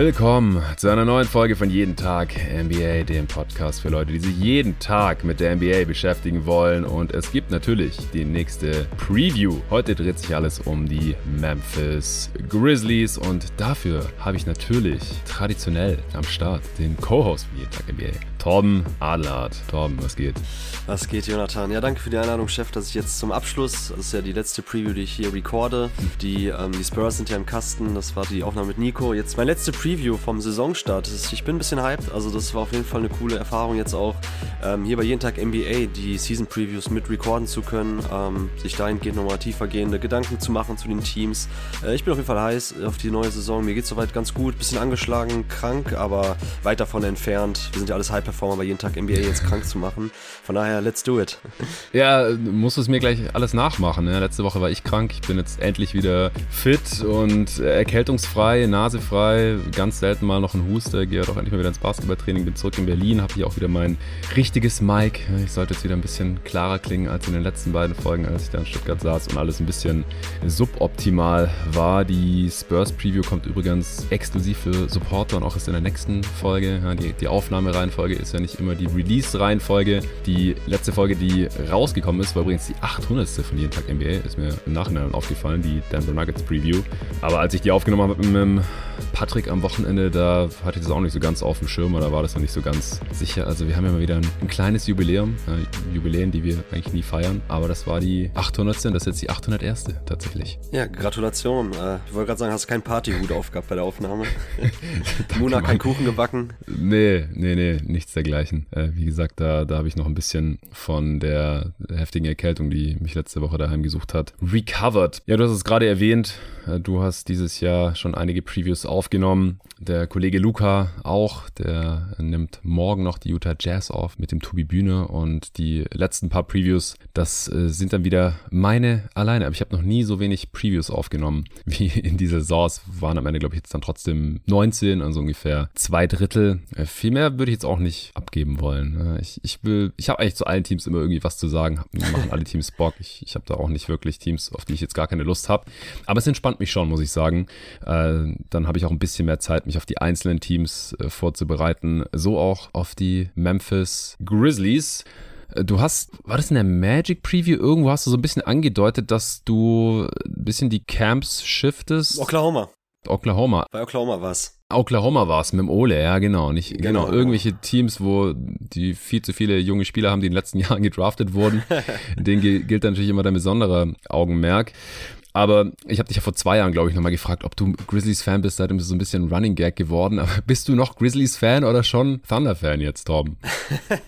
Willkommen zu einer neuen Folge von Jeden Tag NBA, dem Podcast für Leute, die sich jeden Tag mit der NBA beschäftigen wollen. Und es gibt natürlich die nächste Preview. Heute dreht sich alles um die Memphis Grizzlies und dafür habe ich natürlich traditionell am Start den Co-Host von Jeden Tag NBA, Torben Adelhardt. Torben, was geht? Was geht, Jonathan? Ja, danke für die Einladung, Chef, dass ich jetzt zum Abschluss, das ist ja die letzte Preview, die ich hier recorde. Die, ähm, die Spurs sind ja im Kasten, das war die Aufnahme mit Nico. Jetzt meine letzte Preview vom Saisonstart. Ich bin ein bisschen hyped, also das war auf jeden Fall eine coole Erfahrung jetzt auch, ähm, hier bei Jeden Tag NBA die Season Previews mit recorden zu können, ähm, sich dahingehend nochmal tiefergehende Gedanken zu machen zu den Teams. Äh, ich bin auf jeden Fall heiß auf die neue Saison. Mir geht es soweit ganz gut, bisschen angeschlagen, krank, aber weit davon entfernt. Wir sind ja alles High-Performer bei Jeden Tag NBA jetzt krank zu machen. Von daher, let's do it. Ja, musst du es mir gleich alles nachmachen. Ne? Letzte Woche war ich krank. Ich bin jetzt endlich wieder fit und erkältungsfrei, nasefrei. Ganz selten mal noch ein Huster. Gehe doch endlich mal wieder ins Basketballtraining. Bin zurück in Berlin. Habe hier auch wieder mein richtiges Mic. Ich sollte jetzt wieder ein bisschen klarer klingen als in den letzten beiden Folgen, als ich da in Stuttgart saß und alles ein bisschen suboptimal war. Die Spurs Preview kommt übrigens exklusiv für Supporter und auch erst in der nächsten Folge. Ja, die, die Aufnahmereihenfolge ist ja nicht immer die Release-Reihenfolge. Die letzte Folge, die rausgekommen ist, war übrigens die 800. von Jeden Tag NBA. Ist mir im Nachhinein aufgefallen, die Denver Nuggets Preview. Aber als ich die aufgenommen habe mit Patrick am Wochenende, da hatte ich das auch nicht so ganz auf dem Schirm oder war das noch nicht so ganz sicher. Also wir haben ja mal wieder ein, ein kleines Jubiläum, äh, Jubiläen, die wir eigentlich nie feiern. Aber das war die 800. Das ist jetzt die 801. tatsächlich. Ja, Gratulation. Äh, ich wollte gerade sagen, hast du keinen Partyhut aufgehabt bei der Aufnahme? Mona keinen Kuchen gebacken? Nee, nee, nee, nichts dergleichen. Äh, wie gesagt, da, da habe ich noch ein bisschen von der heftigen Erkältung, die mich letzte Woche daheim gesucht hat, recovered. Ja, du hast es gerade erwähnt. Äh, du hast dieses Jahr schon einige Previews aufgenommen. Der Kollege Luca auch, der nimmt morgen noch die Utah Jazz auf mit dem Tobi Bühne und die letzten paar Previews, das äh, sind dann wieder meine alleine. Aber ich habe noch nie so wenig Previews aufgenommen wie in dieser Saison. Es waren am Ende, glaube ich, jetzt dann trotzdem 19, also ungefähr zwei Drittel. Äh, viel mehr würde ich jetzt auch nicht abgeben wollen. Ich, ich will, ich habe eigentlich zu allen Teams immer irgendwie was zu sagen. Machen alle Teams Bock. Ich, ich habe da auch nicht wirklich Teams, auf die ich jetzt gar keine Lust habe. Aber es mich schon, muss ich sagen. Äh, dann habe ich auch ein bisschen mehr Zeit, mich auf die einzelnen Teams äh, vorzubereiten. So auch auf die Memphis Grizzlies. Äh, du hast, war das in der Magic Preview? Irgendwo hast du so ein bisschen angedeutet, dass du ein bisschen die Camps shiftest. Oklahoma. Oklahoma. Bei Oklahoma war's. Oklahoma war es mit dem Ole, ja genau. Nicht, genau, genau, irgendwelche Teams, wo die viel zu viele junge Spieler haben, die in den letzten Jahren gedraftet wurden. Denen gilt natürlich immer der besondere Augenmerk. Aber ich habe dich ja vor zwei Jahren, glaube ich, nochmal gefragt, ob du Grizzlies-Fan bist. Seitdem ist es so ein bisschen Running Gag geworden. Aber bist du noch Grizzlies-Fan oder schon Thunder-Fan jetzt, Torben?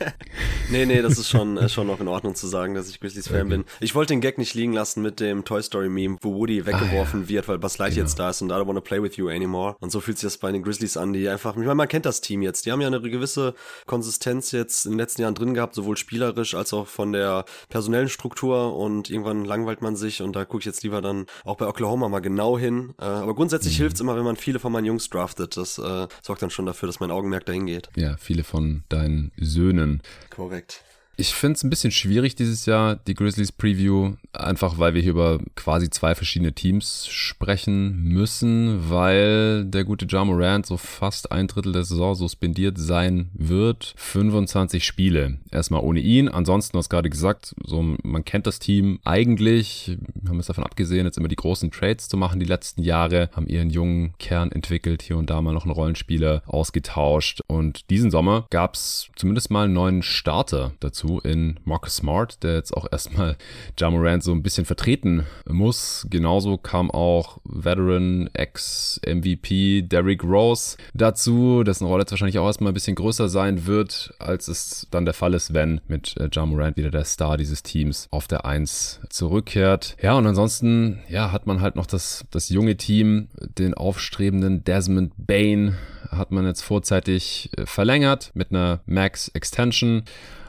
nee, nee, das ist schon, ist schon noch in Ordnung zu sagen, dass ich Grizzlies-Fan okay. bin. Ich wollte den Gag nicht liegen lassen mit dem Toy Story-Meme, wo Woody weggeworfen ah, ja. wird, weil Buzz Lightyear genau. jetzt da ist und I don't wanna play with you anymore. Und so fühlt sich das bei den Grizzlies an, die einfach, ich meine, man kennt das Team jetzt. Die haben ja eine gewisse Konsistenz jetzt in den letzten Jahren drin gehabt, sowohl spielerisch als auch von der personellen Struktur und irgendwann langweilt man sich und da gucke ich jetzt lieber dann dann auch bei Oklahoma mal genau hin. Äh, aber grundsätzlich mhm. hilft es immer, wenn man viele von meinen Jungs draftet. Das äh, sorgt dann schon dafür, dass mein Augenmerk dahin geht. Ja, viele von deinen Söhnen. Korrekt. Ich finde es ein bisschen schwierig dieses Jahr, die Grizzlies Preview, einfach weil wir hier über quasi zwei verschiedene Teams sprechen müssen, weil der gute Ja Morant so fast ein Drittel der Saison suspendiert sein wird. 25 Spiele. Erstmal ohne ihn. Ansonsten, du hast gerade gesagt, so, man kennt das Team eigentlich, haben es davon abgesehen, jetzt immer die großen Trades zu machen die letzten Jahre, haben ihren jungen Kern entwickelt, hier und da mal noch einen Rollenspieler ausgetauscht. Und diesen Sommer gab es zumindest mal einen neuen Starter dazu dazu in Marcus Smart, der jetzt auch erstmal Jamorant so ein bisschen vertreten muss. Genauso kam auch Veteran Ex-MVP Derrick Rose dazu, dessen Rolle jetzt wahrscheinlich auch erstmal ein bisschen größer sein wird, als es dann der Fall ist, wenn mit äh, Jamorant wieder der Star dieses Teams auf der 1 zurückkehrt. Ja, und ansonsten, ja, hat man halt noch das, das junge Team, den aufstrebenden Desmond Bain hat man jetzt vorzeitig äh, verlängert mit einer Max Extension.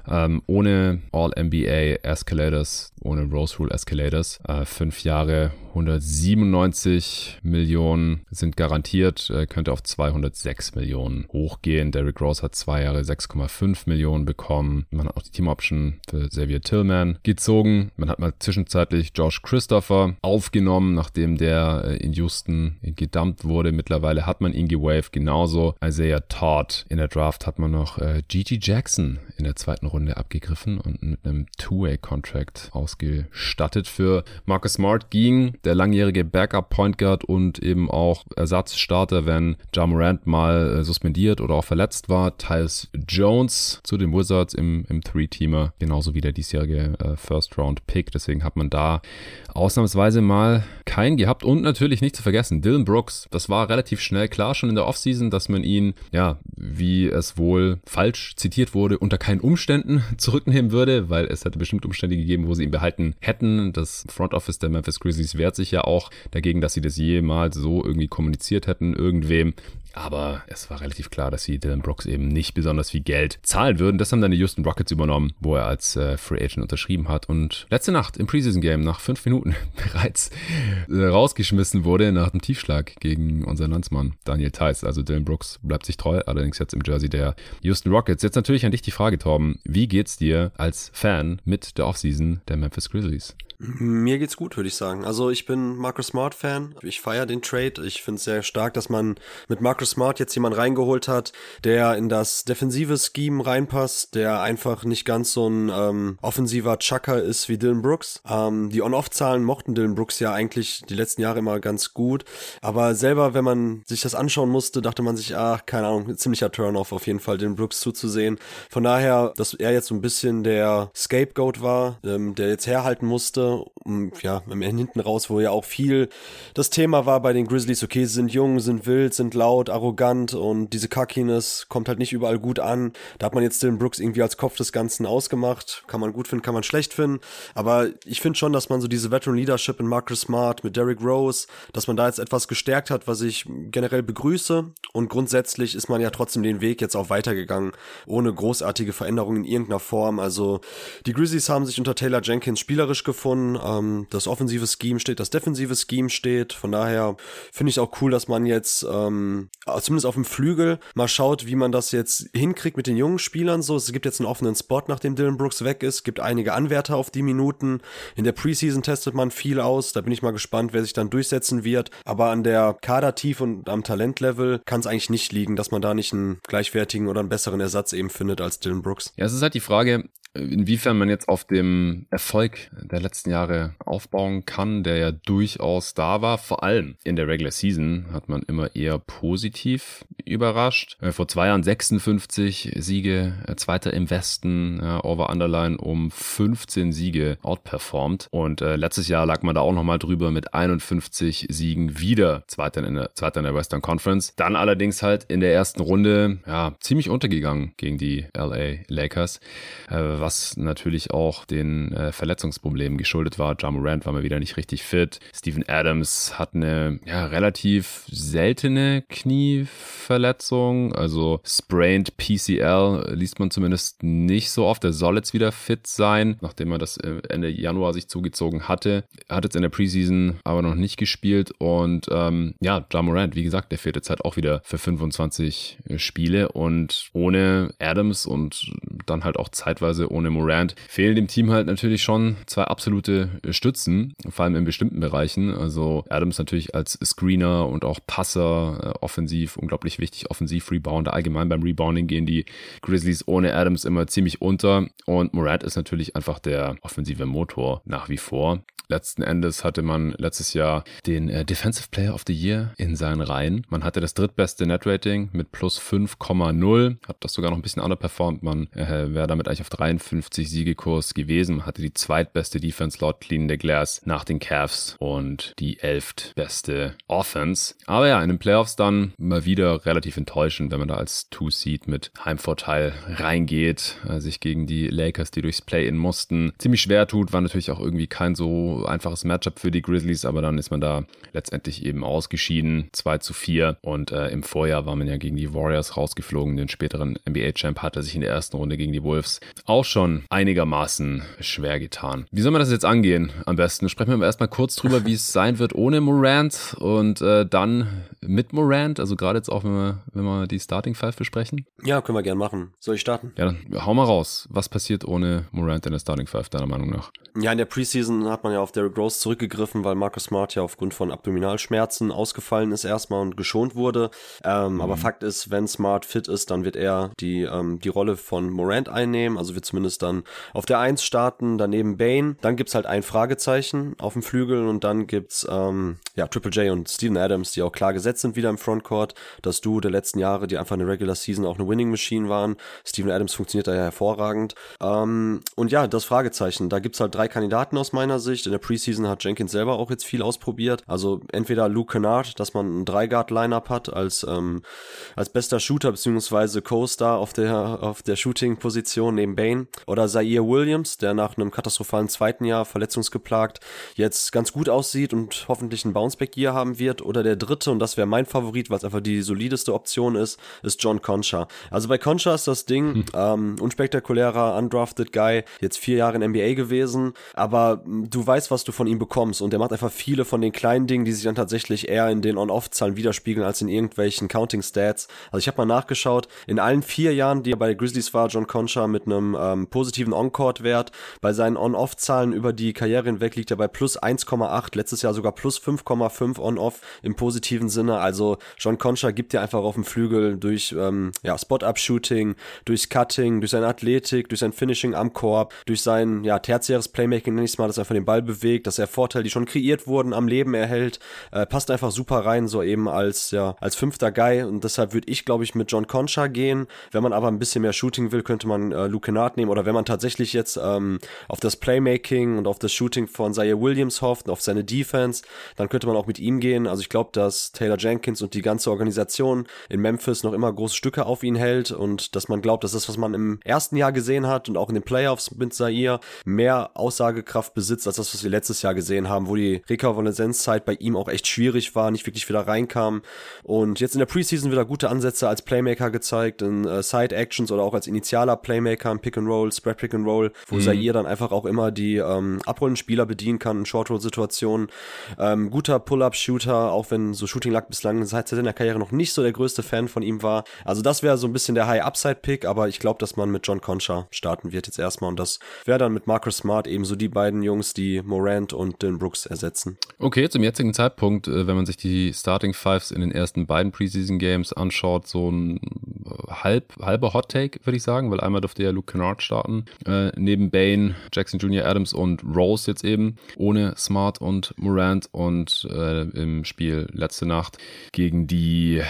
Ähm, ohne All-NBA Escalators, ohne Rose Rule Escalators. Äh, fünf Jahre 197 Millionen sind garantiert, äh, könnte auf 206 Millionen hochgehen. Derrick Rose hat zwei Jahre 6,5 Millionen bekommen. Man hat auch die Team Option für Xavier Tillman gezogen. Man hat mal zwischenzeitlich Josh Christopher aufgenommen, nachdem der äh, in Houston gedumpt wurde. Mittlerweile hat man ihn gewaved. Genauso Isaiah Todd. In der Draft hat man noch äh, Gigi Jackson in der zweiten Runde abgegriffen und mit einem Two-Way-Contract ausgestattet. Für Marcus Smart ging der langjährige Backup-Point Guard und eben auch Ersatzstarter, wenn Ja Morant mal äh, suspendiert oder auch verletzt war. Tyus Jones zu den Wizards im, im Three-Teamer, genauso wie der diesjährige äh, First-Round-Pick. Deswegen hat man da ausnahmsweise mal keinen gehabt. Und natürlich nicht zu vergessen, Dylan Brooks. Das war relativ schnell klar schon in der Offseason, dass man ihn, ja, wie es wohl falsch zitiert wurde, unter keinen Umständen zurücknehmen würde, weil es hätte bestimmt Umstände gegeben, wo sie ihn behalten hätten. Das Front Office der Memphis Grizzlies wehrt sich ja auch dagegen, dass sie das jemals so irgendwie kommuniziert hätten, irgendwem. Aber es war relativ klar, dass sie Dylan Brooks eben nicht besonders viel Geld zahlen würden. Das haben dann die Houston Rockets übernommen, wo er als äh, Free Agent unterschrieben hat und letzte Nacht im Preseason Game nach fünf Minuten bereits äh, rausgeschmissen wurde nach dem Tiefschlag gegen unseren Landsmann Daniel Theiss. Also Dylan Brooks bleibt sich treu, allerdings jetzt im Jersey der Houston Rockets. Jetzt natürlich an dich die Frage, Torben. Wie geht's dir als Fan mit der Offseason der Memphis Grizzlies? Mir geht's gut, würde ich sagen. Also ich bin Marcus Smart Fan. Ich feiere den Trade. Ich finde es sehr stark, dass man mit Marcus Smart jetzt jemanden reingeholt hat, der in das defensive Scheme reinpasst, der einfach nicht ganz so ein ähm, offensiver Chucker ist wie Dylan Brooks. Ähm, die On-Off-Zahlen mochten Dylan Brooks ja eigentlich die letzten Jahre immer ganz gut. Aber selber, wenn man sich das anschauen musste, dachte man sich, ach, keine Ahnung, ziemlicher Turn-off auf jeden Fall, Dylan Brooks zuzusehen. Von daher, dass er jetzt so ein bisschen der Scapegoat war, ähm, der jetzt herhalten musste um, ja, im hinten raus, wo ja auch viel das Thema war bei den Grizzlies, okay, sie sind jung, sind wild, sind laut, arrogant und diese Cockiness kommt halt nicht überall gut an. Da hat man jetzt Dylan Brooks irgendwie als Kopf des Ganzen ausgemacht. Kann man gut finden, kann man schlecht finden. Aber ich finde schon, dass man so diese Veteran Leadership in Marcus Smart mit Derrick Rose, dass man da jetzt etwas gestärkt hat, was ich generell begrüße. Und grundsätzlich ist man ja trotzdem den Weg jetzt auch weitergegangen, ohne großartige Veränderungen in irgendeiner Form. Also die Grizzlies haben sich unter Taylor Jenkins spielerisch gefunden ähm, das offensive Scheme steht, das defensive Scheme steht. Von daher finde ich auch cool, dass man jetzt ähm, zumindest auf dem Flügel mal schaut, wie man das jetzt hinkriegt mit den jungen Spielern. So, es gibt jetzt einen offenen Spot, nachdem Dylan Brooks weg ist. Gibt einige Anwärter auf die Minuten. In der Preseason testet man viel aus. Da bin ich mal gespannt, wer sich dann durchsetzen wird. Aber an der Kadertiefe und am Talentlevel kann es eigentlich nicht liegen, dass man da nicht einen gleichwertigen oder einen besseren Ersatz eben findet als Dylan Brooks. Ja, es ist halt die Frage, inwiefern man jetzt auf dem Erfolg der letzten Jahre aufbauen kann, der ja durchaus da war. Vor allem in der Regular Season hat man immer eher positiv überrascht. Äh, vor zwei Jahren 56 Siege, äh, zweiter im Westen, over Underline um 15 Siege outperformed. Und äh, letztes Jahr lag man da auch nochmal drüber mit 51 Siegen wieder, zweiter in, der, zweiter in der Western Conference. Dann allerdings halt in der ersten Runde ja ziemlich untergegangen gegen die LA Lakers was natürlich auch den äh, Verletzungsproblemen geschuldet war. Ja Morant war mal wieder nicht richtig fit. Steven Adams hat eine ja, relativ seltene Knieverletzung, also sprained PCL liest man zumindest nicht so oft. Er soll jetzt wieder fit sein, nachdem er das äh, Ende Januar sich zugezogen hatte. Er hat jetzt in der Preseason aber noch nicht gespielt und ähm, ja, Ja Morant, wie gesagt, der fehlt jetzt halt auch wieder für 25 Spiele und ohne Adams und dann halt auch zeitweise ohne Morant fehlen dem Team halt natürlich schon zwei absolute äh, Stützen, vor allem in bestimmten Bereichen. Also Adams natürlich als Screener und auch Passer äh, offensiv, unglaublich wichtig, offensiv Rebounder. Allgemein beim Rebounding gehen die Grizzlies ohne Adams immer ziemlich unter und Morant ist natürlich einfach der offensive Motor nach wie vor. Letzten Endes hatte man letztes Jahr den äh, Defensive Player of the Year in seinen Reihen. Man hatte das drittbeste Netrating mit plus 5,0, hat das sogar noch ein bisschen underperformed. Man äh, wäre damit eigentlich auf 3 52-Siege-Kurs gewesen, hatte die zweitbeste Defense laut Clean the Glass nach den Cavs und die elftbeste Offense. Aber ja, in den Playoffs dann mal wieder relativ enttäuschend, wenn man da als Two-Seed mit Heimvorteil reingeht, äh, sich gegen die Lakers, die durchs Play-In mussten, ziemlich schwer tut, war natürlich auch irgendwie kein so einfaches Matchup für die Grizzlies, aber dann ist man da letztendlich eben ausgeschieden, 2 zu 4 und äh, im Vorjahr war man ja gegen die Warriors rausgeflogen, den späteren NBA-Champ hatte sich in der ersten Runde gegen die Wolves auch schon einigermaßen schwer getan. Wie soll man das jetzt angehen? Am besten sprechen wir erstmal kurz drüber, wie es sein wird ohne Morant und äh, dann mit Morant. Also gerade jetzt auch, wenn wir, wenn wir die Starting Five besprechen. Ja, können wir gerne machen. Soll ich starten? Ja, dann hau mal raus. Was passiert ohne Morant in der Starting Five, deiner Meinung nach? Ja, in der Preseason hat man ja auf Derrick Rose zurückgegriffen, weil Marcus Smart ja aufgrund von Abdominalschmerzen ausgefallen ist erstmal und geschont wurde. Ähm, mhm. Aber Fakt ist, wenn Smart fit ist, dann wird er die, ähm, die Rolle von Morant einnehmen. Also wird zumindest dann auf der Eins starten, daneben Bane. Dann gibt's halt ein Fragezeichen auf dem Flügel und dann gibt's ähm, ja, Triple J und Steven Adams, die auch klar gesetzt sind wieder im Frontcourt. Das Duo der letzten Jahre, die einfach in der Regular Season auch eine Winning Machine waren. Steven Adams funktioniert da ja hervorragend. Ähm, und ja, das Fragezeichen. Da gibt's halt drei Kandidaten aus meiner Sicht. In der Preseason hat Jenkins selber auch jetzt viel ausprobiert. Also entweder Luke Kennard, dass man ein Drei-Guard-Lineup hat als, ähm, als bester Shooter beziehungsweise Co-Star auf der, auf der Shooting-Position neben Bane. Oder Zaire Williams, der nach einem katastrophalen zweiten Jahr verletzungsgeplagt jetzt ganz gut aussieht und hoffentlich ein Bounceback-Year haben wird. Oder der dritte, und das wäre mein Favorit, weil es einfach die solideste Option ist, ist John Concha. Also bei Concha ist das Ding, hm. ähm, unspektakulärer, undrafted Guy, jetzt vier Jahre in NBA gewesen, aber du weißt, was du von ihm bekommst und der macht einfach viele von den kleinen Dingen, die sich dann tatsächlich eher in den On-Off-Zahlen widerspiegeln als in irgendwelchen Counting-Stats. Also ich habe mal nachgeschaut, in allen vier Jahren, die er bei Grizzlies war, John Concha mit einem ähm, positiven On-Court-Wert, bei seinen On-Off-Zahlen über die Karriere hinweg liegt er bei plus 1,8, letztes Jahr sogar plus 5,5 On-Off im positiven Sinne. Also John Concha gibt dir einfach auf dem Flügel durch ähm, ja, Spot-Up-Shooting, durch Cutting, durch seine Athletik, durch sein Finishing am Korb, durch sein ja, tertiäres Playmaking, nenne ich es mal, dass er einfach den Ball bewegt, dass er Vorteile, die schon kreiert wurden, am Leben erhält. Äh, passt einfach super rein, so eben als, ja, als fünfter Guy. Und deshalb würde ich, glaube ich, mit John Concha gehen. Wenn man aber ein bisschen mehr Shooting will, könnte man äh, Luke Kennard nehmen. Oder wenn man tatsächlich jetzt ähm, auf das Playmaking und auf das Shooting von Zaire Williams hofft, auf seine Defense, dann könnte man auch mit ihm gehen. Also ich glaube, dass Taylor Jenkins und die ganze Organisation in Memphis noch immer große Stücke auf ihn hält und dass man glaubt, dass das, was man im ersten Jahr gesehen hat und auch in den Playoffs mit Zaire, mehr Aussagekraft besitzt als das, was wir letztes Jahr gesehen haben, wo die Rekonvaleszenzzeit bei ihm auch echt schwierig war, nicht wirklich wieder reinkam. Und jetzt in der Preseason wieder gute Ansätze als Playmaker gezeigt, in äh, Side Actions oder auch als initialer Playmaker im Pick and Roll, Spread Pick and Roll, wo mhm. Zaire dann einfach auch immer die ähm, abrollenden Spieler bedienen kann in Short Roll Situationen. Ähm, guter Pull-up Shooter, auch wenn so Shooting Luck bislang seit seiner Karriere noch nicht so der größte Fan von ihm war. Also das wäre so ein bisschen der High Upside Pick, aber ich glaube, dass man mit John Concha starten wird jetzt erstmal und das wäre dann mit Marcus Smart ebenso die beiden Jungs, die Morant und Dylan Brooks ersetzen. Okay, zum jetzigen Zeitpunkt, äh, wenn man sich die Starting Fives in den ersten beiden Preseason Games anschaut, so ein äh, halb, halber Hot Take, würde ich sagen, weil einmal durfte ja Luke Kennard starten, äh, neben Bane, Jackson Jr., Adams und Rose jetzt eben, ohne Smart und Morant und äh, im Spiel letzte Nacht gegen die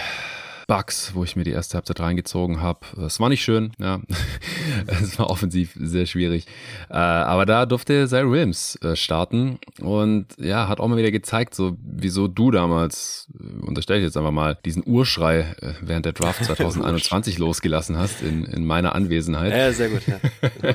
Bugs, wo ich mir die erste Halbzeit reingezogen habe. Es war nicht schön, ja. es war offensiv sehr schwierig. Äh, aber da durfte Zaire Williams äh, starten und ja, hat auch mal wieder gezeigt, so wieso du damals, äh, unterstelle ich jetzt einfach mal, diesen Urschrei während der Draft 2021 losgelassen hast in, in meiner Anwesenheit. Ja, sehr gut, ja.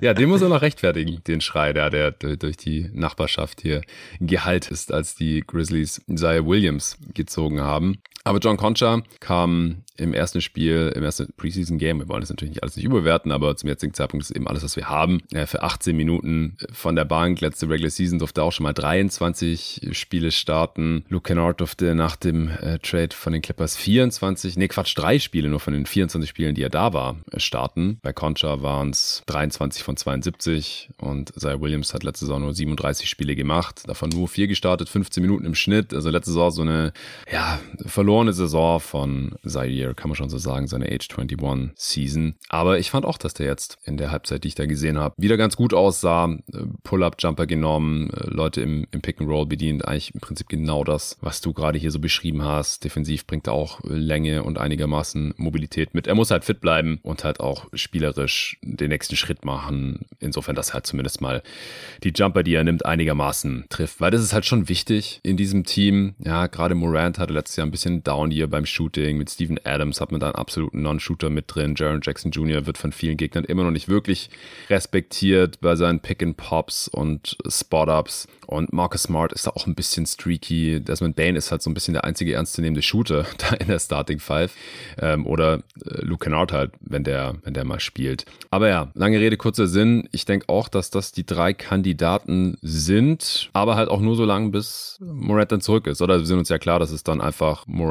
ja, den muss er noch rechtfertigen, den Schrei, der, der durch die Nachbarschaft hier geheilt ist, als die Grizzlies Zaire Williams gezogen haben. Aber John Concha kam im ersten Spiel, im ersten Preseason-Game, wir wollen das natürlich nicht alles nicht überwerten, aber zum jetzigen Zeitpunkt ist eben alles, was wir haben. Ja, für 18 Minuten von der Bank, letzte Regular Season durfte auch schon mal 23 Spiele starten. Luke Kennard durfte nach dem äh, Trade von den Clippers 24, nee Quatsch, drei Spiele nur von den 24 Spielen, die er da war, äh, starten. Bei Concha waren es 23 von 72 und Zay Williams hat letzte Saison nur 37 Spiele gemacht, davon nur vier gestartet, 15 Minuten im Schnitt. Also letzte Saison so eine, ja, verlorene Saison von Zaire kann man schon so sagen, seine Age 21 Season. Aber ich fand auch, dass der jetzt in der Halbzeit, die ich da gesehen habe, wieder ganz gut aussah. Äh, Pull-up-Jumper genommen, äh, Leute im, im Pick-and-Roll bedient. Eigentlich im Prinzip genau das, was du gerade hier so beschrieben hast. Defensiv bringt er auch Länge und einigermaßen Mobilität mit. Er muss halt fit bleiben und halt auch spielerisch den nächsten Schritt machen. Insofern, dass halt zumindest mal die Jumper, die er nimmt, einigermaßen trifft. Weil das ist halt schon wichtig in diesem Team. Ja, gerade Morant hatte letztes Jahr ein bisschen Down hier beim Shooting mit Steven Adams hat man da einen absoluten Non-Shooter mit drin. Jaron Jackson Jr. wird von vielen vielen Gegnern immer noch nicht wirklich respektiert bei seinen Pick-and-Pops und Spot-Ups. Und Marcus Smart ist da auch ein bisschen streaky. Desmond Bain ist halt so ein bisschen der einzige ernstzunehmende Shooter da in der Starting Five. Ähm, oder äh, Luke Kennard halt, wenn der, wenn der mal spielt. Aber ja, lange Rede, kurzer Sinn. Ich denke auch, dass das die drei Kandidaten sind, aber halt auch nur so lange, bis Morant dann zurück ist. Oder wir sind uns ja klar, dass es dann einfach Morant,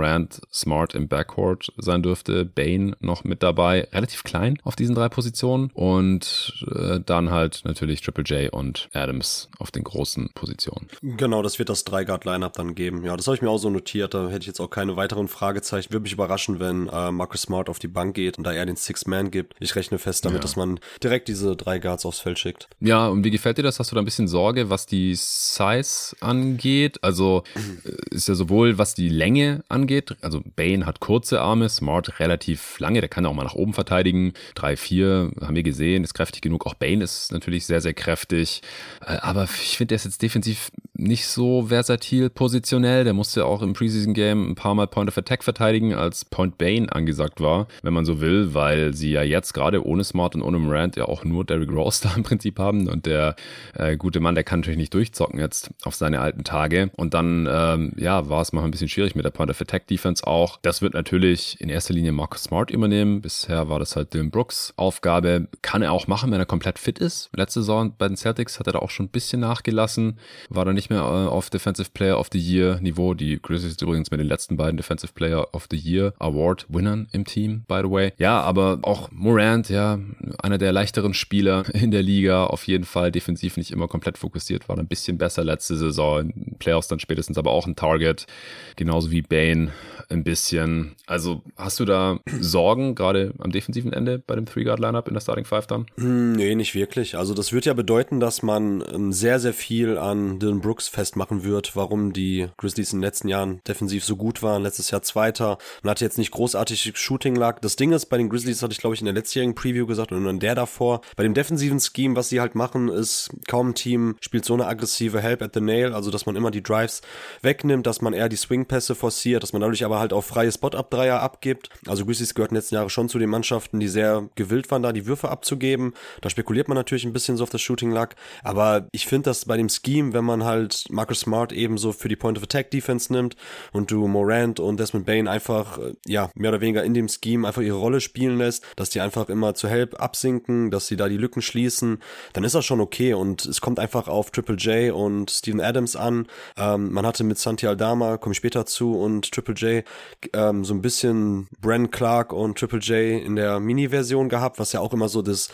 Smart im Backcourt sein dürfte. Bane noch mit dabei. Relativ klein auf diesen drei Positionen. Und äh, dann halt natürlich Triple J und Adams auf den großen Positionen. Position. Genau, das wird das Drei-Guard-Lineup dann geben. Ja, das habe ich mir auch so notiert. Da hätte ich jetzt auch keine weiteren Fragezeichen. Würde mich überraschen, wenn äh, Marcus Smart auf die Bank geht und da er den Six-Man gibt. Ich rechne fest damit, ja. dass man direkt diese drei Guards aufs Feld schickt. Ja, und wie gefällt dir das? Hast du da ein bisschen Sorge, was die Size angeht? Also äh, ist ja sowohl was die Länge angeht, also Bane hat kurze Arme, Smart relativ lange, der kann auch mal nach oben verteidigen. Drei, vier haben wir gesehen, ist kräftig genug. Auch Bane ist natürlich sehr, sehr kräftig. Äh, aber ich finde, der ist jetzt defensiv nicht so versatil positionell. Der musste auch im Preseason-Game ein paar Mal Point of Attack verteidigen, als Point Bane angesagt war, wenn man so will, weil sie ja jetzt gerade ohne Smart und ohne Morant ja auch nur Derrick Rose da im Prinzip haben und der äh, gute Mann, der kann natürlich nicht durchzocken jetzt auf seine alten Tage und dann, ähm, ja, war es mal ein bisschen schwierig mit der Point of Attack Defense auch. Das wird natürlich in erster Linie Marcus Smart übernehmen. Bisher war das halt Dylan Brooks Aufgabe. Kann er auch machen, wenn er komplett fit ist. Letzte Saison bei den Celtics hat er da auch schon ein bisschen nachgelassen war dann nicht mehr äh, auf Defensive Player of the Year Niveau. Die Grizzlies übrigens mit den letzten beiden Defensive Player of the Year Award Winnern im Team, by the way. Ja, aber auch Morant, ja, einer der leichteren Spieler in der Liga, auf jeden Fall defensiv nicht immer komplett fokussiert, war ein bisschen besser letzte Saison, Playoffs dann spätestens aber auch ein Target, genauso wie Bane ein bisschen. Also hast du da Sorgen, gerade am defensiven Ende bei dem Three-Guard-Lineup in der Starting Five dann? Hm, nee, nicht wirklich. Also das wird ja bedeuten, dass man ähm, sehr, sehr viel an Dylan Brooks festmachen wird, warum die Grizzlies in den letzten Jahren defensiv so gut waren. Letztes Jahr Zweiter. Man hatte jetzt nicht großartig Shooting lag. Das Ding ist, bei den Grizzlies hatte ich, glaube ich, in der letztjährigen Preview gesagt und in der davor. Bei dem defensiven Scheme, was sie halt machen, ist, kaum ein Team spielt so eine aggressive Help at the Nail, also dass man immer die Drives wegnimmt, dass man eher die Swing-Pässe forciert, dass man dadurch aber halt auch freie Spot-Up-Dreier abgibt. Also Grizzlies gehörten letzten Jahre schon zu den Mannschaften, die sehr gewillt waren, da die Würfe abzugeben. Da spekuliert man natürlich ein bisschen so auf das Shooting lag. Aber ich finde, dass bei dem Scheme, wenn man halt Marcus Smart ebenso für die Point of Attack Defense nimmt und du Morant und Desmond Bain einfach, äh, ja, mehr oder weniger in dem Scheme einfach ihre Rolle spielen lässt, dass die einfach immer zur Help absinken, dass sie da die Lücken schließen, dann ist das schon okay und es kommt einfach auf Triple J und Steven Adams an. Ähm, man hatte mit Santi Aldama, komme ich später zu, und Triple J ähm, so ein bisschen Bren Clark und Triple J in der Mini-Version gehabt, was ja auch immer so das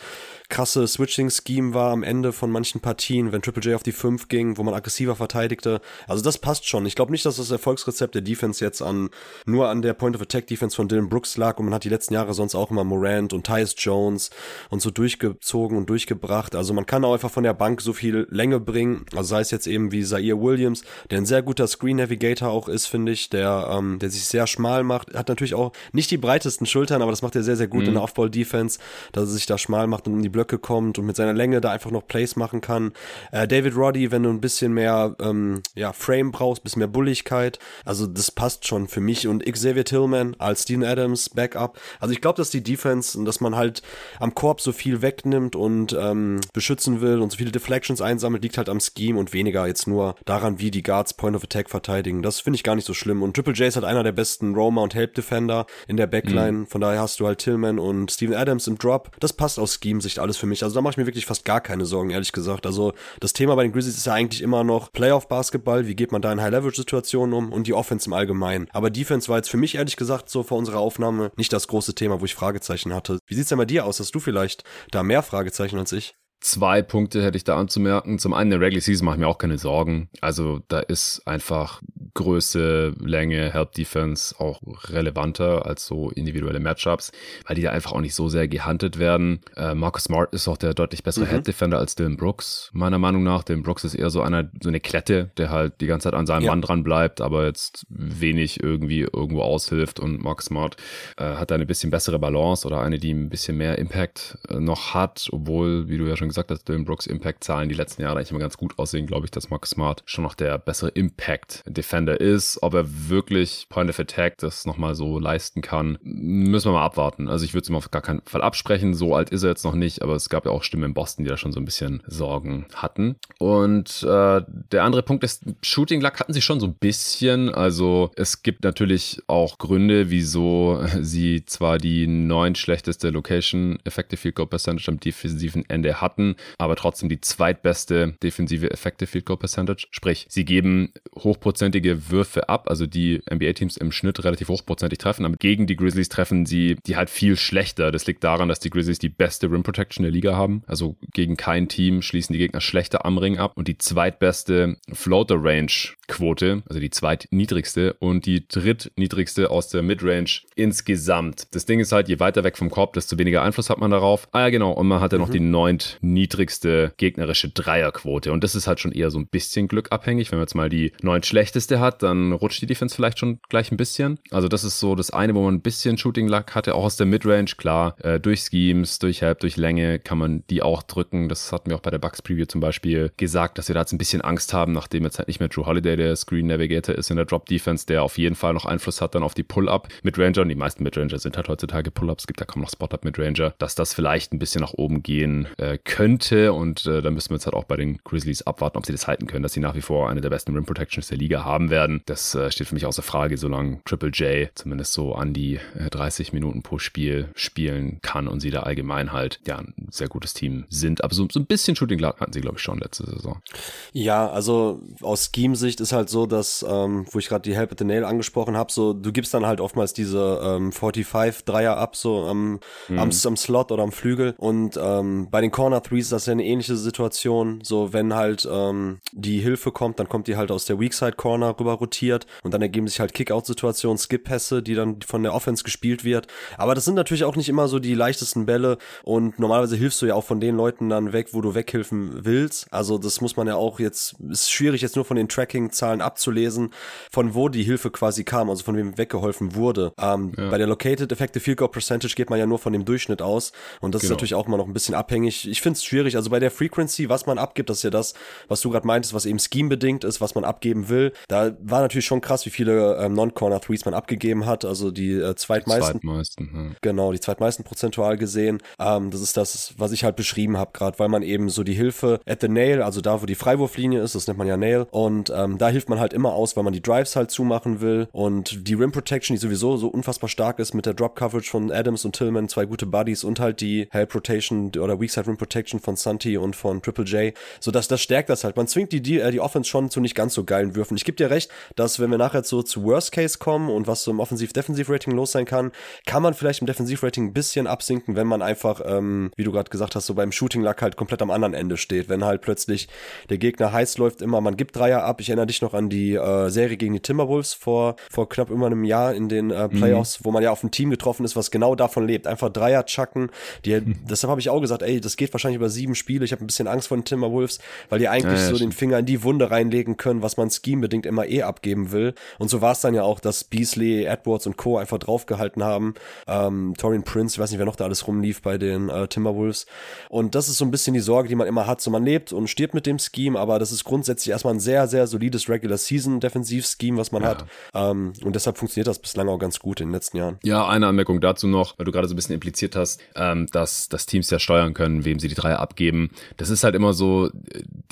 krasse Switching-Scheme war am Ende von manchen Partien, wenn Triple J auf die 5 ging, wo man aggressiver verteidigte. Also das passt schon. Ich glaube nicht, dass das Erfolgsrezept der Defense jetzt an nur an der Point-of-Attack-Defense von Dylan Brooks lag und man hat die letzten Jahre sonst auch immer Morant und Tyus Jones und so durchgezogen und durchgebracht. Also man kann auch einfach von der Bank so viel Länge bringen. Also sei es jetzt eben wie Zaire Williams, der ein sehr guter Screen Navigator auch ist, finde ich, der, ähm, der sich sehr schmal macht. Hat natürlich auch nicht die breitesten Schultern, aber das macht er sehr, sehr gut mhm. in der Off-Ball-Defense, dass er sich da schmal macht und um die Blöcke kommt und mit seiner Länge da einfach noch Plays machen kann. Äh, David Roddy, wenn du ein bisschen mehr ähm, ja, Frame brauchst, bisschen mehr Bulligkeit, also das passt schon für mich und Xavier Tillman als Steven Adams Backup. Also ich glaube, dass die Defense und dass man halt am Korb so viel wegnimmt und ähm, beschützen will und so viele Deflections einsammelt, liegt halt am Scheme und weniger jetzt nur daran, wie die Guards Point of Attack verteidigen. Das finde ich gar nicht so schlimm. Und Triple J ist halt einer der besten Roamer und Help Defender in der Backline. Mhm. Von daher hast du halt Tillman und Steven Adams im Drop. Das passt aus Scheme-Sicht alles für mich. Also da mache ich mir wirklich fast gar keine Sorgen, ehrlich gesagt. Also das Thema bei den Grizzlies ist ja eigentlich immer noch Playoff-Basketball. Wie geht man da in High-Leverage-Situationen um und die Offense im Allgemeinen. Aber Defense war jetzt für mich ehrlich gesagt so vor unserer Aufnahme nicht das große Thema, wo ich Fragezeichen hatte. Wie sieht's denn bei dir aus? Hast du vielleicht da mehr Fragezeichen als ich? Zwei Punkte hätte ich da anzumerken. Zum einen, in der Regular Season mache ich mir auch keine Sorgen. Also da ist einfach Größe, Länge, Help Defense auch relevanter als so individuelle Matchups, weil die da einfach auch nicht so sehr gehandelt werden. Äh, Marcus Smart ist auch der deutlich bessere mhm. Head Defender als Dylan Brooks, meiner Meinung nach. Dylan Brooks ist eher so einer, so eine Klette, der halt die ganze Zeit an seinem ja. Mann dran bleibt, aber jetzt wenig irgendwie irgendwo aushilft und Marcus Smart äh, hat eine bisschen bessere Balance oder eine, die ein bisschen mehr Impact äh, noch hat, obwohl, wie du ja schon gesagt hast, Dylan Brooks Impact-Zahlen die letzten Jahre eigentlich immer ganz gut aussehen, glaube ich, dass Marcus Smart schon noch der bessere Impact-Defender ist. Ob er wirklich Point of Attack das nochmal so leisten kann, müssen wir mal abwarten. Also ich würde es ihm auf gar keinen Fall absprechen. So alt ist er jetzt noch nicht, aber es gab ja auch Stimmen in Boston, die da schon so ein bisschen Sorgen hatten. Und äh, der andere Punkt ist, Shooting Luck hatten sie schon so ein bisschen. Also es gibt natürlich auch Gründe, wieso sie zwar die neun schlechteste Location Effective Field Goal Percentage am defensiven Ende hatten, aber trotzdem die zweitbeste defensive Effective Field Goal Percentage. Sprich, sie geben hochprozentige Würfe ab, also die NBA-Teams im Schnitt relativ hochprozentig treffen, aber gegen die Grizzlies treffen sie die halt viel schlechter. Das liegt daran, dass die Grizzlies die beste Rim Protection der Liga haben. Also gegen kein Team schließen die Gegner schlechter am Ring ab und die zweitbeste Floater Range Quote, also die zweitniedrigste und die drittniedrigste aus der Midrange insgesamt. Das Ding ist halt, je weiter weg vom Korb, desto weniger Einfluss hat man darauf. Ah ja, genau. Und man hat ja noch mhm. die neuntniedrigste gegnerische Dreierquote. Und das ist halt schon eher so ein bisschen glückabhängig. Wenn man jetzt mal die neunt schlechteste hat, dann rutscht die Defense vielleicht schon gleich ein bisschen. Also das ist so das eine, wo man ein bisschen Shooting Luck hatte, auch aus der Midrange. Klar, äh, durch Schemes, durch Help, durch Länge kann man die auch drücken. Das hatten wir auch bei der Bucks Preview zum Beispiel gesagt, dass wir da jetzt ein bisschen Angst haben, nachdem jetzt halt nicht mehr Drew Holiday der Screen Navigator ist in der Drop Defense, der auf jeden Fall noch Einfluss hat dann auf die Pull-Up Midranger. Und die meisten Midranger sind halt heutzutage Pull-Ups. Es gibt ja kaum noch Spot-Up Midranger, dass das vielleicht ein bisschen nach oben gehen äh, könnte. Und äh, da müssen wir jetzt halt auch bei den Grizzlies abwarten, ob sie das halten können, dass sie nach wie vor eine der besten Rim Protections der Liga haben werden. Das äh, steht für mich außer Frage, solange Triple J zumindest so an die 30 äh, Minuten pro Spiel spielen kann und sie da allgemein halt ja ein sehr gutes Team sind. Aber so, so ein bisschen Shooting hatten sie, glaube ich, schon letzte Saison. Ja, also aus Scheme-Sicht ist halt so, dass, ähm, wo ich gerade die Help at the Nail angesprochen habe, so du gibst dann halt oftmals diese ähm, 45 Dreier ab, so am, mhm. am, am Slot oder am Flügel. Und ähm, bei den Corner Threes ist das ja eine ähnliche Situation. So, wenn halt ähm, die Hilfe kommt, dann kommt die halt aus der Weakside Corner rüber rotiert und dann ergeben sich halt Kickout-Situationen, Skip-Pässe, die dann von der Offense gespielt wird. Aber das sind natürlich auch nicht immer so die leichtesten Bälle und normalerweise hilfst du ja auch von den Leuten dann weg, wo du weghilfen willst. Also das muss man ja auch jetzt, ist schwierig jetzt nur von den Tracking-Zahlen abzulesen, von wo die Hilfe quasi kam, also von wem weggeholfen wurde. Ähm, ja. Bei der Located Effective Field Goal Percentage geht man ja nur von dem Durchschnitt aus und das genau. ist natürlich auch mal noch ein bisschen abhängig. Ich finde es schwierig, also bei der Frequency, was man abgibt, das ist ja das, was du gerade meintest, was eben scheme-bedingt ist, was man abgeben will. Da war natürlich schon krass, wie viele ähm, Non-Corner Threes man abgegeben hat, also die äh, zweitmeisten. zweitmeisten ja. Genau, die zweitmeisten prozentual gesehen. Ähm, das ist das, was ich halt beschrieben habe gerade, weil man eben so die Hilfe at the nail, also da, wo die Freiwurflinie ist, das nennt man ja Nail, und ähm, da hilft man halt immer aus, weil man die Drives halt zumachen will und die Rim Protection, die sowieso so unfassbar stark ist mit der Drop Coverage von Adams und Tillman, zwei gute Buddies und halt die Help Rotation oder Weakside Rim Protection von Santi und von Triple J, so dass das stärkt das halt. Man zwingt die, die, äh, die Offense schon zu nicht ganz so geilen Würfen. Ich gebe dir recht, dass wenn wir nachher so zu Worst Case kommen und was so im Offensiv-Defensiv-Rating los sein kann, kann man vielleicht im Defensiv-Rating ein bisschen absinken, wenn man einfach, ähm, wie du gerade gesagt hast, so beim Shooting-Luck halt komplett am anderen Ende steht. Wenn halt plötzlich der Gegner heiß läuft, immer, man gibt Dreier ab. Ich erinnere dich noch an die äh, Serie gegen die Timberwolves vor, vor knapp über einem Jahr in den äh, Playoffs, mhm. wo man ja auf ein Team getroffen ist, was genau davon lebt. Einfach Dreier chucken. Die, mhm. Deshalb habe ich auch gesagt, ey, das geht wahrscheinlich über sieben Spiele. Ich habe ein bisschen Angst vor den Timberwolves, weil die eigentlich ja, ja, so den Finger in die Wunde reinlegen können, was man scheme-bedingt immer eh abgeben will. Und so war es dann ja auch, dass Beasley, Edwards und Co. einfach draufgehalten haben. Ähm, Torin Prince, ich weiß nicht, wer noch da alles rumlief bei den äh, Timberwolves. Und das ist so ein bisschen die Sorge, die man immer hat. So man lebt und stirbt mit dem Scheme, aber das ist grundsätzlich erstmal ein sehr, sehr solides Regular Season Defensiv-Scheme, was man ja. hat. Ähm, und deshalb funktioniert das bislang auch ganz gut in den letzten Jahren. Ja, eine Anmerkung dazu noch, weil du gerade so ein bisschen impliziert hast, ähm, dass, dass Teams ja steuern können, wem sie die Dreier abgeben. Das ist halt immer so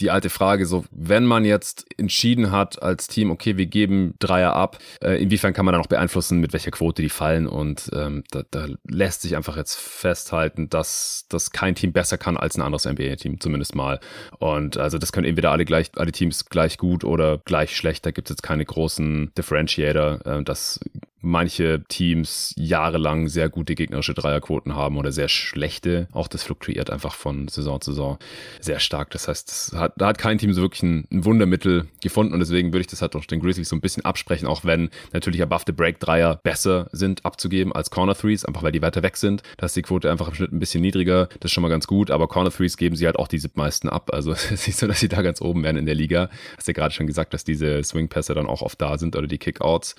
die alte Frage, so wenn man jetzt entschieden hat als Team, okay, wir geben Dreier ab, äh, inwiefern kann man dann auch beeinflussen, mit welcher Quote die fallen und ähm, da, da lässt sich einfach jetzt festhalten, dass das kein Team besser kann als ein anderes NBA-Team, zumindest mal. Und also das können entweder alle gleich, alle Teams gleich gut oder gleich schlecht. Da gibt es jetzt keine großen Differentiator. Äh, das manche Teams jahrelang sehr gute gegnerische Dreierquoten haben oder sehr schlechte. Auch das fluktuiert einfach von Saison zu Saison sehr stark. Das heißt, hat, da hat kein Team so wirklich ein, ein, Wundermittel gefunden und deswegen würde ich das halt doch den Grizzlies so ein bisschen absprechen, auch wenn natürlich above the break Dreier besser sind abzugeben als Corner Threes, einfach weil die weiter weg sind. Da ist die Quote einfach im Schnitt ein bisschen niedriger. Das ist schon mal ganz gut, aber Corner Threes geben sie halt auch die meisten ab. Also es ist nicht so, dass sie da ganz oben werden in der Liga. Hast ja gerade schon gesagt, dass diese Swing-Pässe dann auch oft da sind oder die Kickouts.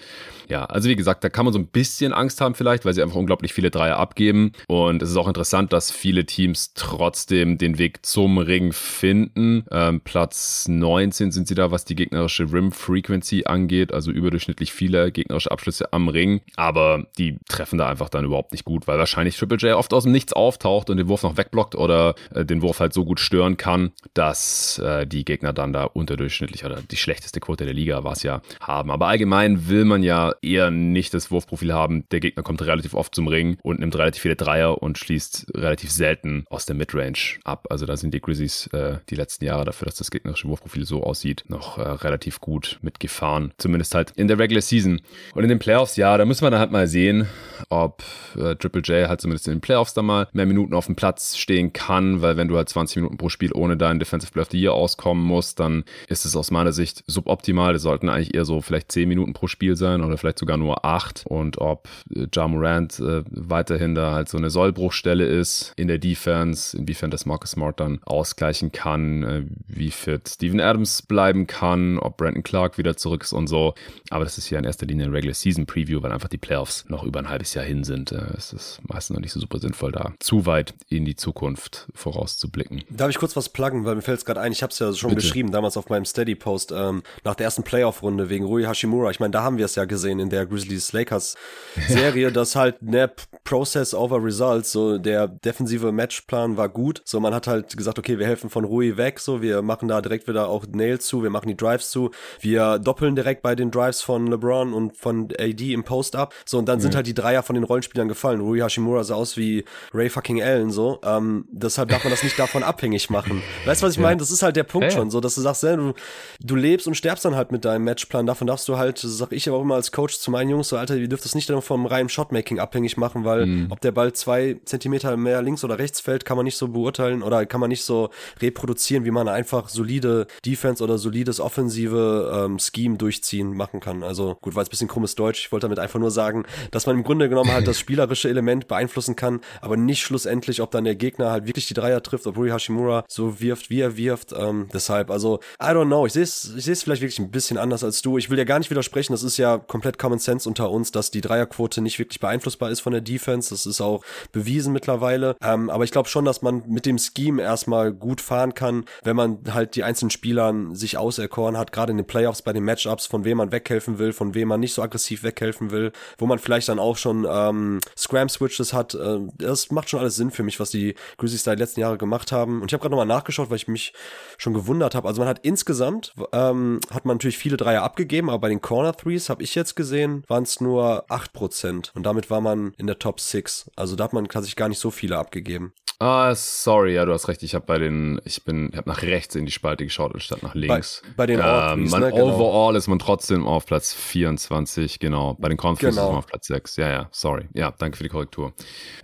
Ja, also wie gesagt, da kann man so ein bisschen Angst haben vielleicht, weil sie einfach unglaublich viele Dreier abgeben. Und es ist auch interessant, dass viele Teams trotzdem den Weg zum Ring finden. Ähm, Platz 19 sind sie da, was die gegnerische Rim Frequency angeht, also überdurchschnittlich viele gegnerische Abschlüsse am Ring. Aber die treffen da einfach dann überhaupt nicht gut, weil wahrscheinlich Triple J oft aus dem Nichts auftaucht und den Wurf noch wegblockt oder äh, den Wurf halt so gut stören kann, dass äh, die Gegner dann da unterdurchschnittlich oder die schlechteste Quote der Liga war es ja haben. Aber allgemein will man ja eher nicht das Wurfprofil haben. Der Gegner kommt relativ oft zum Ring und nimmt relativ viele Dreier und schließt relativ selten aus der Midrange ab. Also da sind die Grizzlies äh, die letzten Jahre dafür, dass das gegnerische Wurfprofil so aussieht, noch äh, relativ gut mitgefahren. Zumindest halt in der Regular Season. Und in den Playoffs, ja, da muss man dann halt mal sehen, ob äh, Triple J halt zumindest in den Playoffs da mal mehr Minuten auf dem Platz stehen kann, weil wenn du halt 20 Minuten pro Spiel ohne deinen Defensive Player of the Year auskommen musst, dann ist es aus meiner Sicht suboptimal. Das sollten eigentlich eher so vielleicht 10 Minuten pro Spiel sein oder vielleicht sogar nur 8. Und ob äh, Ja Morant äh, weiterhin da halt so eine Sollbruchstelle ist in der Defense, inwiefern das Marcus Smart dann ausgleichen kann, äh, wie fit Steven Adams bleiben kann, ob Brandon Clark wieder zurück ist und so. Aber das ist hier in erster Linie ein Regular Season Preview, weil einfach die Playoffs noch über ein halbes Jahr hin sind. Äh, es ist meistens noch nicht so super sinnvoll, da zu weit in die Zukunft vorauszublicken. Darf ich kurz was pluggen, weil mir fällt es gerade ein, ich habe es ja schon Bitte. geschrieben, damals auf meinem Steady-Post, ähm, nach der ersten Playoff-Runde wegen Rui Hashimura. Ich meine, da haben wir es ja gesehen in der Grizzlies-Lakers-Serie, dass halt ne Process over Results, so der defensive Matchplan war gut. So, man hat halt gesagt, okay, wir helfen von Rui weg, so, wir machen da direkt wieder auch Nails zu, wir machen die Drives zu, wir doppeln direkt bei den Drives von LeBron und von AD im Post-Up. So, und dann mhm. sind halt die Dreier von den Rollenspielern gefallen. Rui Hashimura sah aus wie Ray fucking Allen, so. Ähm, deshalb darf man das nicht davon abhängig machen. Weißt du, was ich ja. meine? Das ist halt der Punkt ja, schon, so, dass du sagst, ja, du, du lebst und sterbst dann halt mit deinem Matchplan. Davon darfst du halt, sag ich aber auch immer als Coach zu meinen Jungs, so, Alter, ihr dürft das nicht vom reinen Shotmaking abhängig machen, weil mhm. ob der Ball zwei Zentimeter mehr links oder rechts fällt, kann man nicht so beurteilen oder kann man nicht so reproduzieren, wie man einfach solide Defense oder solides offensive ähm, Scheme durchziehen machen kann. Also gut, war jetzt ein bisschen krummes Deutsch. Ich wollte damit einfach nur sagen, dass man im Grunde genommen halt das spielerische Element beeinflussen kann, aber nicht schlussendlich, ob dann der Gegner halt wirklich die Dreier trifft, ob Rui Hashimura so wirft, wie er wirft. Ähm, deshalb, also, I don't know. Ich sehe es ich seh's vielleicht wirklich ein bisschen anders als du. Ich will dir gar nicht widersprechen. Das ist ja komplett Common Sense unter uns, dass die Dreierquote nicht wirklich beeinflussbar ist von der Defense. Das ist auch bewiesen mittlerweile. Ähm, aber ich glaube schon, dass man mit dem Scheme erstmal gut fahren kann, wenn man halt die einzelnen Spielern sich auserkoren hat, gerade in den Playoffs bei den Matchups, von wem man weghelfen will, von wem man nicht so aggressiv weghelfen will, wo man vielleicht dann auch schon ähm, Scram-Switches hat. Äh, das macht schon alles Sinn für mich, was die Grizzlies da die letzten Jahre gemacht haben. Und ich habe gerade nochmal nachgeschaut, weil ich mich schon gewundert habe. Also man hat insgesamt, ähm, hat man natürlich viele Dreier abgegeben, aber bei den Corner Threes habe ich jetzt gesehen, waren es nur 8%. Und damit war man in der Top 6. Also da hat man tatsächlich gar nicht so viele abgegeben. Ah, sorry, ja, du hast recht. Ich habe bei den, ich bin, habe nach rechts in die Spalte geschaut anstatt nach links. Bei, bei den ähm, man, ne, genau. Overall ist man trotzdem auf Platz 24, genau. Bei den Corner Threes genau. ist man auf Platz 6. Ja, ja, sorry. Ja, danke für die Korrektur.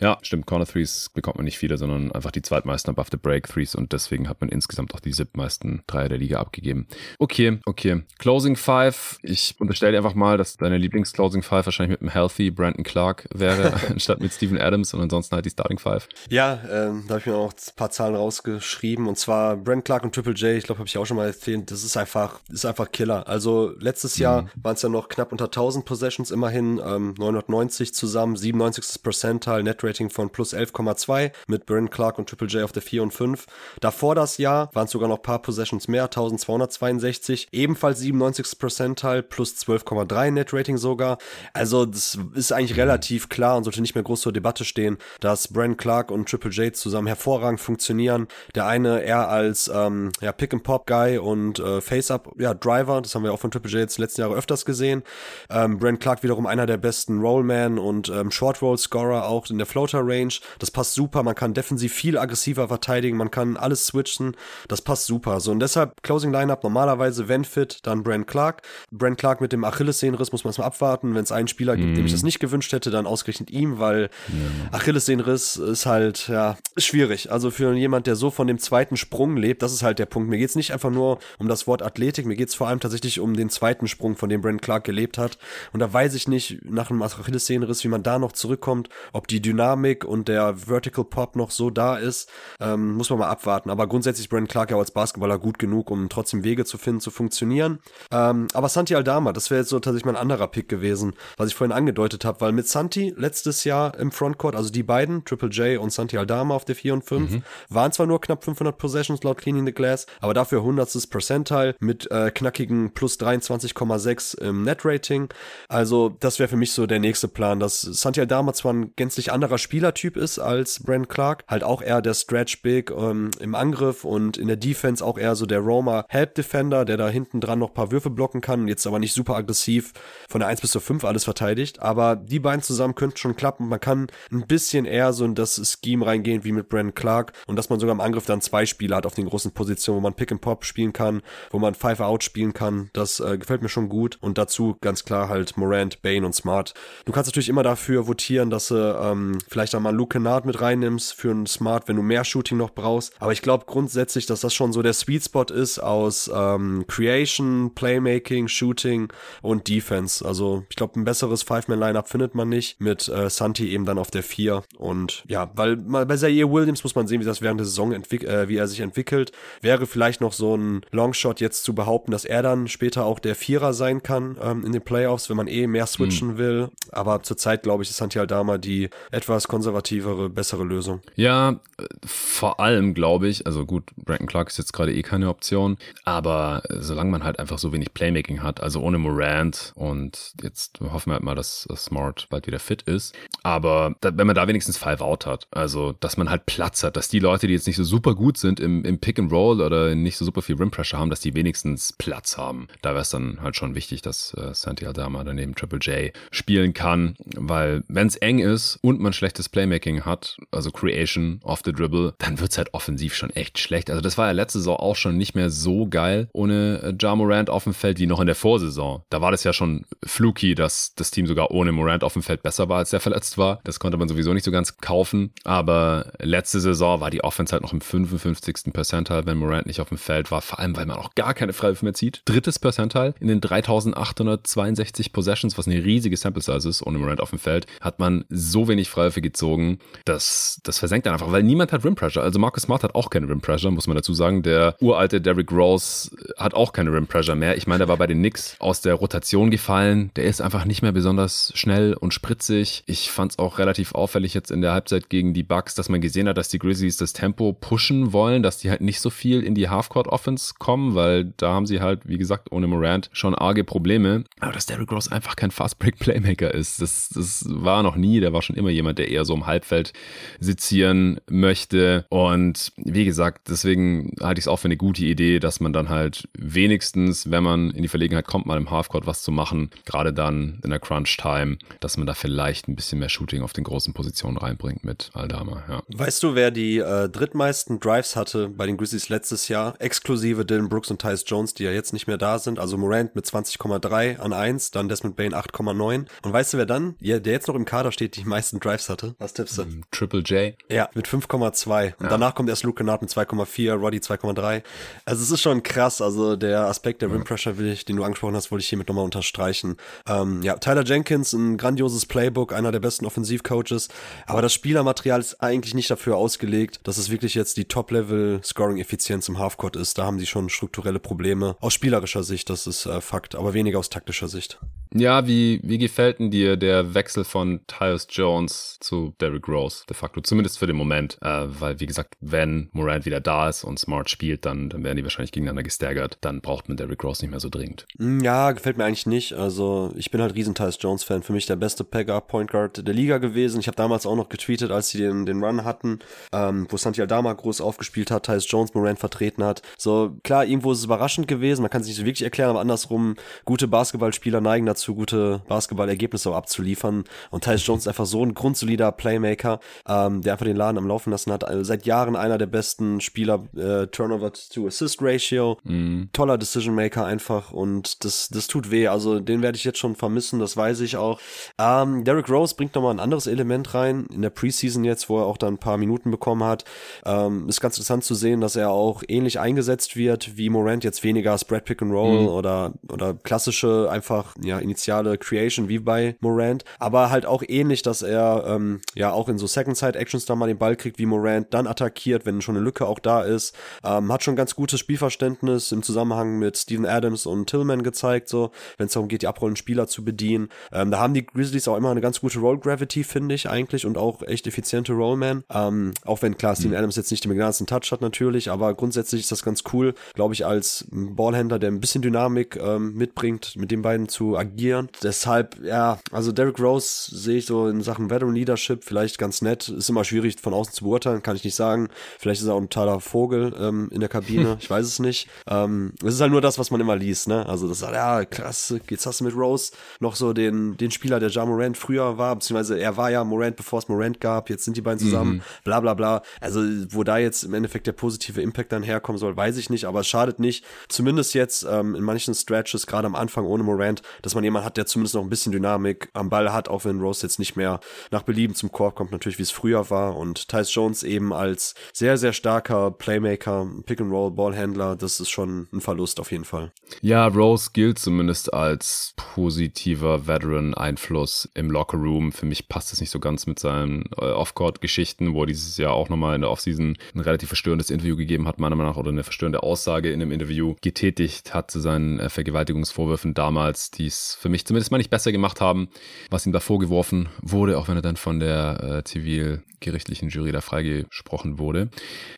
Ja, stimmt. Corner Threes bekommt man nicht viele, sondern einfach die zweitmeisten above the break Threes und deswegen hat man insgesamt auch die siebtmeisten Dreier der Liga abgegeben. Okay, okay. Closing Five. Ich unterstelle dir einfach mal, dass deine Lieblings-Closing Five wahrscheinlich mit einem Healthy Brandon Clark wäre, anstatt mit Steven Adams und ansonsten halt die Starting Five. Ja, äh, ähm, da habe ich mir auch ein paar Zahlen rausgeschrieben. Und zwar Brent Clark und Triple J, ich glaube, habe ich auch schon mal erzählt, das ist einfach, ist einfach Killer. Also letztes mhm. Jahr waren es ja noch knapp unter 1000 Possessions, immerhin ähm, 990 zusammen, 97. Percentile, Net-Rating von plus 11,2 mit Brent Clark und Triple J auf der 4 und 5. Davor das Jahr waren es sogar noch ein paar Possessions mehr, 1262, ebenfalls 97. Percentile, plus 12,3 Net-Rating sogar. Also das ist eigentlich mhm. relativ klar und sollte nicht mehr groß zur Debatte stehen, dass Brent Clark und Triple J zusammen hervorragend funktionieren. Der eine eher als ähm, ja, Pick-and-Pop-Guy und äh, Face-Up ja, Driver, das haben wir auch von Triple J jetzt letzten Jahre öfters gesehen. Ähm, Brent Clark wiederum einer der besten Rollman und ähm, Short-Roll-Scorer auch in der Floater-Range. Das passt super, man kann defensiv viel aggressiver verteidigen, man kann alles switchen, das passt super. So und deshalb Closing Lineup normalerweise, wenn fit, dann Brent Clark. Brent Clark mit dem Achillessehnenriss muss man erstmal abwarten. Wenn es einen Spieler gibt, mm. dem ich mhm. das nicht gewünscht hätte, dann ausgerechnet ihm, weil ja. Achillessehnenriss ist halt, ja, ist schwierig. Also für jemand, der so von dem zweiten Sprung lebt, das ist halt der Punkt. Mir geht's nicht einfach nur um das Wort Athletik, mir geht's vor allem tatsächlich um den zweiten Sprung, von dem Brent Clark gelebt hat. Und da weiß ich nicht, nach einem Achillessehnenriss, wie man da noch zurückkommt, ob die Dynamik und der Vertical Pop noch so da ist, ähm, muss man mal abwarten. Aber grundsätzlich Brent Clark ja als Basketballer gut genug, um trotzdem Wege zu finden, zu funktionieren. Ähm, aber Santi Aldama, das wäre jetzt so tatsächlich mein anderer Pick gewesen, was ich vorhin angedeutet habe, weil mit Santi letztes Jahr im Frontcourt, also die beiden, Triple J und Santi Aldama auf der 4 und 5, mhm. waren zwar nur knapp 500 Possessions laut Cleaning the Glass, aber dafür 100. Percentile mit äh, knackigen plus 23,6 im Net-Rating. Also das wäre für mich so der nächste Plan, dass Santi Aldama zwar ein gänzlich anderer Spielertyp ist als Brent Clark, halt auch eher der Stretch Big ähm, im Angriff und in der Defense auch eher so der Roma Help Defender, der da hinten dran noch ein paar Würfe blocken kann, jetzt aber nicht super aggressiv von der 1 bis zur 5 alles verteidigt, aber die beiden zusammen könnten schon klappen. Man kann ein bisschen eher so in das Scheme reingehen wie mit Brandon Clark und dass man sogar im Angriff dann zwei Spieler hat auf den großen Positionen, wo man Pick and Pop spielen kann, wo man Five Out spielen kann. Das äh, gefällt mir schon gut und dazu ganz klar halt Morant, Bane und Smart. Du kannst natürlich immer dafür votieren, dass du ähm, vielleicht mal Luke Kennard mit reinnimmst für einen Smart, wenn du mehr Shooting noch brauchst. Aber ich glaube grundsätzlich, dass das schon so der Sweet Spot ist aus ähm, Creation, Playmaking, Shooting und Defense. Also ich glaube, ein besseres Five-Man-Lineup findet man nicht mit äh, Santi eben dann auf der 4. Und ja, weil bei Zaire Williams muss man sehen, wie das während der Saison entwickelt, äh, wie er sich entwickelt. Wäre vielleicht noch so ein Longshot jetzt zu behaupten, dass er dann später auch der Vierer sein kann ähm, in den Playoffs, wenn man eh mehr switchen mhm. will. Aber zurzeit glaube ich, ist Santi Aldama die etwas konservativere, bessere Lösung. Ja, vor allem glaube ich, also gut, Brandon Clark ist jetzt gerade eh keine Option, aber solange man halt einfach so wenig Playmaking hat, also ohne Morant und jetzt hoffen wir halt mal, dass, dass Smart bald wieder fit ist, aber da, wenn man da wenigstens Five Out hat, also dass man halt Platz hat, dass die Leute, die jetzt nicht so super gut sind im, im Pick and Roll oder nicht so super viel Rim Pressure haben, dass die wenigstens Platz haben. Da wäre es dann halt schon wichtig, dass äh, Santi Aldama daneben Triple J spielen kann, weil wenn es eng ist und man schlechtes Playmaking hat, also Creation off the Dribble, dann wird es halt offensiv schon echt schlecht. Also das war ja letzte Saison auch schon nicht mehr so geil ohne äh, Ja Morant auf dem Feld wie noch in der Vorsaison. Da war das ja schon fluky, dass das Team sogar ohne Morant auf dem Feld besser war, als der verletzt war. Das konnte man sowieso nicht so ganz kaufen. Aber letzte Saison war die Offense halt noch im 55. Percentile, wenn Morant nicht auf dem Feld war. Vor allem, weil man auch gar keine Freiwürfe mehr zieht. Drittes Percentile in den 3862 Possessions, was eine riesige Sample Size ist, ohne Morant auf dem Feld, hat man so wenig Freiwürfe gezogen, dass das versenkt dann einfach, weil niemand hat Rim Pressure. Also Marcus Smart hat auch keine Rim Pressure, muss man dazu sagen. Der uralte Derrick Rose hat auch keine Rim Pressure mehr. Ich meine, der war bei den Knicks aus der Rotation gefallen. Der ist einfach nicht mehr besonders schnell und spritzig. Ich fand es auch relativ auffällig jetzt in der Halbzeit gegen die Bucks, dass man gesehen hat, dass die Grizzlies das Tempo pushen wollen, dass die halt nicht so viel in die Halfcourt Offense kommen, weil da haben sie halt, wie gesagt, ohne Morant schon arge Probleme. Aber dass Derrick Rose einfach kein Fast Break Playmaker ist, das, das war noch nie. Der war schon immer jemand, der eher so im Halbfeld sezieren möchte. Und wie gesagt, deswegen halte ich es auch für eine gute Idee, dass man dann halt wenigstens, wenn man in die Verlegenheit kommt, mal im Halfcourt was zu machen, gerade dann in der Crunch Time, dass man da vielleicht ein bisschen mehr Shooting auf den großen Positionen reinbringt mit Aldama. Ja. Weißt du, wer die äh, drittmeisten Drives hatte bei den Grizzlies letztes Jahr, exklusive Dylan Brooks und Tyus Jones, die ja jetzt nicht mehr da sind? Also Morant mit 20,3 an 1, dann Desmond Bain 8,9. Und weißt du, wer dann, der jetzt noch im Kader steht, die meisten Drives hatte? Was tippst du? Um, Triple J. Ja, mit 5,2. Und ja. danach kommt erst Luke Kennard mit 2,4, Roddy 2,3. Also es ist schon krass. Also der Aspekt der Rim Pressure, will ich, den du angesprochen hast, wollte ich hiermit nochmal unterstreichen. Ähm, ja, Tyler Jenkins, ein grandioses Playbook, einer der besten Offensivcoaches. Aber das Spielermaterial ist eigentlich nicht dafür ausgelegt, dass es wirklich jetzt die Top-Level-Scoring-Effizienz im Halfcourt ist. Da haben sie schon strukturelle Probleme. Aus spielerischer Sicht, das ist äh, Fakt, aber weniger aus taktischer Sicht. Ja, wie, wie gefällt denn dir der Wechsel von Tyus Jones zu Derrick Rose de facto? Zumindest für den Moment. Äh, weil, wie gesagt, wenn Morant wieder da ist und Smart spielt, dann, dann werden die wahrscheinlich gegeneinander gestärkert. Dann braucht man Derrick Rose nicht mehr so dringend. Mm, ja, gefällt mir eigentlich nicht. Also, ich bin halt riesen Tyus Jones-Fan. Für mich der beste Pegger Point Guard der Liga gewesen. Ich habe damals auch noch getweetet, als sie den, den Run hatten, ähm, wo Santi Aldama groß aufgespielt hat, Tyus Jones Morant vertreten hat. So, klar, irgendwo ist es überraschend gewesen. Man kann es nicht so wirklich erklären, aber andersrum, gute Basketballspieler neigen dazu, gute Basketballergebnisse abzuliefern. Und Tyus Jones ist einfach so ein grundsolider Playmaker, ähm, der einfach den Laden am Laufen lassen hat. Also seit Jahren einer der besten Spieler, äh, Turnover to Assist Ratio, mhm. toller Decision Maker einfach und das, das tut weh. Also den werde ich jetzt schon vermissen, das weiß ich auch. Ähm, Derrick Rose bringt nochmal ein anderes Element rein in der Preseason jetzt, wo er auch dann ein paar Minuten bekommen hat. Ähm, ist ganz interessant zu sehen, dass er auch ähnlich eingesetzt wird wie Morant jetzt weniger Spread Pick and Roll mhm. oder oder klassische einfach ja initiale Creation wie bei Morant, aber halt auch ähnlich, dass er ähm, ja auch in so Second Side Actions da mal den Ball kriegt wie Morant, dann attackiert, wenn schon eine Lücke auch da ist. Ähm, hat schon ganz gutes Spielverständnis im Zusammenhang mit Steven Adams und Tillman gezeigt, so wenn es darum geht, die abrollenden Spieler zu bedienen. Ähm, da haben die Grizzlies auch immer eine ganz gute Roll Gravity, finde ich eigentlich, und auch echt effiziente Rollman. Ähm, auch wenn klar Steven mhm. Adams jetzt nicht den ganzen Touch hat natürlich, aber grundsätzlich ist das ganz cool, glaube ich, als Ballhändler, der ein bisschen Dynamik ähm, mitbringt, mit den beiden zu agieren. Deshalb, ja, also Derrick Rose sehe ich so in Sachen Veteran Leadership vielleicht ganz nett. Ist immer schwierig von außen zu beurteilen, kann ich nicht sagen. Vielleicht ist er auch ein totaler Vogel ähm, in der Kabine, ich weiß es nicht. Ähm, es ist halt nur das, was man immer liest, ne? Also das ist ja krass, jetzt hast du mit Rose noch so den, den Spieler, der Ja Morant früher war, beziehungsweise er war ja Morant, bevor es Morant gab, jetzt sind die beiden zusammen, mhm. bla bla bla. Also wo da jetzt im Endeffekt der positive Impact dann herkommen soll, weiß ich nicht, aber es schadet nicht. Zumindest jetzt ähm, in manchen Stretches, gerade am Anfang ohne Morant, dass man jemand hat, der zumindest noch ein bisschen Dynamik am Ball hat, auch wenn Rose jetzt nicht mehr nach Belieben zum Korb kommt, natürlich wie es früher war. Und Tyus Jones eben als sehr, sehr starker Playmaker, Pick-and-Roll-Ballhändler, das ist schon ein Verlust auf jeden Fall. Ja, Rose gilt zumindest als positiver Veteran-Einfluss im Locker-Room. Für mich passt es nicht so ganz mit seinen äh, Off-Court-Geschichten, wo er dieses Jahr auch nochmal in der Offseason ein relativ verstörendes Interview gegeben hat, meiner Meinung nach, oder eine verstörende Aussage in einem Interview getätigt hat zu seinen äh, Vergewaltigungsvorwürfen damals, die es für mich zumindest mal nicht besser gemacht haben, was ihm da vorgeworfen wurde, auch wenn er dann von der äh, zivilgerichtlichen Jury da freigesprochen wurde.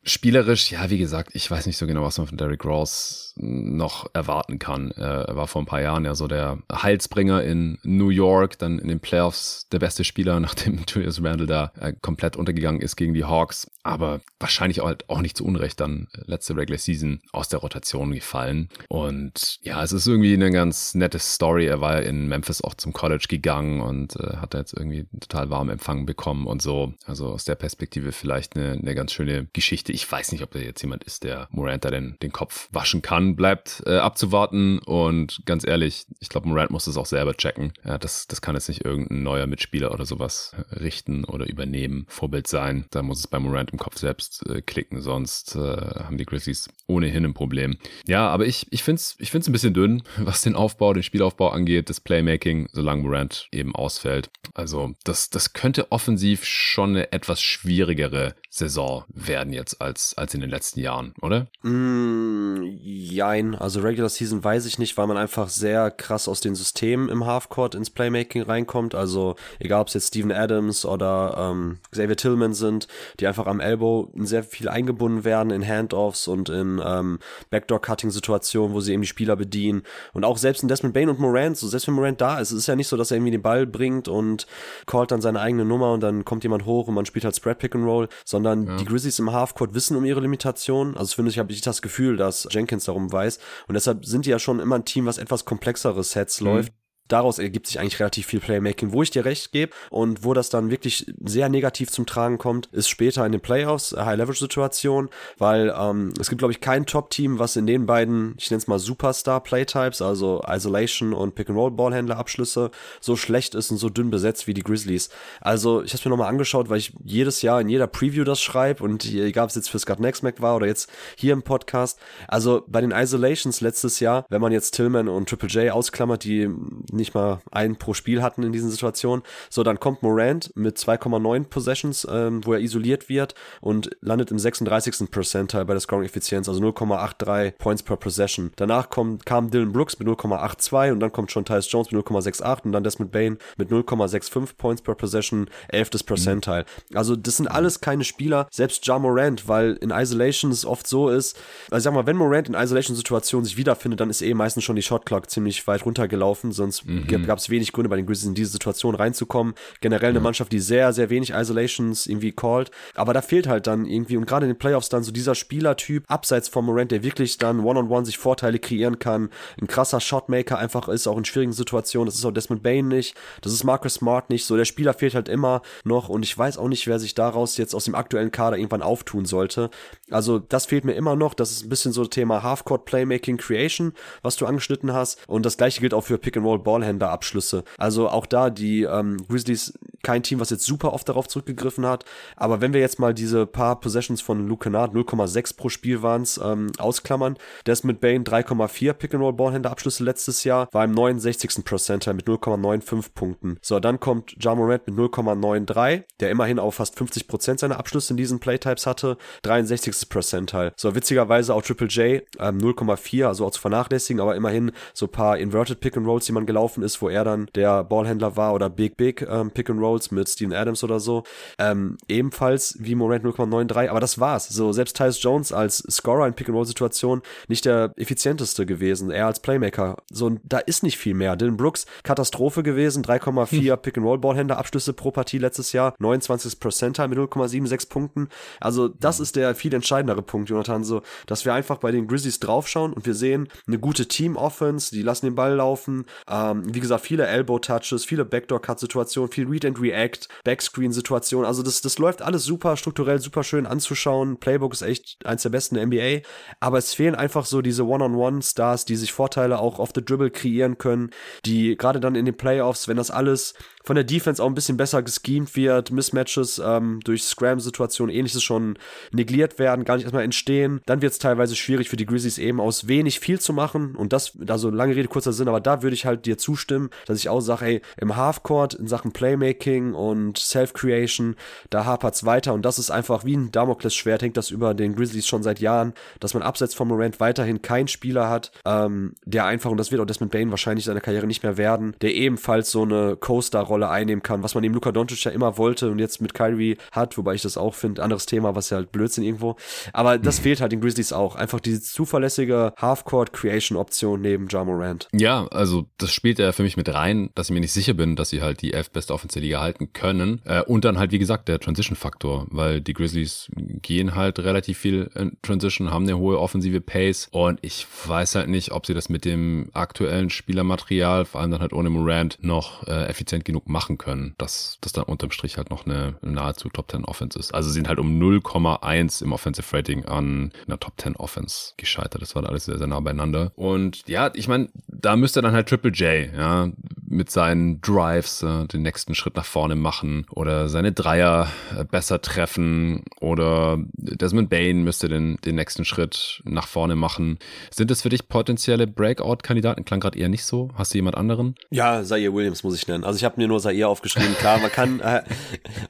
Spielerisch, ja, wie gesagt, ich weiß nicht so genau, was man von Derrick Rose noch erwarten kann. Er war vor ein paar Jahren ja so der Heilsbringer in New York, dann in den Playoffs der beste Spieler, nachdem Julius Randle da äh, komplett untergegangen ist gegen die Hawks. Aber wahrscheinlich halt auch nicht zu Unrecht dann letzte Regular Season aus der Rotation gefallen. Und ja, es ist irgendwie eine ganz nette Story. Er war ja in Memphis auch zum College gegangen und äh, hat da jetzt irgendwie total warmen Empfang bekommen und so. Also aus der Perspektive vielleicht eine, eine ganz schöne Geschichte. Ich weiß nicht, ob da jetzt jemand ist, der Morant da den, den Kopf waschen kann. Bleibt äh, abzuwarten und ganz ehrlich, ich glaube, Morant muss das auch selber checken. Ja, das, das kann jetzt nicht irgendein neuer Mitspieler oder sowas richten oder übernehmen. Vorbild sein. Da muss es bei Morant im Kopf selbst äh, klicken, sonst äh, haben die Grizzlies ohnehin ein Problem. Ja, aber ich, ich finde es ich find's ein bisschen dünn, was den Aufbau, den Spielaufbau angeht, das Playmaking, solange Morant eben ausfällt. Also das, das könnte offensiv schon eine etwas schwierigere Saison werden jetzt als, als in den letzten Jahren, oder? Mm, jein, also Regular Season weiß ich nicht, weil man einfach sehr krass aus den Systemen im Halfcourt ins Playmaking reinkommt. Also egal, ob es jetzt Steven Adams oder ähm, Xavier Tillman sind, die einfach am Elbow sehr viel eingebunden werden in Handoffs und in ähm, Backdoor-Cutting-Situationen, wo sie eben die Spieler bedienen. Und auch selbst in Desmond Bain und Morant, so selbst wenn Morant da ist, es ist ja nicht so, dass er irgendwie den Ball bringt und callt dann seine eigene Nummer und dann kommt jemand hoch und man spielt halt Spread Pick and Roll, sondern ja. die Grizzlies im Halfcourt wissen um ihre Limitationen. Also finde ich, habe ich das Gefühl, dass Jenkins darum weiß. Und deshalb sind die ja schon immer ein Team, was etwas komplexere Sets mhm. läuft daraus ergibt sich eigentlich relativ viel Playmaking. Wo ich dir recht gebe und wo das dann wirklich sehr negativ zum Tragen kommt, ist später in den Playoffs, High-Leverage-Situation, weil ähm, es gibt, glaube ich, kein Top-Team, was in den beiden, ich nenne es mal Superstar-Playtypes, also Isolation und Pick-and-Roll-Ballhändler-Abschlüsse, so schlecht ist und so dünn besetzt wie die Grizzlies. Also ich habe mir nochmal angeschaut, weil ich jedes Jahr in jeder Preview das schreibe und egal, ob es jetzt für Scott Nexmack war oder jetzt hier im Podcast. Also bei den Isolations letztes Jahr, wenn man jetzt Tillman und Triple J ausklammert, die nicht mal einen pro Spiel hatten in diesen Situationen. So, dann kommt Morant mit 2,9 Possessions, ähm, wo er isoliert wird und landet im 36. Percentile bei der Scoring-Effizienz, also 0,83 Points per Possession. Danach kommt, kam Dylan Brooks mit 0,82 und dann kommt schon Tyus Jones mit 0,68 und dann Desmond Bain mit 0,65 Points per Possession, 11. Percentile. Also das sind alles keine Spieler, selbst Ja Morant, weil in Isolation es oft so ist, also sag mal, wenn Morant in Isolation-Situationen sich wiederfindet, dann ist eh meistens schon die Shotclock ziemlich weit runtergelaufen, sonst es mhm. gab es wenig Gründe bei den Grizzlies in diese Situation reinzukommen. Generell eine Mannschaft, die sehr, sehr wenig Isolations irgendwie called. Aber da fehlt halt dann irgendwie und gerade in den Playoffs dann so dieser Spielertyp abseits von Morant, der wirklich dann One-on-One -on -one sich Vorteile kreieren kann, ein krasser Shotmaker einfach ist, auch in schwierigen Situationen. Das ist auch Desmond Bain nicht, das ist Marcus Smart nicht. So, der Spieler fehlt halt immer noch und ich weiß auch nicht, wer sich daraus jetzt aus dem aktuellen Kader irgendwann auftun sollte. Also, das fehlt mir immer noch. Das ist ein bisschen so Thema Halfcourt Playmaking Creation, was du angeschnitten hast. Und das gleiche gilt auch für Pick-and-Roll Ballhändler Abschlüsse. Also auch da die ähm, Grizzlies kein Team, was jetzt super oft darauf zurückgegriffen hat. Aber wenn wir jetzt mal diese paar Possessions von Luke Kennard, 0,6 pro Spiel waren es, ähm, ausklammern, der ist mit Bane 3,4 Pick-and-Roll-Ballhänder-Abschlüsse letztes Jahr, war im 69. Percentile mit 0,95 Punkten. So, dann kommt Ja Morant mit 0,93, der immerhin auch fast 50 Prozent seiner Abschlüsse in diesen Playtypes hatte, 63. Percentile. So, witzigerweise auch Triple J ähm, 0,4, also auch zu vernachlässigen, aber immerhin so paar Inverted Pick-and-Rolls, die man gelaufen ist, wo er dann der Ballhändler war oder Big Big ähm, Pick-and-Roll Rolls mit Steven Adams oder so. Ähm, ebenfalls wie Morant 0,93, aber das war's. So, selbst Tyus Jones als Scorer in Pick-and-Roll-Situationen nicht der effizienteste gewesen, er als Playmaker. So, da ist nicht viel mehr. Dylan Brooks, Katastrophe gewesen, 3,4 hm. Pick-and-Roll-Ballhänder, Abschlüsse pro Partie letztes Jahr, 29. Percentile mit 0,76 Punkten. Also, das ist der viel entscheidendere Punkt, Jonathan, so, dass wir einfach bei den Grizzlies draufschauen und wir sehen eine gute Team-Offense, die lassen den Ball laufen. Ähm, wie gesagt, viele Elbow-Touches, viele Backdoor-Cut-Situationen, viel Read and React, Backscreen-Situation. Also das, das läuft alles super, strukturell super schön anzuschauen. Playbook ist echt eins der besten der NBA. Aber es fehlen einfach so diese One-on-One-Stars, die sich Vorteile auch auf the Dribble kreieren können, die gerade dann in den Playoffs, wenn das alles von der Defense auch ein bisschen besser geschemt wird, Mismatches ähm, durch Scram-Situationen, ähnliches schon negliert werden, gar nicht erstmal entstehen, dann wird es teilweise schwierig für die Grizzlies eben aus wenig viel zu machen und das, also lange Rede, kurzer Sinn, aber da würde ich halt dir zustimmen, dass ich auch sage, ey, im Halfcourt in Sachen Playmaking und Self-Creation, da hapert's weiter und das ist einfach wie ein Damoklesschwert, hängt das über den Grizzlies schon seit Jahren, dass man abseits von Morant weiterhin keinen Spieler hat, ähm, der einfach, und das wird auch Desmond Bain wahrscheinlich seine Karriere nicht mehr werden, der ebenfalls so eine Coaster Rolle einnehmen kann, was man eben Luka Doncic ja immer wollte und jetzt mit Kyrie hat, wobei ich das auch finde, anderes Thema, was ja halt Blödsinn irgendwo. Aber das mhm. fehlt halt den Grizzlies auch. Einfach diese zuverlässige Half-Court-Creation-Option neben Ja Morant. Ja, also das spielt ja für mich mit rein, dass ich mir nicht sicher bin, dass sie halt die elf beste Offensive Liga halten können. Äh, und dann halt, wie gesagt, der Transition-Faktor, weil die Grizzlies gehen halt relativ viel in Transition, haben eine hohe offensive Pace und ich weiß halt nicht, ob sie das mit dem aktuellen Spielermaterial, vor allem dann halt ohne Morant, noch äh, effizient genug machen können, dass das dann unterm Strich halt noch eine nahezu Top 10 Offense ist. Also sie sind halt um 0,1 im Offensive Rating an einer Top 10 Offense gescheitert. Das war alles sehr, sehr nah beieinander. Und ja, ich meine, da müsste dann halt Triple J, ja, mit seinen Drives äh, den nächsten Schritt nach vorne machen oder seine Dreier äh, besser treffen oder Desmond Bain müsste den, den nächsten Schritt nach vorne machen. Sind das für dich potenzielle Breakout-Kandidaten? Klang gerade eher nicht so. Hast du jemand anderen? Ja, Zaire Williams muss ich nennen. Also ich habe mir nur Zaire aufgeschrieben. Klar, man kann, äh,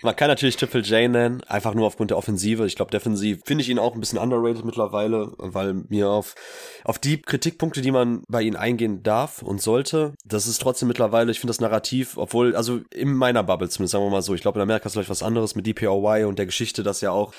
man kann natürlich Triple J nennen, einfach nur aufgrund der Offensive. Ich glaube, defensiv finde ich ihn auch ein bisschen underrated mittlerweile, weil mir auf, auf die Kritikpunkte, die man bei ihm eingehen darf und sollte, das ist trotzdem mittlerweile, ich finde das Narrativ, obwohl, also in meiner Bubble zumindest, sagen wir mal so, ich glaube, in Amerika ist vielleicht was anderes mit DPOY und der Geschichte, dass ja auch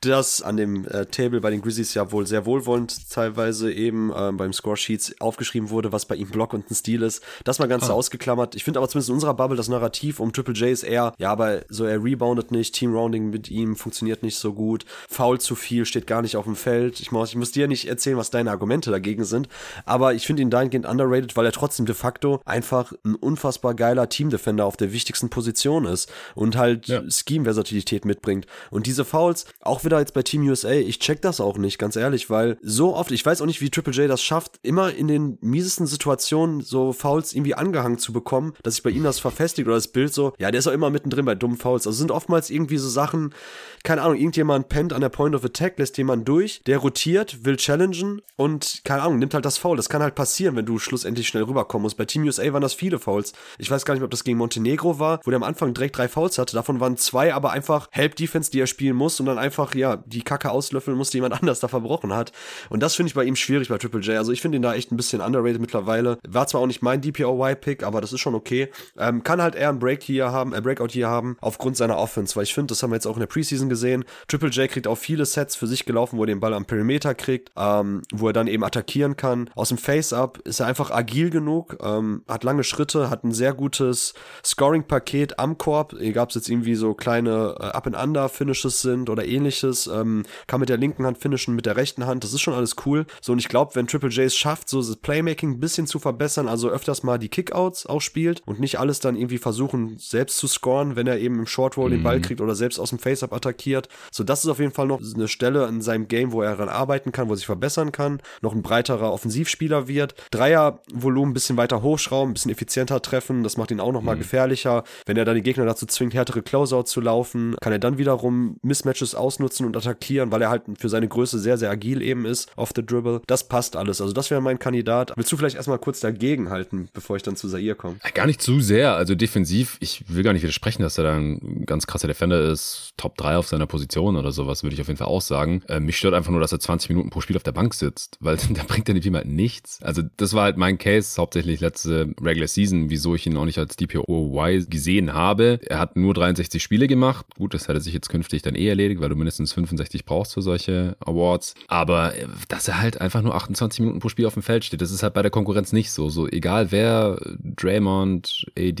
das an dem äh, Table bei den Grizzlies ja wohl sehr wohlwollend teilweise eben äh, beim Score Sheets aufgeschrieben wurde, was bei ihm Block und ein Stil ist. Das mal ganz oh. ausgeklammert. Ich finde aber zumindest in unserer Bubble das Narrativ um Triple J ist eher, ja, aber so er reboundet nicht, Team Rounding mit ihm funktioniert nicht so gut, faul zu viel, steht gar nicht auf dem Feld. Ich muss, ich muss dir nicht erzählen, was deine Argumente dagegen sind, aber ich finde ihn dahingehend underrated, weil er trotzdem de facto einfach ein unfassbar geiler Team-Defender auf der wichtigsten Position ist und halt ja. Scheme-Versatilität mitbringt. Und diese Fouls, auch wieder jetzt bei Team USA, ich check das auch nicht, ganz ehrlich, weil so oft, ich weiß auch nicht, wie Triple J das schafft, immer in den miesesten Situationen so Fouls irgendwie angehangen zu bekommen, dass sich bei ihm das verfestigt oder das Bild so, ja, der ist auch immer mittendrin bei dummen Fouls. Also sind oftmals irgendwie so Sachen, keine Ahnung, irgendjemand pennt an der Point of Attack, lässt jemand durch, der rotiert, will challengen und, keine Ahnung, nimmt halt das Foul. Das kann halt passieren, wenn du schlussendlich schnell rüberkommen musst. Bei Team USA waren das viele Fouls. Ich weiß gar nicht, ob das gegen Montenegro war, wo der am Anfang direkt drei Fouls hatte. Davon waren zwei aber einfach Help-Defense, die er spielen muss und dann einfach, ja, die Kacke auslöffeln muss, die jemand anders da verbrochen hat. Und das finde ich bei ihm schwierig bei Triple J. Also ich finde ihn da echt ein bisschen underrated mittlerweile. War zwar auch nicht mein DPOY-Pick, aber das ist schon okay. Ähm, kann halt eher ein Break hier haben, ein Breakout hier haben, aufgrund seiner Offense, weil ich finde, das haben wir jetzt auch in der Preseason gesehen. Triple J kriegt auch viele Sets für sich gelaufen, wo er den Ball am Perimeter kriegt, ähm, wo er dann eben attackieren kann. Aus dem Face-Up ist er einfach agil genug, ähm, hat lange Schritte hat ein sehr gutes Scoring-Paket am Korb, egal ob es jetzt irgendwie so kleine äh, Up-and-Under-Finishes sind oder ähnliches, ähm, kann mit der linken Hand finishen, mit der rechten Hand, das ist schon alles cool. So, und ich glaube, wenn Triple J es schafft, so das Playmaking ein bisschen zu verbessern, also öfters mal die Kickouts auch spielt und nicht alles dann irgendwie versuchen, selbst zu scoren, wenn er eben im Short Roll mhm. den Ball mhm. kriegt oder selbst aus dem Face-Up attackiert. So, das ist auf jeden Fall noch eine Stelle in seinem Game, wo er daran arbeiten kann, wo er sich verbessern kann, noch ein breiterer Offensivspieler wird. Dreiervolumen ein bisschen weiter hochschrauben, ein bisschen effizienter treffen, das macht ihn auch noch mal mhm. gefährlicher. Wenn er dann die Gegner dazu zwingt, härtere Closeout zu laufen, kann er dann wiederum Mismatches ausnutzen und attackieren, weil er halt für seine Größe sehr, sehr agil eben ist auf the Dribble. Das passt alles. Also das wäre mein Kandidat. Willst du vielleicht erstmal kurz dagegen halten, bevor ich dann zu Zaire komme? Gar nicht zu sehr. Also defensiv, ich will gar nicht widersprechen, dass er da ein ganz krasser Defender ist. Top 3 auf seiner Position oder sowas, würde ich auf jeden Fall auch sagen. Äh, mich stört einfach nur, dass er 20 Minuten pro Spiel auf der Bank sitzt, weil da bringt er nicht halt nichts. Also das war halt mein Case, hauptsächlich letzte Regular Season, wieso ich ihn auch nicht als DPOY gesehen habe. Er hat nur 63 Spiele gemacht. Gut, das hätte sich jetzt künftig dann eh erledigt, weil du mindestens 65 brauchst für solche Awards. Aber äh, dass er halt einfach nur 28 Minuten pro Spiel auf dem Feld steht, das ist halt bei der Konkurrenz nicht so. So egal wer, Draymond, AD,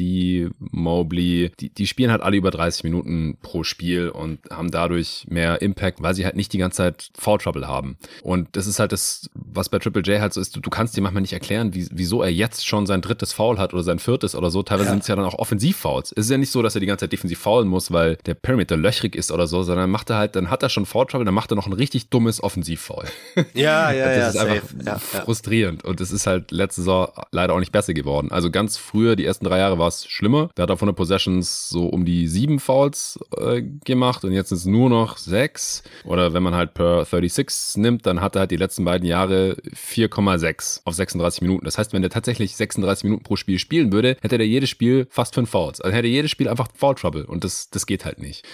Mobley, die, die spielen halt alle über 30 Minuten pro Spiel und haben dadurch mehr Impact, weil sie halt nicht die ganze Zeit Foul Trouble haben. Und das ist halt das, was bei Triple J halt so ist, du, du kannst dir manchmal nicht erklären, wie, wieso er jetzt schon sein drittes Foul hat oder sein viertes oder so. Teilweise ja. sind es ja dann auch Offensivfouls. Es ist ja nicht so, dass er die ganze Zeit defensiv foulen muss, weil der Perimeter löchrig ist oder so, sondern macht er halt, dann hat er schon Foul Trouble, dann macht er noch ein richtig dummes Offensivfoul. Ja, ja, das ja. Das ist einfach ja, frustrierend und es ist halt letzte Saison leider auch nicht besser geworden. Also ganz früher, die ersten drei Jahre war es schlimmer. Da hat von der Possessions so um die sieben Fouls äh, gemacht und jetzt sind es nur noch sechs. Oder wenn man halt per 36 nimmt, dann hat er halt die letzten beiden Jahre 4,6 auf 36 Minuten. Das heißt, wenn er tatsächlich 36 Minuten pro Spiel spielen würde, hätte er jedes Spiel fast fünf Fouls. Also hätte jedes Spiel einfach Foul Trouble und das, das geht halt nicht.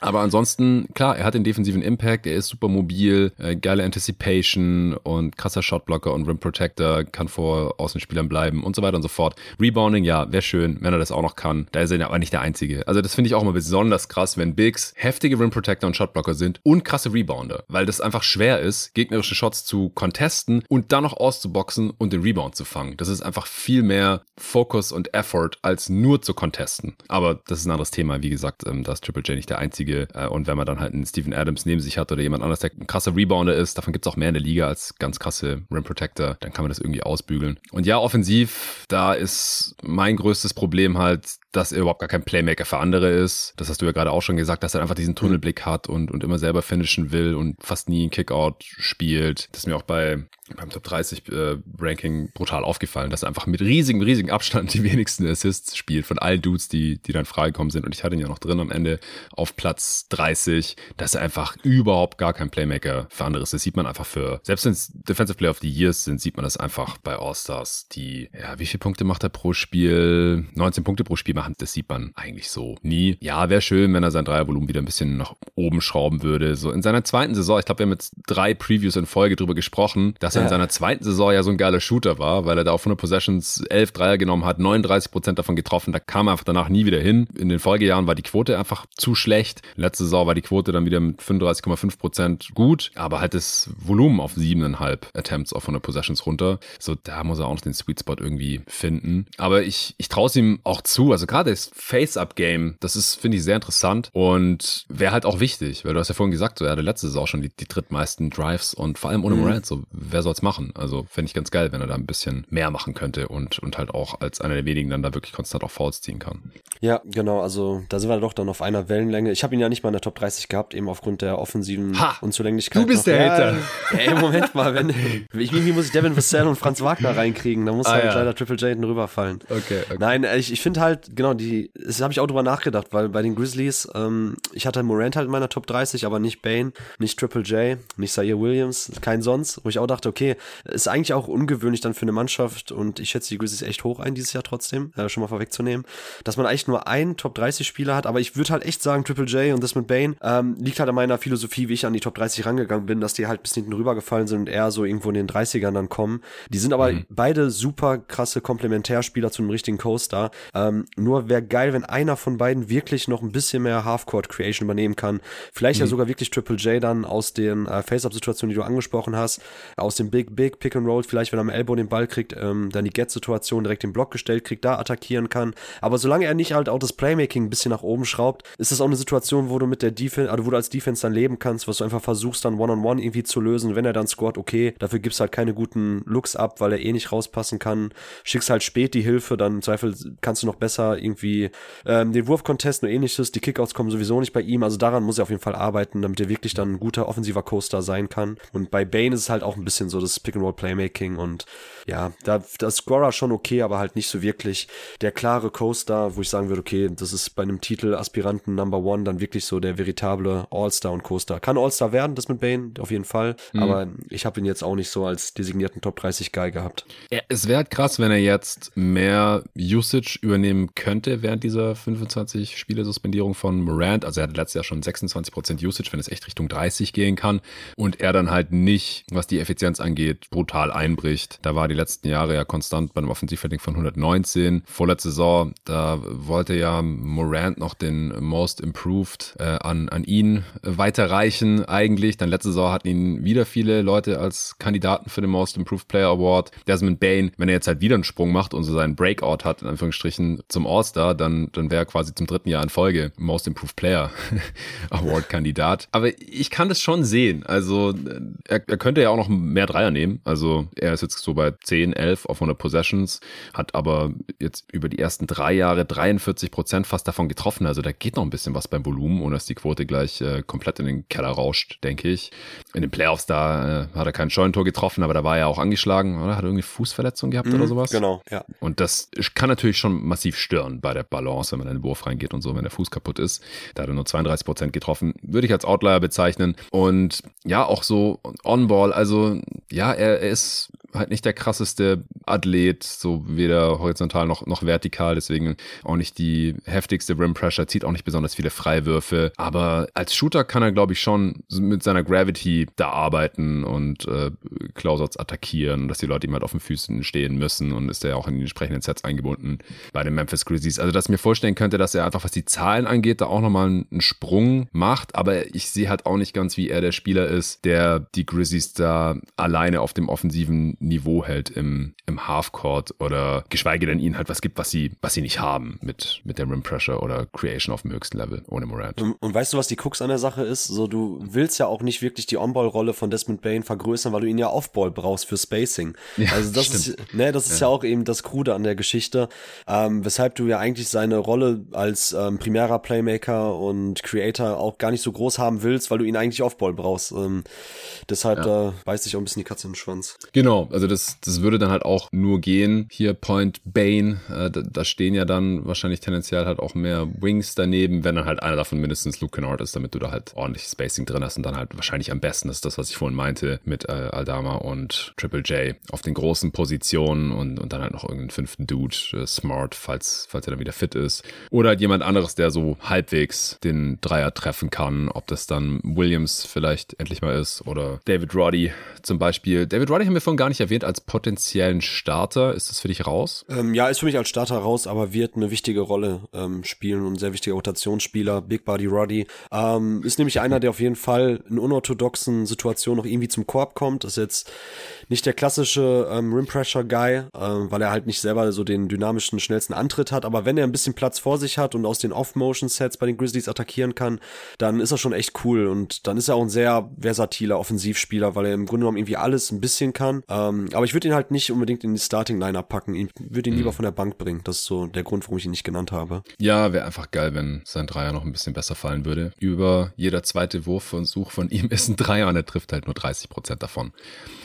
Aber ansonsten, klar, er hat den defensiven Impact, er ist super mobil, äh, geile Anticipation und krasser Shotblocker und Rim Protector, kann vor Außenspielern bleiben und so weiter und so fort. Rebounding, ja, wäre schön, wenn er das auch noch kann. Da ist er aber nicht der Einzige. Also das finde ich auch immer besonders krass, wenn Bigs heftige Rim Protector und Shotblocker sind und krasse Rebounder, weil das einfach schwer ist, gegnerische Shots zu contesten und dann noch auszuboxen und den Rebound zu fangen. Das ist einfach viel mehr Focus und Effort, als nur zu contesten. Aber das ist ein anderes Thema. Wie gesagt, ähm, da ist Triple J nicht der Einzige. Äh, und wenn man dann halt einen Steven Adams neben sich hat oder jemand anderes, der ein krasser Rebounder ist, davon gibt es auch mehr in der Liga als ganz krasse Rim Protector, dann kann man das irgendwie ausbügeln. Und ja, offensiv, da ist mein größtes Problem halt, dass er überhaupt gar kein Playmaker für andere ist. Das hast du ja gerade auch schon gesagt, dass er einfach diesen Tunnelblick hat und, und immer selber finishen will und fast nie einen Kickout spielt. Das ist mir auch bei beim Top 30 äh, Ranking brutal aufgefallen, dass er einfach mit riesigem, riesigem Abstand die wenigsten Assists spielt von allen Dudes, die, die dann freigekommen sind. Und ich hatte ihn ja noch drin am Ende auf Platz 30, dass er einfach überhaupt gar kein Playmaker für andere ist. Das sieht man einfach für, selbst wenn es Defensive Player of the Years sind, sieht man das einfach bei All-Stars, die, ja, wie viele Punkte macht er pro Spiel? 19 Punkte pro Spiel machen, das sieht man eigentlich so nie. Ja, wäre schön, wenn er sein Dreiervolumen wieder ein bisschen nach oben schrauben würde. So in seiner zweiten Saison, ich glaube, wir haben jetzt drei Previews in Folge drüber gesprochen, dass er in seiner zweiten Saison ja so ein geiler Shooter war, weil er da auf 100 Possessions 11 Dreier genommen hat, 39 Prozent davon getroffen. Da kam er einfach danach nie wieder hin. In den Folgejahren war die Quote einfach zu schlecht. Letzte Saison war die Quote dann wieder mit 35,5 Prozent gut, aber halt das Volumen auf 7,5 Attempts auf 100 Possessions runter. So, da muss er auch noch den Sweet Spot irgendwie finden. Aber ich, ich traue es ihm auch zu. Also gerade das Face-Up-Game, das ist, finde ich, sehr interessant und wäre halt auch wichtig, weil du hast ja vorhin gesagt, so, er hatte letzte Saison schon die, die drittmeisten Drives und vor allem ohne mhm. Morant, so, wer soll's machen? Also fände ich ganz geil, wenn er da ein bisschen mehr machen könnte und, und halt auch als einer der wenigen dann da wirklich konstant auch Fouls ziehen kann. Ja, genau, also da sind wir doch dann auf einer Wellenlänge. Ich habe ihn ja nicht mal in der Top 30 gehabt, eben aufgrund der offensiven ha, Unzulänglichkeit. Du bist noch. der Hater. Ja, ey, Moment mal, wenn irgendwie muss ich Devin Vassell und Franz Wagner reinkriegen, da muss ah, halt ja. leider Triple J hinten rüberfallen. Okay, okay. Nein, ich, ich finde halt, genau, die, das habe ich auch drüber nachgedacht, weil bei den Grizzlies, ähm, ich hatte Morant halt in meiner Top 30, aber nicht Bane, nicht Triple J, nicht Zaire Williams, kein sonst, wo ich auch dachte, okay, ist eigentlich auch ungewöhnlich dann für eine Mannschaft und ich schätze die Grizzlies echt hoch ein dieses Jahr trotzdem, äh, schon mal vorwegzunehmen, dass man eigentlich nur einen Top 30 Spieler hat, aber ich würde halt echt sagen, Triple J und das mit Bane ähm, liegt halt an meiner Philosophie, wie ich an die Top 30 rangegangen bin, dass die halt bis hinten rübergefallen sind und eher so irgendwo in den 30ern dann kommen. Die sind aber mhm. beide super krasse Komplementärspieler zu einem richtigen Ähm, nur wäre geil, wenn einer von beiden wirklich noch ein bisschen mehr Halfcourt Creation übernehmen kann. Vielleicht mhm. ja sogar wirklich Triple J dann aus den äh, Face-Up-Situationen, die du angesprochen hast, aus dem Big Big Pick and Roll, vielleicht wenn er am Elbow den Ball kriegt, ähm, dann die Get-Situation direkt den Block gestellt kriegt, da attackieren kann. Aber solange er nicht halt auch das Playmaking ein bisschen nach oben schraubt, ist das auch eine Situation, wo du mit der Defense, also wo du als Defense dann leben kannst, was du einfach versuchst dann One-on-One -on -one irgendwie zu lösen. Wenn er dann scored, okay, dafür gibst halt keine guten Looks ab, weil er eh nicht rauspassen kann. Schickst halt spät die Hilfe, dann im Zweifel kannst du noch besser irgendwie ähm, den Wurf contesten und ähnliches. Die Kickouts kommen sowieso nicht bei ihm, also daran muss er auf jeden Fall arbeiten, damit er wirklich dann ein guter offensiver Coaster sein kann. Und bei Bane ist es halt auch ein bisschen so das Pick-and-Roll-Playmaking und ja, da das Scorer schon okay, aber halt nicht so wirklich der klare Coaster, wo ich sagen würde, okay, das ist bei einem Titel Aspiranten Number One dann wirklich so der veritable All-Star und Coaster. Kann All-Star werden, das mit Bane, auf jeden Fall, mhm. aber ich habe ihn jetzt auch nicht so als designierten Top 30 Guy gehabt. Ja, es wäre halt krass, wenn er jetzt mehr Usage übernehmen könnte während dieser 25 Spiele Suspendierung von Morant. Also er hat letztes Jahr schon 26% Usage, wenn es echt Richtung 30 gehen kann und er dann halt nicht, was die Effizienz angeht, brutal einbricht. Da war die letzten Jahre ja konstant bei einem Offensivrating von 119. Vorletzte Saison, da wollte ja Morant noch den Most Improved äh, an, an ihn weiterreichen eigentlich. Dann letzte Saison hatten ihn wieder viele Leute als Kandidaten für den Most Improved Player Award. Desmond Bain, wenn er jetzt halt wieder einen Sprung macht und so seinen Breakout hat, in Anführungsstrichen, zum All-Star, dann, dann wäre er quasi zum dritten Jahr in Folge Most Improved Player Award Kandidat. Aber ich kann das schon sehen. Also er, er könnte ja auch noch mehr Dreier nehmen. Also er ist jetzt so bei 10, 11 auf 100 Possessions, hat aber jetzt über die ersten drei Jahre 43 Prozent fast davon getroffen. Also da geht noch ein bisschen was beim Volumen, ohne dass die Quote gleich äh, komplett in den Keller rauscht, denke ich. In den Playoffs da äh, hat er kein Scheunentor getroffen, aber da war er auch angeschlagen, oder? Hat er irgendwie Fußverletzung gehabt mhm, oder sowas? Genau, ja. Und das kann natürlich schon massiv stören bei der Balance, wenn man in den Wurf reingeht und so, wenn der Fuß kaputt ist. Da hat er nur 32 Prozent getroffen. Würde ich als Outlier bezeichnen. Und ja, auch so On-Ball, also ja, er, er ist halt nicht der krasseste Athlet, so weder horizontal noch, noch vertikal, deswegen auch nicht die heftigste Rim Pressure, zieht auch nicht besonders viele Freiwürfe, aber als Shooter kann er, glaube ich, schon mit seiner Gravity da arbeiten und äh, Closeouts attackieren, dass die Leute ihm halt auf den Füßen stehen müssen und ist er auch in die entsprechenden Sets eingebunden bei den Memphis Grizzlies. Also, dass ich mir vorstellen könnte, dass er einfach, was die Zahlen angeht, da auch nochmal einen Sprung macht, aber ich sehe halt auch nicht ganz, wie er der Spieler ist, der die Grizzlies da alleine auf dem offensiven Niveau hält im, im Halfcourt oder geschweige denn ihnen halt was gibt, was sie, was sie nicht haben mit, mit der Rim Pressure oder Creation auf dem höchsten Level ohne Morant. Und, und weißt du, was die Cooks an der Sache ist? So, du willst ja auch nicht wirklich die On-Ball-Rolle von Desmond Bain vergrößern, weil du ihn ja Off-Ball brauchst für Spacing. Ja, also das stimmt. ist, ne, das ist ja. ja. auch eben das Krude an der Geschichte, ähm, weshalb du ja eigentlich seine Rolle als ähm, primärer Playmaker und Creator auch gar nicht so groß haben willst, weil du ihn eigentlich Off-Ball brauchst. Ähm, deshalb ja. äh, beißt sich auch ein bisschen die Katze in den Schwanz. Genau, also das, das würde dann halt auch nur gehen. Hier Point Bane, äh, da, da, stehen ja dann wahrscheinlich tendenziell halt auch mehr Wings daneben, wenn dann halt einer davon mindestens Luke Kennard ist, damit du da halt ordentlich Spacing drin hast und dann halt wahrscheinlich am besten ist das, was ich vorhin meinte, mit äh, Aldama und Triple J auf den großen Positionen und, und dann halt noch irgendeinen fünften Dude, äh, Smart, falls, falls er dann wieder fit ist. Oder halt jemand anderes, der so halbwegs den Dreier treffen kann, ob das dann Williams vielleicht endlich mal ist oder David Roddy zum Beispiel. David Roddy haben wir vorhin gar nicht erwähnt als potenziellen Starter. Ist das für dich raus? Ähm, ja, ist für mich als Starter raus, aber wird eine wichtige Rolle ähm, spielen und ein sehr wichtiger Rotationsspieler. Big Body Roddy. Ähm, ist nämlich einer, der auf jeden Fall in unorthodoxen Situationen noch irgendwie zum Korb kommt. Ist jetzt nicht der klassische ähm, Rim Pressure Guy, ähm, weil er halt nicht selber so den dynamischen, schnellsten Antritt hat. Aber wenn er ein bisschen Platz vor sich hat und aus den Off-Motion-Sets bei den Grizzlies attackieren kann, dann ist er schon echt cool. Und dann ist er auch ein sehr versatiler Offensivspieler, weil er im Grunde genommen irgendwie alles ein bisschen kann. Ähm, aber ich würde ihn halt nicht unbedingt in die Starting-Liner packen. Ich würde ihn mhm. lieber von der Bank bringen. Das ist so der Grund, warum ich ihn nicht genannt habe. Ja, wäre einfach geil, wenn sein Dreier noch ein bisschen besser fallen würde. Über jeder zweite Wurfversuch von ihm ist ein Dreier und er trifft halt nur 30 Prozent davon.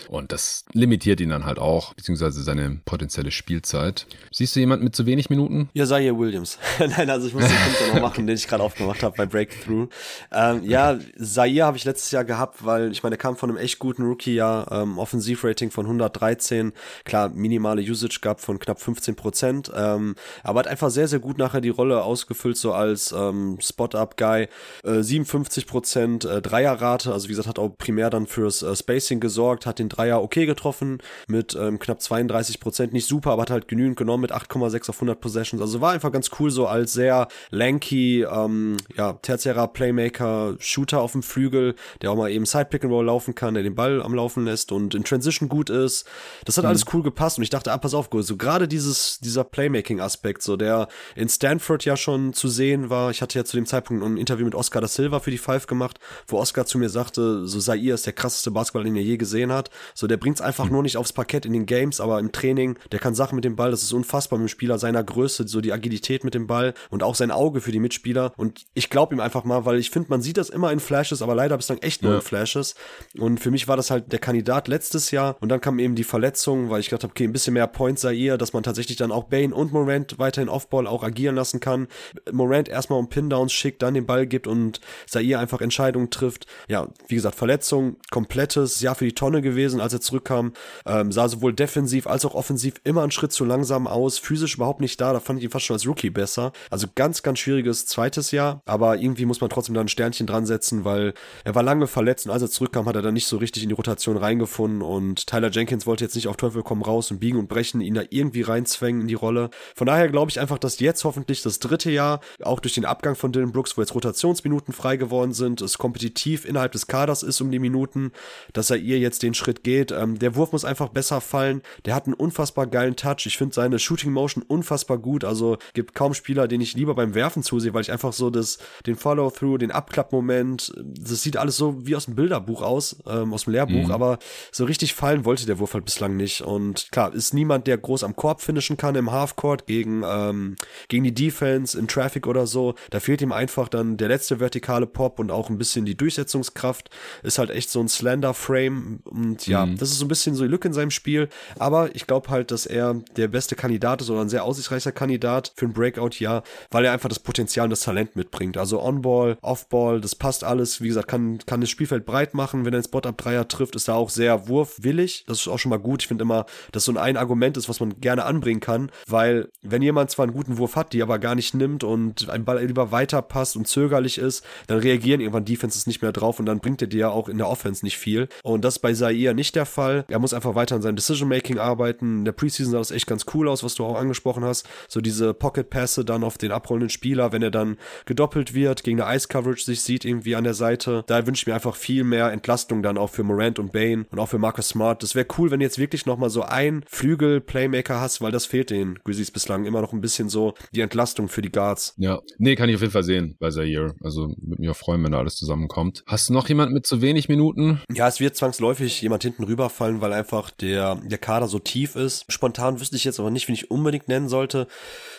Und das limitiert ihn dann halt auch, beziehungsweise seine potenzielle Spielzeit. Siehst du jemanden mit zu wenig Minuten? Ja, Zaire Williams. Nein, also ich muss den Punkt noch machen, den ich gerade aufgemacht habe bei Breakthrough. Ähm, ja, Zaire habe ich letztes Jahr gehabt, weil ich meine, er kam von einem echt guten Rookie-Jahr, ähm, Offensivrating von 113, klar, minimale Usage gab von knapp 15 Prozent, ähm, aber hat einfach sehr, sehr gut nachher die Rolle ausgefüllt, so als ähm, Spot-Up-Guy. Äh, 57 Prozent äh, Dreierrate, also wie gesagt, hat auch primär dann fürs äh, Spacing gesorgt, hat den Dreier okay getroffen mit ähm, knapp 32 Prozent. Nicht super, aber hat halt genügend genommen mit 8,6 auf 100 Possessions. Also war einfach ganz cool so als sehr lanky, ähm, ja, tertiärer Playmaker, Shooter auf dem Flügel, der auch mal eben Side Pick and Roll laufen kann, der den Ball am Laufen lässt und in Transition gut ist. Das hat mhm. alles cool gepasst und ich dachte, ah, pass auf, so gerade dieses, dieser Playmaking-Aspekt, so der in Stanford ja schon zu sehen war. Ich hatte ja zu dem Zeitpunkt ein Interview mit Oscar da Silva für die Five gemacht, wo Oscar zu mir sagte, so Zaire ist der krasseste Basketball, den er je gesehen hat. So, der bringt's einfach mhm. nur nicht aufs Parkett in den Games, aber im Training, der kann Sachen mit dem Ball, das ist unfassbar mit dem Spieler seiner Größe, so die Agilität mit dem Ball und auch sein Auge für die Mitspieler. Und ich glaube ihm einfach mal, weil ich finde, man sieht das immer in Flashes, aber leider bislang echt nur ja. in Flashes. Und für mich war das halt der Kandidat letztes Jahr. Und dann kam eben die Verletzung, weil ich gedacht habe, okay, ein bisschen mehr Points sei ihr, dass man tatsächlich dann auch Bane und Morant weiterhin Offball auch agieren lassen kann. Morant erstmal um Pin-Downs schickt, dann den Ball gibt und Zaire einfach Entscheidungen trifft. Ja, wie gesagt, Verletzung, komplettes Jahr für die Tonne gewesen, als er zurückkam. Ähm, sah sowohl defensiv als auch offensiv immer einen Schritt zu langsam aus, physisch überhaupt nicht da. Da fand ich ihn fast schon als Rookie besser. Also ganz, ganz schwieriges zweites Jahr, aber irgendwie muss man trotzdem da ein Sternchen dran setzen, weil er war lange verletzt und als er zurückkam, hat er dann nicht so richtig in die Rotation reingefunden und Tyler Jenkins wollte jetzt nicht auf Teufel komm raus und biegen und brechen, ihn da irgendwie reinzwängen in die Rolle. Von daher glaube ich einfach, dass jetzt hoffentlich das dritte Jahr, auch durch den Abgang von Dylan Brooks, wo jetzt Rotationsminuten frei geworden sind, es kompetitiv innerhalb des Kaders ist um die Minuten, dass er ihr jetzt den Schritt geht. Ähm, der Wurf muss einfach besser fallen. Der hat einen unfassbar geilen Touch. Ich finde seine Shooting Motion unfassbar gut. Also gibt kaum Spieler, den ich lieber beim Werfen zusehe, weil ich einfach so das, den Follow-through, den Abklappmoment, das sieht alles so wie aus dem Bilderbuch aus, ähm, aus dem Lehrbuch, mhm. aber so richtig fallen wollte der Wurf halt bislang nicht. Und klar, ist niemand, der groß am Korb finishen kann im Halfcourt gegen, ähm, gegen die Defense in Traffic oder so. Da fehlt ihm einfach dann der letzte vertikale Pop und auch ein bisschen die Durchsetzungskraft. Ist halt echt so ein Slender Frame und ja, mhm. das ist so ein bisschen so die Lücke in seinem Spiel. Aber ich glaube halt, dass er der beste Kandidat ist oder ein sehr aussichtsreicher Kandidat für ein Breakout-Jahr, weil er einfach das Potenzial und das Talent mitbringt. Also On-Ball, Off-Ball, das passt alles. Wie gesagt, kann, kann das Spielfeld breit machen. Wenn er einen Spot-Up-Dreier trifft, ist er auch sehr wurfwillig. Das ist auch schon mal gut. Ich finde immer, dass so ein Argument ist, was man gerne anbringen kann, weil wenn jemand zwar einen guten Wurf hat, die aber gar nicht nimmt und ein Ball lieber weiter passt und zögerlich ist, dann reagieren irgendwann Defenses nicht mehr drauf und dann bringt er dir ja auch in der Offense nicht viel. Und das bei Zaire nicht der Fall. Er muss einfach weiter an seinem Decision-Making arbeiten. In der Preseason sah das echt ganz cool aus, was du auch angesprochen hast. So diese Pocket-Pässe dann auf den abrollenden Spieler, wenn er dann gedoppelt wird, gegen eine Ice-Coverage sich sieht irgendwie an der Seite. Da wünsche ich mir einfach viel mehr Entlastung dann auch für Morant und Bane und auch für Marcus Smart. Das wäre cool, wenn du jetzt wirklich nochmal so ein Flügel-Playmaker hast, weil das fehlt den Grizzlies bislang immer noch ein bisschen so die Entlastung für die Guards. Ja, nee, kann ich auf jeden Fall sehen bei Zaire. Also würde mich auch freuen, wenn da alles zusammenkommt. Hast du noch jemand mit zu wenig Minuten? Ja, es wird zwangsläufig jemand hinten rüberfallen, weil einfach der, der Kader so tief ist. Spontan wüsste ich jetzt aber nicht, wen ich unbedingt nennen sollte.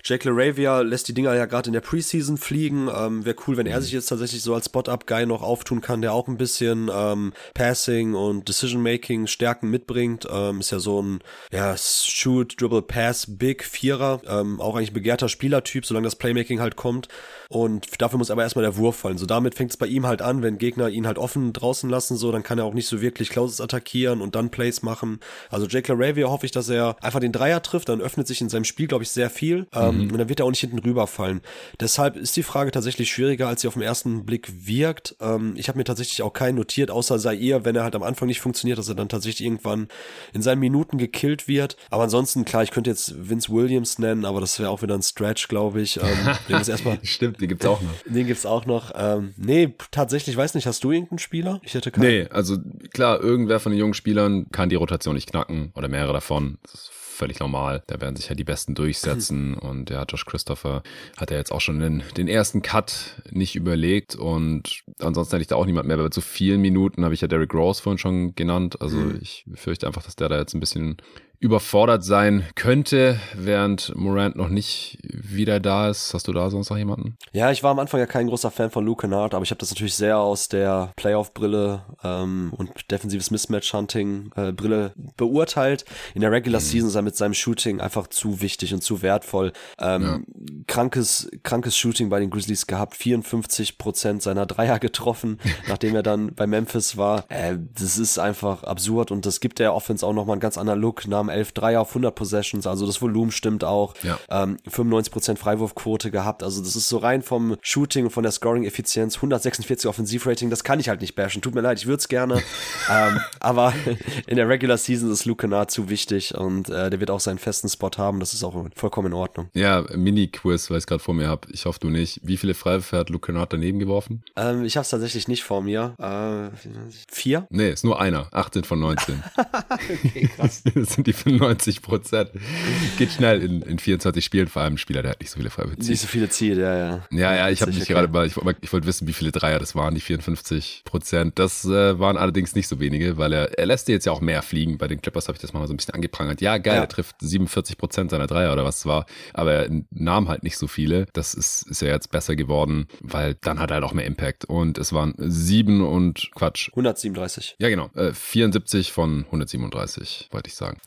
Jake LaRavia lässt die Dinger ja gerade in der Preseason fliegen. Ähm, Wäre cool, wenn er mhm. sich jetzt tatsächlich so als Spot-Up-Guy noch auftun kann, der auch ein bisschen ähm, Passing und Decision-Making Stärken mitbringt. Ähm, ist ja so ein ja, Shoot, Dribble, Pass, Big Vierer. Ähm, auch eigentlich begehrter Spielertyp, solange das Playmaking halt kommt. Und dafür muss aber erstmal der Wurf fallen. So damit fängt es bei ihm halt an, wenn Gegner ihn halt offen draußen lassen, so, dann kann er auch nicht so wirklich Closes attackieren und dann Plays machen. Also Jake LaRavia hoffe ich, dass er einfach den Dreier trifft, dann öffnet sich in seinem Spiel, glaube ich, sehr viel. Ähm, mhm. Und dann wird er auch nicht hinten rüberfallen. Deshalb ist die Frage tatsächlich schwieriger, als sie auf den ersten Blick wirkt. Ähm, ich habe mir tatsächlich auch keinen notiert, außer Zaire, wenn er halt am Anfang nicht funktioniert, dass er dann tatsächlich irgendwann in seinen Minuten gekillt wird. Aber ansonsten, klar, ich könnte jetzt Vince Williams nennen, aber das wäre auch wieder ein Stretch, glaube ich. Ähm, erstmal Stimmt, den gibt's auch noch. Den gibt's auch noch. Ähm, nee, tatsächlich, weiß nicht, hast du irgendeinen Spieler? Ich hätte keinen. Nee, also klar, irgendwer von den jungen Spielern kann die Rotation nicht knacken oder mehrere davon. Das ist völlig normal. Da werden sich ja die Besten durchsetzen und ja, Josh Christopher hat ja jetzt auch schon den, den ersten Cut nicht überlegt und ansonsten hätte ich da auch niemand mehr, aber zu vielen Minuten habe ich ja Derrick Rose vorhin schon genannt. Also mhm. ich fürchte einfach, dass der da jetzt ein bisschen überfordert sein könnte, während Morant noch nicht wieder da ist. Hast du da sonst noch jemanden? Ja, ich war am Anfang ja kein großer Fan von Luke Kennard, aber ich habe das natürlich sehr aus der Playoff-Brille ähm, und defensives Mismatch-Hunting-Brille äh, beurteilt. In der Regular mhm. Season ist er mit seinem Shooting einfach zu wichtig und zu wertvoll. Ähm, ja. krankes, krankes Shooting bei den Grizzlies gehabt, 54 Prozent seiner Dreier getroffen, nachdem er dann bei Memphis war. Äh, das ist einfach absurd und das gibt der Offense auch nochmal einen ganz anderen Look. Nach 11 Dreier auf 100 Possessions, also das Volumen stimmt auch. Ja. Ähm, 95% Freiwurfquote gehabt, also das ist so rein vom Shooting und von der Scoring-Effizienz, 146 Offensivrating, das kann ich halt nicht bashen. Tut mir leid, ich würde es gerne, ähm, aber in der Regular Season ist Luke Kennard zu wichtig und äh, der wird auch seinen festen Spot haben, das ist auch vollkommen in Ordnung. Ja, Mini-Quiz, weil ich es gerade vor mir habe. Ich hoffe, du nicht. Wie viele Freiwürfe hat Luke Kennard daneben geworfen? Ähm, ich habe es tatsächlich nicht vor mir. Äh, vier? Nee, ist nur einer. 18 von 19. okay, krass. das sind die 95 Prozent. Geht schnell in, in 24 Spielen, vor allem ein Spieler, der hat nicht so viele Freiwürfe. Nicht so viele Ziele, ja, ja. Ja, ja, ich habe mich okay. gerade mal, ich, ich wollte wissen, wie viele Dreier das waren, die 54 Prozent. Das äh, waren allerdings nicht so wenige, weil er, er lässt jetzt ja auch mehr fliegen. Bei den Clippers habe ich das mal so ein bisschen angeprangert. Ja, geil, Ja. er trifft 47 Prozent seiner Dreier oder was es war, aber er nahm halt nicht so viele. Das ist, ist ja jetzt besser geworden, weil dann hat er halt auch mehr Impact. Und es waren sieben und Quatsch. 137. Ja, genau. Äh, 74 von 137, wollte ich sagen.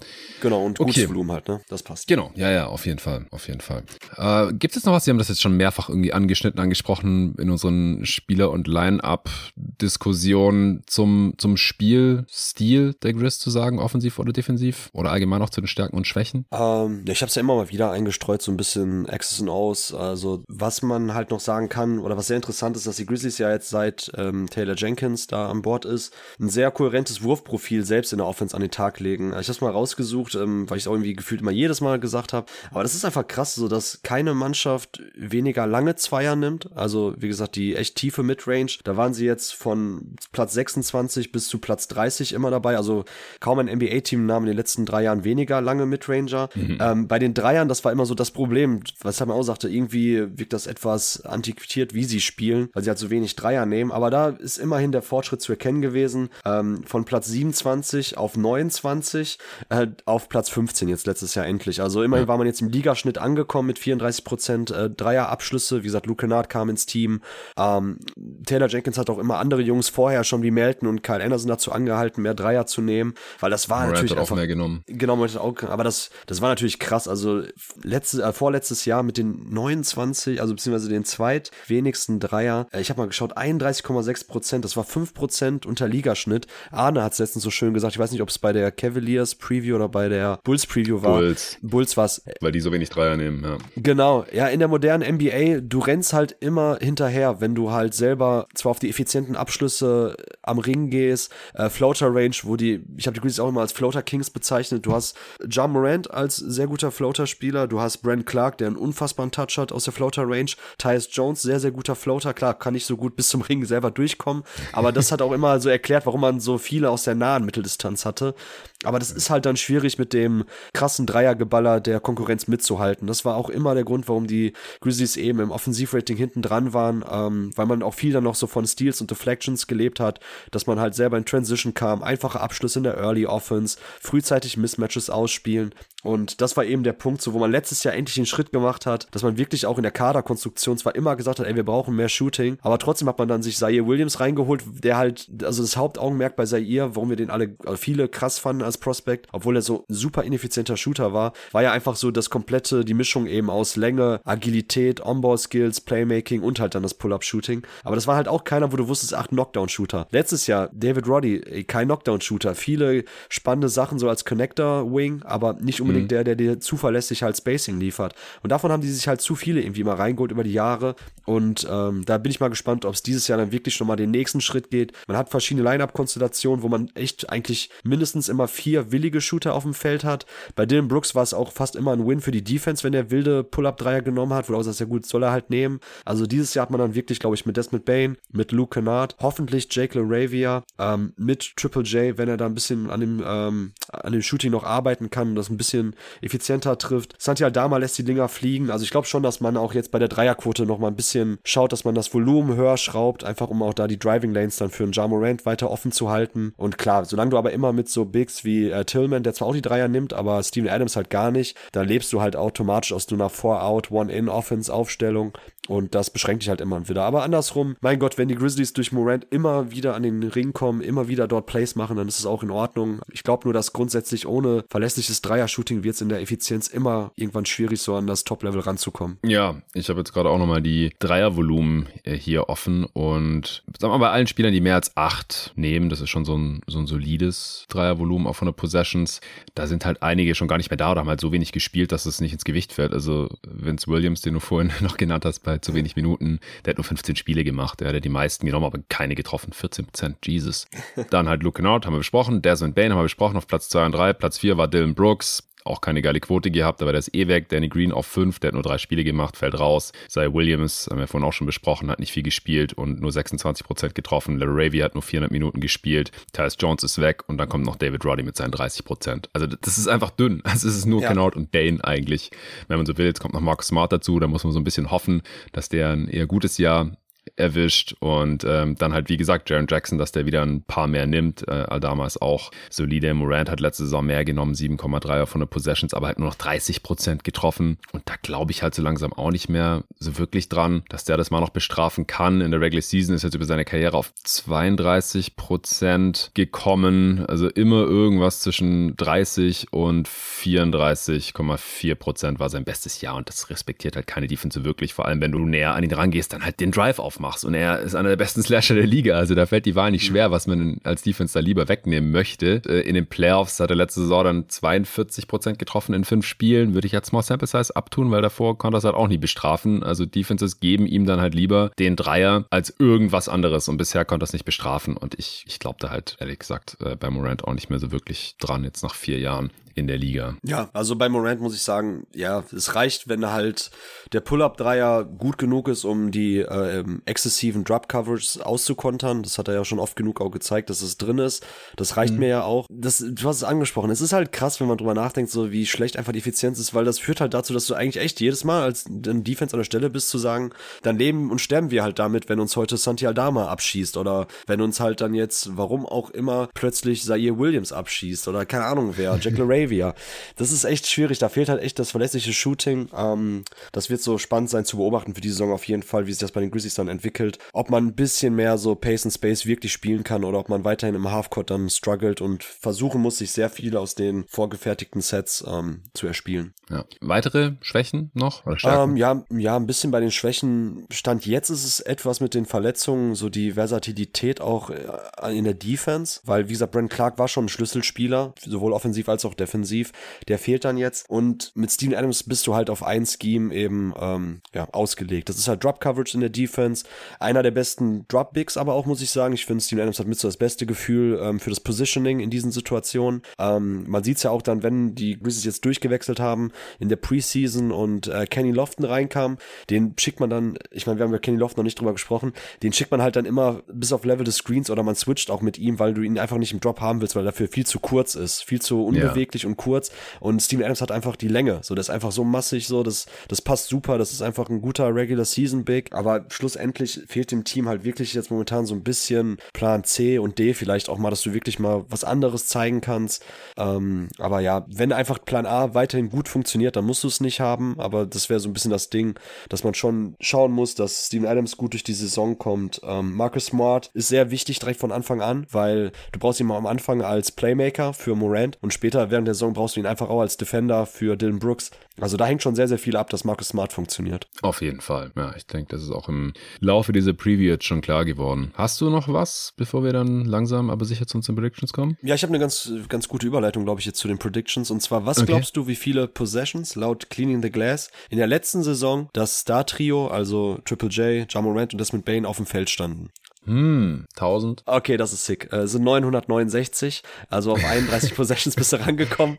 Genau, und Okay. gutes Volumen halt, ne? Das passt. Genau, ja, ja, auf jeden Fall, auf jeden Fall. Äh, Gibt es noch was? Sie haben das jetzt schon mehrfach irgendwie angeschnitten, angesprochen in unseren Spieler- und Line-Up-Diskussionen zum, zum Spielstil der Grizz zu sagen, offensiv oder defensiv? Oder allgemein auch zu den Stärken und Schwächen? Ähm, ich habe es ja immer mal wieder eingestreut, so ein bisschen X's und O's. Also was man halt noch sagen kann, oder was sehr interessant ist, dass die Grizzlies ja jetzt seit ähm, Taylor Jenkins da an Bord ist, ein sehr kohärentes Wurfprofil selbst in der Offense an den Tag legen. Ich habe es mal rausgesucht, ähm, weil ich es auch irgendwie gefühlt immer jedes Mal gesagt habe. Aber das ist einfach krass, so dass keine Mannschaft weniger lange Zweier nimmt. Also wie gesagt, die echt tiefe Midrange. Da waren sie jetzt von Platz 26 bis zu Platz 30 immer dabei. Also kaum ein NBA-Team nahm in den letzten drei Jahren weniger lange Midranger. Ähm, bei den Dreiern, das war immer so das Problem, was man auch sagte, irgendwie wirkt das etwas antiquiert, wie sie spielen, weil sie halt so wenig Dreier nehmen. Aber da ist immerhin der Fortschritt zu erkennen gewesen. Ähm, von Platz 27 auf 29 äh, auf Platz 15 jetzt letztes Jahr endlich. Also immerhin war man jetzt im Ligaschnitt angekommen mit 34 Prozent äh, Dreierabschlüsse. Wie gesagt, Luke Kennard kam ins Team. Ähm, Taylor Jenkins hat auch immer andere Jungs vorher schon wie Melton und Kyle Anderson dazu angehalten, mehr Dreier zu nehmen, weil das war Morant natürlich hat auch einfach mehr genommen. Genau, auch, aber das, das war natürlich krass. Also letzte, äh, vorletztes Jahr mit den 29, also beziehungsweise den zweitwenigsten Dreier. Äh, ich habe mal geschaut, 31,6 Prozent. Das war 5 Prozent unter Ligaschnitt. Arne hat es letztens so schön gesagt. Ich weiß nicht, ob es bei der Cavaliers Preview oder bei der Bulls Preview war. Bulls. Bulls war Weil die so wenig Dreier nehmen, ja. Genau, ja, in der modernen NBA, du rennst halt immer hinterher, wenn du halt selber zwar auf die effizienten Abschlüsse am Ring gehst, äh, Floater Range, wo die, ich habe die Grizzlies auch immer als Floater Kings bezeichnet, du hast John Morant als sehr guter Floater-Spieler, du hast Brent Clark, der einen unfassbaren Touch hat aus der Floater Range, Tyus Jones, sehr, sehr guter Floater, klar, kann nicht so gut bis zum Ring selber durchkommen, aber das hat auch immer so erklärt, warum man so viele aus der nahen Mitteldistanz hatte, aber das ist halt dann schwierig mit dem krassen Dreiergeballer der Konkurrenz mitzuhalten. Das war auch immer der Grund, warum die Grizzlies eben im Offensivrating hinten dran waren, ähm, weil man auch viel dann noch so von Steals und Deflections gelebt hat, dass man halt selber in Transition kam, einfache Abschlüsse in der Early Offense, frühzeitig Mismatches ausspielen. Und das war eben der Punkt, so wo man letztes Jahr endlich den Schritt gemacht hat, dass man wirklich auch in der Kaderkonstruktion zwar immer gesagt hat, ey, wir brauchen mehr Shooting, aber trotzdem hat man dann sich Zaire Williams reingeholt, der halt, also das Hauptaugenmerk bei Zaire, warum wir den alle, also viele krass fanden als Prospect, obwohl er so super ineffizienter Shooter war, war ja einfach so das komplette, die Mischung eben aus Länge, Agilität, On-Ball-Skills, Playmaking und halt dann das Pull-Up-Shooting. Aber das war halt auch keiner, wo du wusstest, ach, Knockdown-Shooter. Letztes Jahr, David Roddy, kein Knockdown-Shooter. Viele spannende Sachen so als Connector-Wing, aber nicht unbedingt der, der dir zuverlässig halt Spacing liefert. Und davon haben die sich halt zu viele irgendwie mal reingeholt über die Jahre. Und ähm, da bin ich mal gespannt, ob es dieses Jahr dann wirklich schon mal den nächsten Schritt geht. Man hat verschiedene Line-Up-Konstellationen, wo man echt eigentlich mindestens immer vier willige Shooter auf dem Feld hat. Bei Dylan Brooks war es auch fast immer ein Win für die Defense, wenn er wilde Pull-Up-Dreier genommen hat, wo du auch sagst, ja gut, soll er halt nehmen. Also dieses Jahr hat man dann wirklich, glaube ich, mit Desmond Bain, mit Luke Kennard, hoffentlich Jake LaRavia, ähm, mit Triple J, wenn er da ein bisschen an dem, ähm, an dem Shooting noch arbeiten kann und das ein bisschen effizienter trifft. Santi Aldama lässt die Dinger fliegen. Also ich glaube schon, dass man auch jetzt bei der Dreierquote noch mal ein bisschen schaut, dass man das Volumen höher schraubt, einfach um auch da die Driving Lanes dann für einen Ja Morant weiter offen zu halten. Und klar, solange du aber immer mit so Bigs wie äh, Tillman, der zwar auch die Dreier nimmt, aber Steven Adams halt gar nicht, da lebst du halt automatisch aus so einer Four-Out, One-In-Offense-Aufstellung. Und das beschränkt dich halt immer wieder. Aber andersrum, mein Gott, wenn die Grizzlies durch Morant immer wieder an den Ring kommen, immer wieder dort Plays machen, dann ist es auch in Ordnung. Ich glaube nur, dass grundsätzlich ohne verlässliches Dreier-Shooting wird es in der Effizienz immer irgendwann schwierig, so an das Top-Level ranzukommen. Ja, ich habe jetzt gerade auch nochmal die Dreiervolumen äh, hier offen und sagen wir mal, bei allen Spielern, die mehr als acht nehmen, das ist schon so ein, so ein solides Dreiervolumen auch von der Possessions, da sind halt einige schon gar nicht mehr da oder haben halt so wenig gespielt, dass es nicht ins Gewicht fällt. Also Vince Williams, den du vorhin noch genannt hast, bei zu wenig Minuten, der hat nur 15 Spiele gemacht, der hat die meisten genommen, aber keine getroffen, 14 Prozent, Jesus. Dann halt Luke Kennard, haben wir besprochen, Desmond Bain haben wir besprochen, auf Platz 2 und 3, Platz 4 war Dylan Brooks, auch keine geile Quote gehabt, aber der ist eh weg. Danny Green auf 5, der hat nur drei Spiele gemacht, fällt raus. Sei Williams, haben wir vorhin auch schon besprochen, hat nicht viel gespielt und nur 26% getroffen. Larry Ravy hat nur 400 Minuten gespielt. Tyus Jones ist weg und dann kommt noch David Roddy mit seinen 30%. Also das ist einfach dünn. Also es ist nur ja. Kennard und Dane eigentlich. Wenn man so will, jetzt kommt noch Marcus Smart dazu, da muss man so ein bisschen hoffen, dass der ein eher gutes Jahr erwischt und ähm, dann halt wie gesagt Jaron Jackson, dass der wieder ein paar mehr nimmt. Äh, Aldama ist auch solide. Morant hat letzte Saison mehr genommen, 7,3 auf 100 Possessions, aber halt nur noch 30 Prozent getroffen und da glaube ich halt so langsam auch nicht mehr so wirklich dran, dass der das mal noch bestrafen kann. In der Regular Season ist jetzt über seine Karriere auf 32 Prozent gekommen, also immer irgendwas zwischen 30 und 34,4 Prozent war sein bestes Jahr und das respektiert halt keine Defense wirklich, vor allem wenn du näher an ihn rangehst, dann halt den Drive auf aufmachst. Und er ist einer der besten Slasher der Liga. Also da fällt die Wahl nicht schwer, was man als Defense da lieber wegnehmen möchte. Äh, in den Playoffs hat er letzte Saison dann 42 Prozent getroffen in fünf Spielen. Würde ich jetzt Small Sample Size abtun, weil davor konnte er es halt auch nie bestrafen. Also Defenses geben ihm dann halt lieber den Dreier als irgendwas anderes. Und bisher konnte er es nicht bestrafen. Und ich, ich glaube da halt, ehrlich gesagt, äh, bei Morant auch nicht mehr so wirklich dran, jetzt nach vier Jahren in der Liga. Ja, also bei Morant muss ich sagen, ja, es reicht, wenn halt der Pull-Up-Dreier gut genug ist, um die äh, exzessiven Drop-Covers auszukontern. Das hat er ja schon oft genug auch gezeigt, dass es drin ist. Das reicht mhm. mir ja auch. Das, du hast es angesprochen. Es ist halt krass, wenn man drüber nachdenkt, so wie schlecht einfach die Effizienz ist, weil das führt halt dazu, dass du eigentlich echt jedes Mal als ein Defense an der Stelle bist, zu sagen, dann leben und sterben wir halt damit, wenn uns heute Santi Aldama abschießt oder wenn uns halt dann jetzt, warum auch immer, plötzlich Zaire Williams abschießt oder keine Ahnung wer, Jack Xavier. Das ist echt schwierig. Da fehlt halt echt das verlässliche Shooting. Ähm, das wird so spannend sein zu beobachten für die Saison auf jeden Fall, wie sich das bei den Grizzlies dann entwickelt. Ob man ein bisschen mehr so Pace and Space wirklich spielen kann oder ob man weiterhin im Halfcourt dann struggelt und versuchen muss, sich sehr viel aus den vorgefertigten Sets ähm, zu erspielen. Ja. Weitere Schwächen noch? Oder ähm, ja, ja, ein bisschen bei den Schwächen. Stand jetzt ist es etwas mit den Verletzungen, so die Versatilität auch äh, in der Defense, weil wie gesagt, Brent Clark war schon ein Schlüsselspieler, sowohl offensiv als auch defensiv. Der fehlt dann jetzt. Und mit Steven Adams bist du halt auf ein Scheme eben ähm, ja, ausgelegt. Das ist halt Drop Coverage in der Defense. Einer der besten Drop Bigs, aber auch muss ich sagen, ich finde Steven Adams hat mit so das beste Gefühl ähm, für das Positioning in diesen Situationen. Ähm, man sieht es ja auch dann, wenn die Grizzlies jetzt durchgewechselt haben in der Preseason und äh, Kenny Lofton reinkam, den schickt man dann, ich meine, wir haben ja Kenny Lofton noch nicht drüber gesprochen, den schickt man halt dann immer bis auf Level des Screens oder man switcht auch mit ihm, weil du ihn einfach nicht im Drop haben willst, weil er dafür viel zu kurz ist, viel zu unbeweglich und kurz. Und Steven Adams hat einfach die Länge. So, das ist einfach so massig, so, das, das passt super. Das ist einfach ein guter Regular Season Big. Aber schlussendlich fehlt dem Team halt wirklich jetzt momentan so ein bisschen Plan C und D vielleicht auch mal, dass du wirklich mal was anderes zeigen kannst. Ähm, aber ja, wenn einfach Plan A weiterhin gut funktioniert, dann musst du es nicht haben. Aber das wäre so ein bisschen das Ding, dass man schon schauen muss, dass Steven Adams gut durch die Saison kommt. Ähm, Marcus Smart ist sehr wichtig direkt von Anfang an, weil du brauchst ihn mal am Anfang als Playmaker für Morant und später während der Saison brauchst du ihn einfach auch als Defender für Dylan Brooks. Also da hängt schon sehr, sehr viel ab, dass Marcus Smart funktioniert. Auf jeden Fall. Ja, ich denke, das ist auch im Laufe dieser Preview jetzt schon klar geworden. Hast du noch was, bevor wir dann langsam aber sicher zu unseren Predictions kommen? Ja, ich habe eine ganz, ganz gute Überleitung, glaube ich, jetzt zu den Predictions. Und zwar, was okay. glaubst du, wie viele Possessions laut Cleaning the Glass in der letzten Saison das Star-Trio, also Triple J, Jamorant und Desmond Bain auf dem Feld standen? Hm, 1000. Okay, das ist sick. Äh, sind 969, also auf 31 Possessions bist du rangekommen.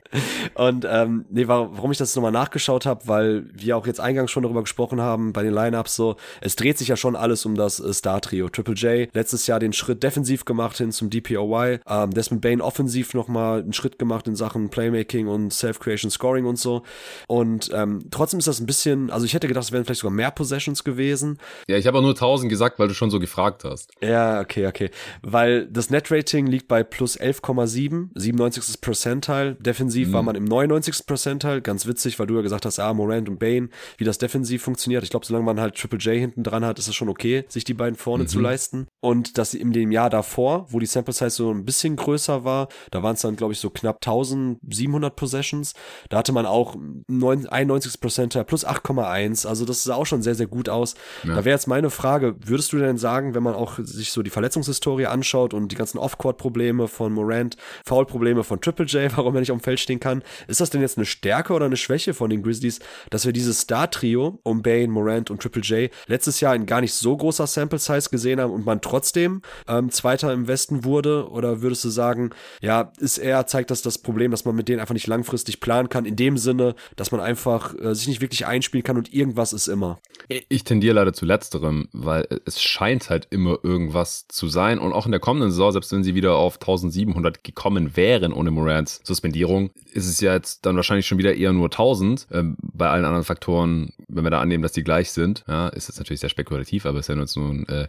Und ähm, nee, warum ich das nochmal nachgeschaut habe, weil wir auch jetzt eingangs schon darüber gesprochen haben bei den Lineups so, es dreht sich ja schon alles um das äh, Star Trio. Triple J letztes Jahr den Schritt defensiv gemacht hin zum DPOY, ähm, Desmond Bain offensiv nochmal einen Schritt gemacht in Sachen Playmaking und Self-Creation Scoring und so. Und ähm, trotzdem ist das ein bisschen, also ich hätte gedacht, es wären vielleicht sogar mehr Possessions gewesen. Ja, ich habe auch nur 1000 gesagt, weil du schon so gefragt hast. Ja, okay, okay. Weil das Net-Rating liegt bei plus 11,7, 97. Percentile. Defensiv mhm. war man im 99. Percentile. Ganz witzig, weil du ja gesagt hast, ah, Morant und Bane, wie das defensiv funktioniert. Ich glaube, solange man halt Triple J hinten dran hat, ist es schon okay, sich die beiden vorne mhm. zu leisten. Und dass in dem Jahr davor, wo die Sample Size so ein bisschen größer war, da waren es dann, glaube ich, so knapp 1700 Possessions. Da hatte man auch 91. Percentile plus 8,1. Also das sah auch schon sehr, sehr gut aus. Ja. Da wäre jetzt meine Frage, würdest du denn sagen, wenn man auch sich so die Verletzungshistorie anschaut und die ganzen Off-Court-Probleme von Morant, Foul-Probleme von Triple J, warum er nicht auf dem Feld stehen kann. Ist das denn jetzt eine Stärke oder eine Schwäche von den Grizzlies, dass wir dieses Star-Trio um Bane, Morant und Triple J letztes Jahr in gar nicht so großer Sample-Size gesehen haben und man trotzdem ähm, Zweiter im Westen wurde? Oder würdest du sagen, ja, ist eher, zeigt das das Problem, dass man mit denen einfach nicht langfristig planen kann, in dem Sinne, dass man einfach äh, sich nicht wirklich einspielen kann und irgendwas ist immer? Ich tendiere leider zu letzterem, weil es scheint halt immer irgendwas zu sein. Und auch in der kommenden Saison, selbst wenn sie wieder auf 1700 gekommen wären ohne Morants Suspendierung, ist es ja jetzt dann wahrscheinlich schon wieder eher nur 1000. Ähm, bei allen anderen Faktoren, wenn wir da annehmen, dass die gleich sind, ja, ist es natürlich sehr spekulativ, aber es ist ja nur so ein äh,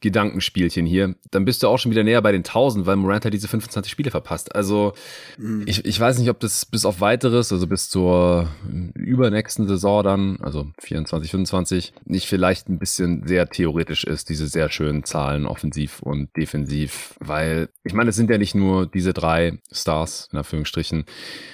Gedankenspielchen hier. Dann bist du auch schon wieder näher bei den 1000, weil Morant halt diese 25 Spiele verpasst. Also mhm. ich, ich weiß nicht, ob das bis auf weiteres, also bis zur übernächsten Saison dann, also 24, 25, nicht vielleicht ein bisschen sehr theoretisch ist, diese sehr schönen Zahlen offensiv und defensiv, weil ich meine, es sind ja nicht nur diese drei Stars, in Anführungsstrichen,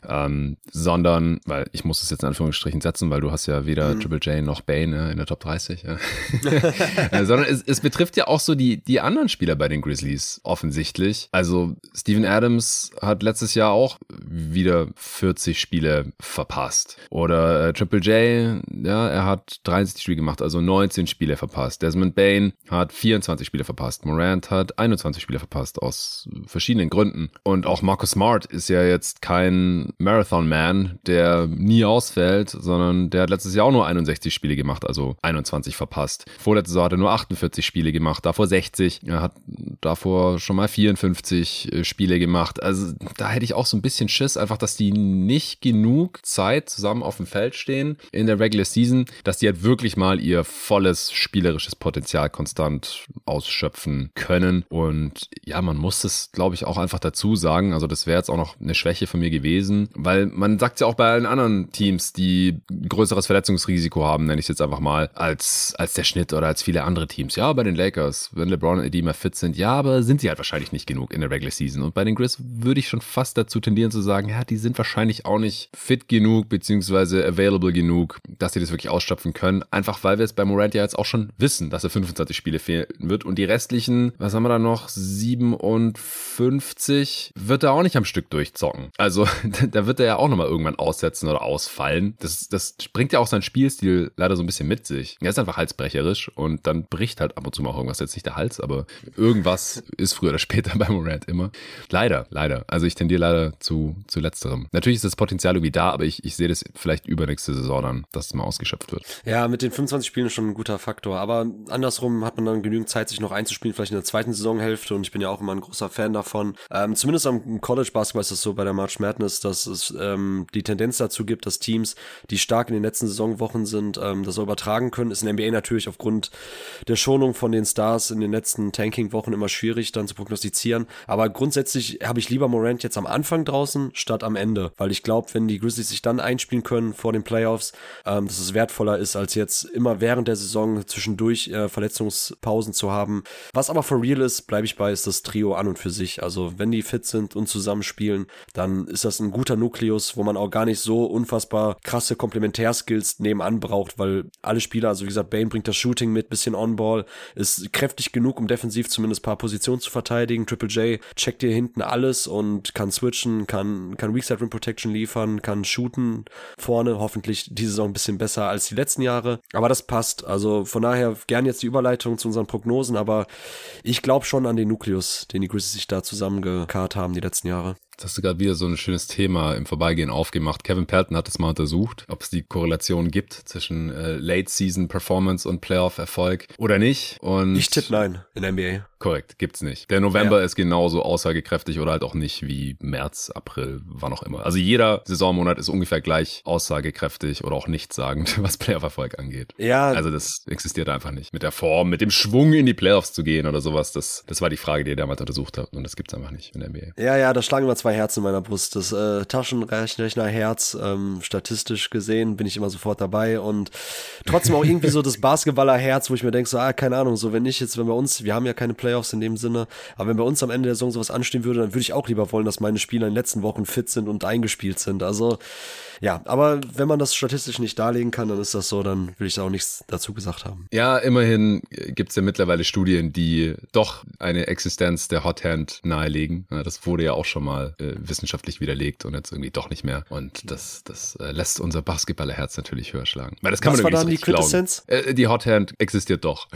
ähm, sondern, weil ich muss es jetzt in Anführungsstrichen setzen, weil du hast ja weder mhm. Triple J noch Bane ne, in der Top 30, ja. Äh, sondern es, es betrifft ja auch so die, die anderen Spieler bei den Grizzlies offensichtlich. Also Steven Adams hat letztes Jahr auch wieder 40 Spiele verpasst. Oder äh, Triple J, ja, er hat 30 Spiele gemacht, also 19 Spiele verpasst. Desmond Bain hat 24 Spiele verpasst. Morant hat 21 Spiele verpasst aus verschiedenen Gründen. Und auch Marcus Smart ist ja jetzt kein Marathon-Man, der nie ausfällt, sondern der hat letztes Jahr auch nur 61 Spiele gemacht, also 21 verpasst. Vorletztes Jahr hat er nur 48 Spiele gemacht, davor 60. Er hat davor schon mal 54 äh, Spiele gemacht. Also da hätte ich auch so ein bisschen Schiss, einfach, dass die nicht genug Zeit zusammen auf dem Feld stehen in der Regular Season, dass die halt wirklich mal ihr volles spielerisches Potenzial konstant ausschöpfen können. Und ja, man muss es, glaube ich, auch einfach dazu sagen. Also das wäre jetzt auch noch eine Schwäche von mir gewesen, weil man sagt ja auch bei allen anderen Teams, die größeres Verletzungsrisiko haben, nenne ich es jetzt einfach mal, als, als der Schnitt oder als viele andere Teams. Ja, bei den Lakers, wenn LeBron und AD mal fit sind, ja, aber sind sie halt wahrscheinlich nicht genug in der Regular Season. Und bei den Grizz würde ich schon fast dazu tendieren zu sagen, ja, die sind wahrscheinlich auch nicht fit genug, beziehungsweise available genug, dass sie das wirklich ausschöpfen können. Einfach weil wir es bei Morant ja jetzt auch schon wissen, dass er 25 Spiele fehlen wird. Und die restlichen, was haben wir da noch? 57 wird er auch nicht am Stück durchzocken. Also da wird er ja auch nochmal irgendwann aussetzen oder ausfallen. Das, das bringt ja auch seinen Spielstil leider so ein bisschen mit sich. Er ist einfach halsbrecherisch und dann bricht halt ab und zu mal irgendwas. Jetzt nicht der Hals, aber irgendwas ist früher oder später bei Morant immer. Leider, leider. Also ich tendiere leider zu, zu letzterem. Natürlich ist das Potenzial irgendwie da, aber ich, ich sehe das vielleicht übernächste Saison dann, dass es mal ausgeschöpft wird. Ja, mit den 25 Spielen schon ein guter Faktor. Aber andersrum hat man dann genügend Zeit, sich noch einzuspielen, vielleicht in der zweiten Saisonhälfte. Und ich bin ja auch immer ein großer Fan davon. Ähm, zumindest am College Basketball ist es so bei der March Madness, dass es ähm, die Tendenz dazu gibt, dass Teams, die stark in den letzten Saisonwochen sind, ähm, das auch übertragen können. Ist in der NBA natürlich aufgrund der Schonung von den Stars in den letzten Tanking-Wochen immer schwierig dann zu prognostizieren. Aber grundsätzlich habe ich lieber Morant jetzt am Anfang draußen statt am Ende, weil ich glaube, wenn die Grizzlies sich dann einspielen können vor den Playoffs, ähm, dass es wertvoller ist, als jetzt immer während der Saison zwischendurch äh, Verletzungspausen zu haben. Was aber for real ist, bleibe ich bei, ist das Trio an und für sich. Also wenn die fit sind und zusammen spielen, dann ist das ein guter Nukleus, wo man auch gar nicht so unfassbar krasse Komplementärskills nebenan braucht, weil alle Spieler, also wie gesagt, Bane bringt das Shooting mit, bisschen On-Ball, ist kräftig genug, um defensiv zumindest paar Positionen zu verteidigen. Triple J checkt hier hinten alles und kann switchen, kann, kann Weakside Rim Protection liefern, kann shooten vorne, hoffentlich diese Saison ein bisschen besser als die letzten Jahre. Aber das passt. Also von daher gern jetzt die Überleitung zu unseren Prognosen, aber ich glaube schon an den Nukleus, den die Grizzlies sich da zusammengekarrt haben die letzten Jahre. Jetzt hast du gerade wieder so ein schönes Thema im Vorbeigehen aufgemacht. Kevin Pelton hat das mal untersucht, ob es die Korrelation gibt zwischen äh, Late-Season-Performance und Playoff-Erfolg oder nicht. Und ich tippe nein in NBA. Korrekt, gibt's nicht. Der November ja. ist genauso aussagekräftig oder halt auch nicht wie März, April, wann auch immer. Also jeder Saisonmonat ist ungefähr gleich aussagekräftig oder auch nichtssagend, was Playoff-Erfolg angeht. Ja. Also das existiert einfach nicht. Mit der Form, mit dem Schwung in die Playoffs zu gehen oder sowas, das, das war die Frage, die ihr damals untersucht habt und das gibt's einfach nicht in der NBA. Ja, ja, da schlagen immer zwei Herzen in meiner Brust. Das äh, Taschenrechner-Herz, ähm, statistisch gesehen bin ich immer sofort dabei und trotzdem auch irgendwie so das Basketballer-Herz, wo ich mir denke, so, ah, keine Ahnung, so wenn ich jetzt, wenn bei uns, wir haben ja keine Playoffs in dem Sinne, aber wenn bei uns am Ende der Saison sowas anstehen würde, dann würde ich auch lieber wollen, dass meine Spieler in den letzten Wochen fit sind und eingespielt sind. Also ja, aber wenn man das statistisch nicht darlegen kann, dann ist das so, dann will ich da auch nichts dazu gesagt haben. Ja, immerhin gibt es ja mittlerweile Studien, die doch eine Existenz der Hot Hand nahelegen. Das wurde ja auch schon mal äh, wissenschaftlich widerlegt und jetzt irgendwie doch nicht mehr. Und das, das äh, lässt unser Basketballerherz natürlich höher schlagen. Weil das kann Was man war dann die Quintessenz? Äh, die Hot Hand existiert doch.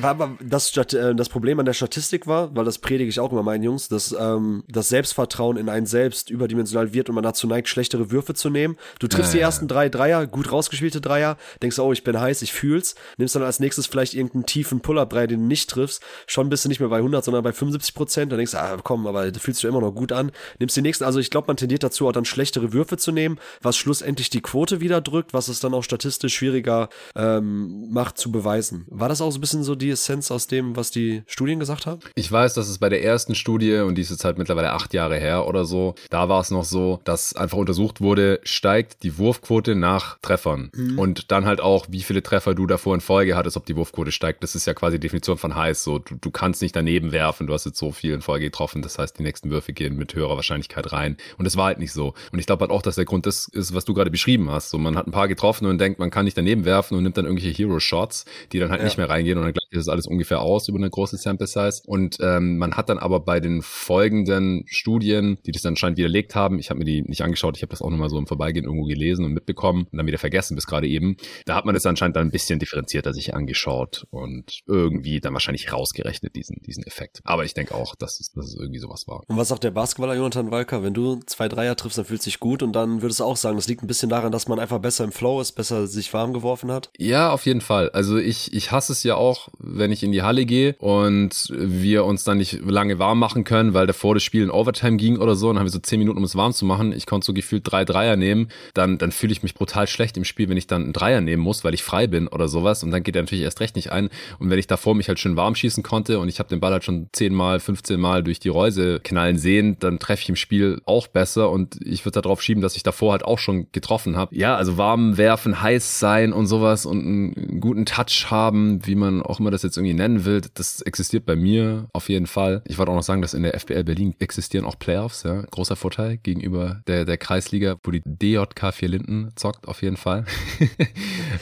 war aber das, äh, das Problem an der Statistik war, weil das predige ich auch immer meinen Jungs, dass ähm, das Selbstvertrauen in einen selbst überdimensional wird und man dazu neigt, schlecht schlechtere Würfe zu nehmen. Du triffst ja, die ersten drei Dreier, gut rausgespielte Dreier, denkst, oh, ich bin heiß, ich fühl's, nimmst dann als nächstes vielleicht irgendeinen tiefen Pull-Up-Dreier, den du nicht triffst, schon bist du nicht mehr bei 100, sondern bei 75 Prozent, dann denkst du, ah, komm, aber du fühlst dich immer noch gut an, nimmst die nächsten, also ich glaube, man tendiert dazu, auch dann schlechtere Würfe zu nehmen, was schlussendlich die Quote wieder drückt, was es dann auch statistisch schwieriger ähm, macht zu beweisen. War das auch so ein bisschen so die Essenz aus dem, was die Studien gesagt haben? Ich weiß, dass es bei der ersten Studie, und die ist jetzt halt mittlerweile acht Jahre her oder so, da war es noch so, dass einfach untersucht untersucht wurde, steigt die Wurfquote nach Treffern. Mhm. Und dann halt auch, wie viele Treffer du davor in Folge hattest, ob die Wurfquote steigt. Das ist ja quasi die Definition von heiß. So, du, du kannst nicht daneben werfen, du hast jetzt so viel in Folge getroffen. Das heißt, die nächsten Würfe gehen mit höherer Wahrscheinlichkeit rein. Und das war halt nicht so. Und ich glaube halt auch, dass der Grund das ist, was du gerade beschrieben hast. So, man hat ein paar getroffen und denkt, man kann nicht daneben werfen und nimmt dann irgendwelche Hero-Shots, die dann halt ja. nicht mehr reingehen und dann gleicht das alles ungefähr aus über eine große Sample-Size. Und ähm, man hat dann aber bei den folgenden Studien, die das anscheinend widerlegt haben, ich habe mir die nicht angeschaut, ich habe das auch nochmal so im Vorbeigehen irgendwo gelesen und mitbekommen und dann wieder vergessen bis gerade eben. Da hat man das anscheinend dann ein bisschen differenzierter sich angeschaut und irgendwie dann wahrscheinlich rausgerechnet, diesen, diesen Effekt. Aber ich denke auch, dass es, dass es irgendwie sowas war. Und was sagt der Basketballer Jonathan Walker? Wenn du zwei Dreier triffst, dann fühlt sich gut und dann würdest du auch sagen, das liegt ein bisschen daran, dass man einfach besser im Flow ist, besser sich warm geworfen hat? Ja, auf jeden Fall. Also ich, ich hasse es ja auch, wenn ich in die Halle gehe und wir uns dann nicht lange warm machen können, weil davor das Spiel in Overtime ging oder so. Dann haben wir so zehn Minuten, um es warm zu machen. Ich konnte so gefühlt drei Dreier nehmen dann, dann fühle ich mich brutal schlecht im Spiel, wenn ich dann einen Dreier nehmen muss, weil ich frei bin oder sowas. Und dann geht er natürlich erst recht nicht ein. Und wenn ich davor mich halt schön warm schießen konnte und ich habe den Ball halt schon 10 mal, 15 mal durch die Reuse knallen sehen, dann treffe ich im Spiel auch besser und ich würde darauf schieben, dass ich davor halt auch schon getroffen habe. Ja, also warm werfen, heiß sein und sowas und einen guten Touch haben, wie man auch immer das jetzt irgendwie nennen will, das existiert bei mir auf jeden Fall. Ich wollte auch noch sagen, dass in der FBL Berlin existieren auch Playoffs, ja. Großer Vorteil gegenüber der, der Kreisliga, wo die DJK 4 Linden zockt, auf jeden Fall.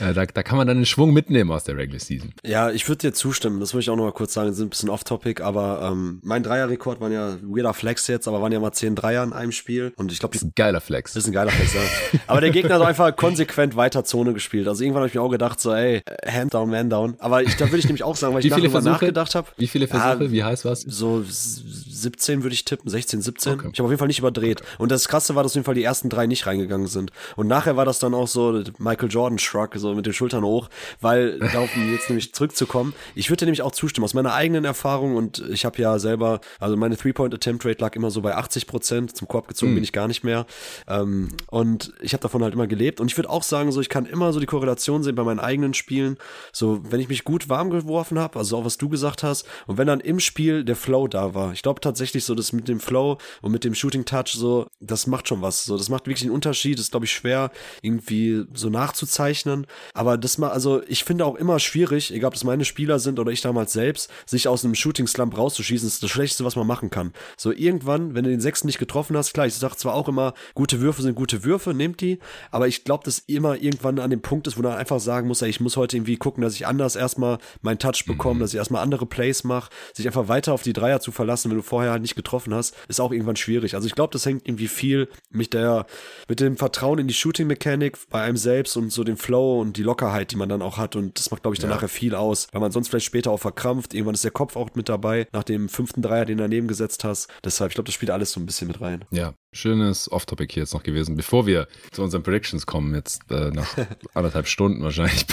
Äh, da, da kann man dann einen Schwung mitnehmen aus der Regular Season. Ja, ich würde dir zustimmen. Das würde ich auch noch mal kurz sagen. Das ist ein bisschen off-topic, aber ähm, mein Dreierrekord waren ja weirder Flex jetzt, aber waren ja mal 10 Dreier in einem Spiel. Und ich glaube, das ist ein geiler Flex. Das ist ein geiler Flex, ja. aber der Gegner hat einfach konsequent weiter Zone gespielt. Also irgendwann habe ich mir auch gedacht, so, ey, Hand down, man down. Aber ich, da würde ich nämlich auch sagen, weil ich darüber nachgedacht habe. Wie viele Versuche? Ja, Wie heiß war's? So 17 würde ich tippen, 16, 17. Okay. Ich habe auf jeden Fall nicht überdreht. Und das Krasse war, dass auf jeden Fall die ersten drei nicht reingegangen sind. Und nachher war das dann auch so Michael Jordan Shrug, so mit den Schultern hoch, weil darauf jetzt nämlich zurückzukommen. Ich würde nämlich auch zustimmen aus meiner eigenen Erfahrung und ich habe ja selber, also meine Three-Point Attempt Rate lag immer so bei 80 Prozent. Zum Korb gezogen mhm. bin ich gar nicht mehr. Ähm, und ich habe davon halt immer gelebt. Und ich würde auch sagen, so ich kann immer so die Korrelation sehen bei meinen eigenen Spielen. So, wenn ich mich gut warm geworfen habe, also auch was du gesagt hast, und wenn dann im Spiel der Flow da war. Ich glaube tatsächlich so, dass mit dem Flow und mit dem Shooting Touch so, das macht schon was. So, das macht wirklich einen Unterschied. Das ist, glaube ich, schwer irgendwie so nachzuzeichnen. Aber das mal, also ich finde auch immer schwierig, egal ob das meine Spieler sind oder ich damals selbst, sich aus einem Shooting Slump rauszuschießen, ist das Schlechteste, was man machen kann. So irgendwann, wenn du den sechsten nicht getroffen hast, klar, ich sage zwar auch immer, gute Würfe sind gute Würfe, nehmt die, aber ich glaube, dass immer irgendwann an dem Punkt ist, wo man einfach sagen muss, ey, ich muss heute irgendwie gucken, dass ich anders erstmal meinen Touch bekomme, mhm. dass ich erstmal andere Plays mache, sich einfach weiter auf die Dreier zu verlassen, wenn du vorher halt nicht getroffen hast, ist auch irgendwann schwierig. Also ich glaube, das hängt irgendwie viel mit der, mit dem Vertrauen in die Shooting Mechanik bei einem selbst und so den Flow und die Lockerheit, die man dann auch hat. Und das macht, glaube ich, dann ja. nachher viel aus, weil man sonst vielleicht später auch verkrampft. Irgendwann ist der Kopf auch mit dabei, nach dem fünften Dreier, den du daneben gesetzt hast. Deshalb, ich glaube, das spielt alles so ein bisschen mit rein. Ja, schönes Off-Topic hier jetzt noch gewesen, bevor wir zu unseren Predictions kommen, jetzt äh, nach anderthalb Stunden wahrscheinlich.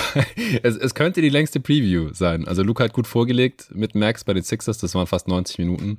es, es, könnte die längste Preview sein. Also Luca hat gut vorgelegt mit Max bei den Sixers, das waren fast 90 Minuten.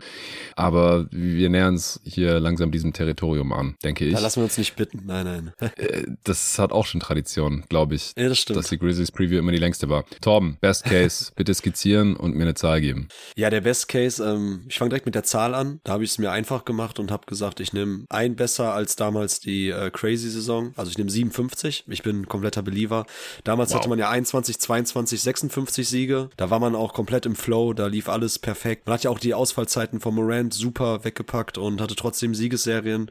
Aber wir nähern uns hier langsam diesem Territorium an, denke ich. Da lassen wir uns nicht bitten, nein, nein. Äh, das hat auch schon Tradition, glaube ich. Ja, das stimmt. Dass die Grizzlies Preview immer die längste war. Torben, Best Case, bitte skizzieren und mir eine Zahl geben. Ja, der Best Case, ähm, ich fange direkt mit der Zahl an. Da habe ich es mir einfach gemacht und habe gesagt, ich nehme ein besser als damals die äh, Crazy-Saison. Also ich nehme 57. Ich bin kompletter Believer. Damals wow. hatte man ja 21, 22, 56 Siege. Da war man auch komplett im Flow. Da lief alles perfekt. Man hat ja auch die Ausfallzeiten von Morant super weggepackt und hatte trotzdem Siegesserien.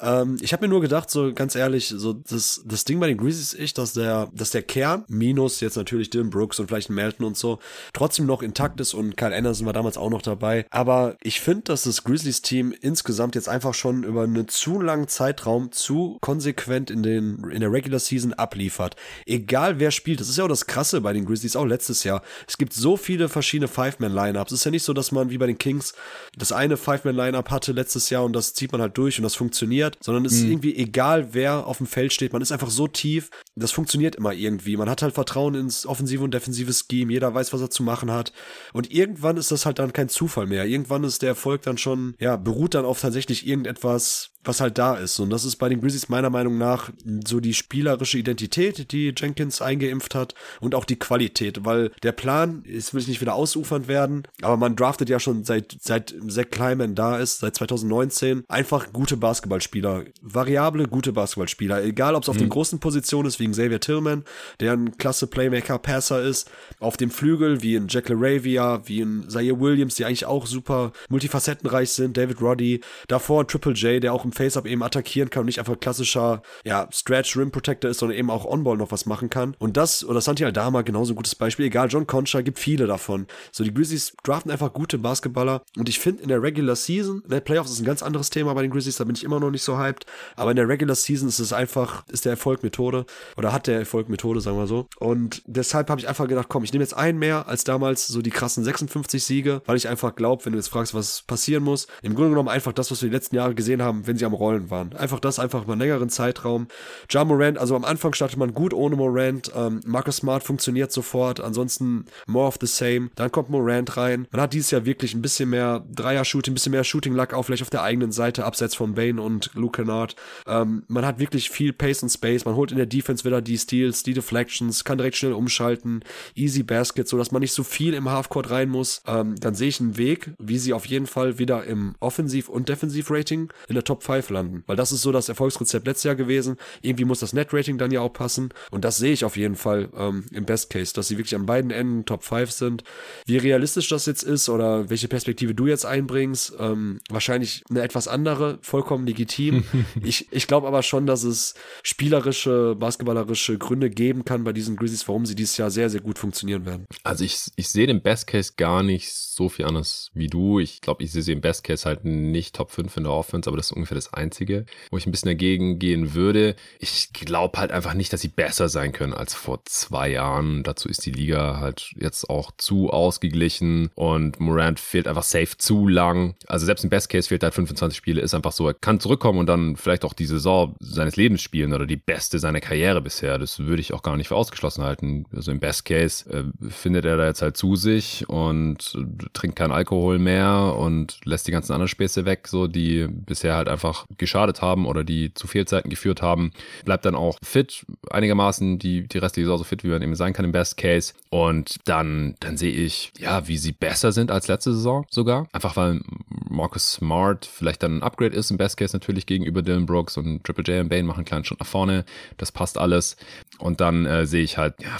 Ähm, ich habe mir nur gedacht, so ganz ehrlich, so das, das Ding bei den Grizzlies ist dass der, dass der Kern, minus jetzt natürlich Dylan Brooks und vielleicht Melton und so, trotzdem noch intakt ist und Kyle Anderson war damals auch noch dabei. Aber ich finde, dass das Grizzlies-Team insgesamt jetzt einfach schon über einen zu langen Zeitraum zu konsequent in, den, in der Regular Season abliefert. Egal wer spielt, das ist ja auch das Krasse bei den Grizzlies, auch letztes Jahr. Es gibt so viele verschiedene Five-Man-Lineups. Es ist ja nicht so, dass man wie bei den Kings das eine Five-Man-Lineup hatte letztes Jahr und das zieht man halt durch und das funktioniert, sondern es mhm. ist irgendwie egal, wer auf dem Feld steht. Man ist einfach so tief, das funktioniert immer irgendwie. Man hat halt Vertrauen ins offensive und defensive Scheme. Jeder weiß, was er zu machen hat. Und irgendwann ist das halt dann kein Zufall mehr. Irgendwann ist der Erfolg dann schon, ja, beruht dann auf tatsächlich irgendetwas, Yes. Was halt da ist. Und das ist bei den Grizzlies meiner Meinung nach so die spielerische Identität, die Jenkins eingeimpft hat und auch die Qualität, weil der Plan, es will nicht wieder ausufernd werden, aber man draftet ja schon seit, seit Zach Kleiman da ist, seit 2019, einfach gute Basketballspieler. Variable, gute Basketballspieler. Egal, ob es auf mhm. den großen Positionen ist, wie ein Xavier Tillman, der ein klasse Playmaker, Passer ist, auf dem Flügel, wie ein Jack LaRavia, wie ein Zaire Williams, die eigentlich auch super multifacettenreich sind, David Roddy, davor Triple J, der auch im Face-Up eben attackieren kann und nicht einfach klassischer, ja, Stretch Rim Protector ist, sondern eben auch On-Ball noch was machen kann. Und das, oder Santi Aldama, genauso ein gutes Beispiel. Egal, John Concha gibt viele davon. So, die Grizzlies draften einfach gute Basketballer. Und ich finde, in der Regular Season, in der Playoffs ist ein ganz anderes Thema bei den Grizzlies, da bin ich immer noch nicht so hyped. Aber in der Regular Season ist es einfach, ist der Erfolg Methode. Oder hat der Erfolg Methode, sagen wir so. Und deshalb habe ich einfach gedacht, komm, ich nehme jetzt einen mehr als damals so die krassen 56 Siege, weil ich einfach glaube, wenn du jetzt fragst, was passieren muss, im Grunde genommen einfach das, was wir die letzten Jahre gesehen haben, wenn sie am Rollen waren. Einfach das, einfach über einen längeren Zeitraum. Ja Morant, also am Anfang startet man gut ohne Morant. Ähm, Marcus Smart funktioniert sofort. Ansonsten more of the same. Dann kommt Morant rein. Man hat dieses Jahr wirklich ein bisschen mehr Dreier-Shooting, ein bisschen mehr Shooting-Luck auch vielleicht auf der eigenen Seite, abseits von Bane und Luke Kennard. Ähm, man hat wirklich viel Pace und Space. Man holt in der Defense wieder die Steals, die Deflections, kann direkt schnell umschalten. Easy Basket, so dass man nicht so viel im Halfcourt rein muss. Ähm, dann sehe ich einen Weg, wie sie auf jeden Fall wieder im Offensiv- und Defensiv-Rating in der Top 5 landen. Weil das ist so das Erfolgsrezept letztes Jahr gewesen. Irgendwie muss das Net-Rating dann ja auch passen. Und das sehe ich auf jeden Fall ähm, im Best Case, dass sie wirklich an beiden Enden Top 5 sind. Wie realistisch das jetzt ist oder welche Perspektive du jetzt einbringst, ähm, wahrscheinlich eine etwas andere, vollkommen legitim. ich ich glaube aber schon, dass es spielerische, basketballerische Gründe geben kann bei diesen Grizzlies, warum sie dieses Jahr sehr, sehr gut funktionieren werden. Also ich, ich sehe den Best Case gar nicht so viel anders wie du. Ich glaube, ich sehe sie im Best Case halt nicht Top 5 in der Offense, aber das ist ungefähr das Einzige, wo ich ein bisschen dagegen gehen würde. Ich glaube halt einfach nicht, dass sie besser sein können als vor zwei Jahren. Dazu ist die Liga halt jetzt auch zu ausgeglichen und Morant fehlt einfach safe zu lang. Also selbst im Best Case fehlt halt 25 Spiele, ist einfach so, er kann zurückkommen und dann vielleicht auch die Saison seines Lebens spielen oder die beste seiner Karriere bisher. Das würde ich auch gar nicht für ausgeschlossen halten. Also im Best Case äh, findet er da jetzt halt zu sich und trinkt keinen Alkohol mehr und lässt die ganzen anderen Späße weg, so die bisher halt einfach geschadet haben oder die zu Fehlzeiten geführt haben. Bleibt dann auch fit, einigermaßen die, die restliche Saison so fit, wie man eben sein kann im Best Case. Und dann, dann sehe ich, ja, wie sie besser sind als letzte Saison sogar. Einfach weil Marcus Smart vielleicht dann ein Upgrade ist im Best Case natürlich gegenüber Dylan Brooks und Triple J und Bane machen einen kleinen Schritt nach vorne. Das passt alles. Und dann äh, sehe ich halt, ja,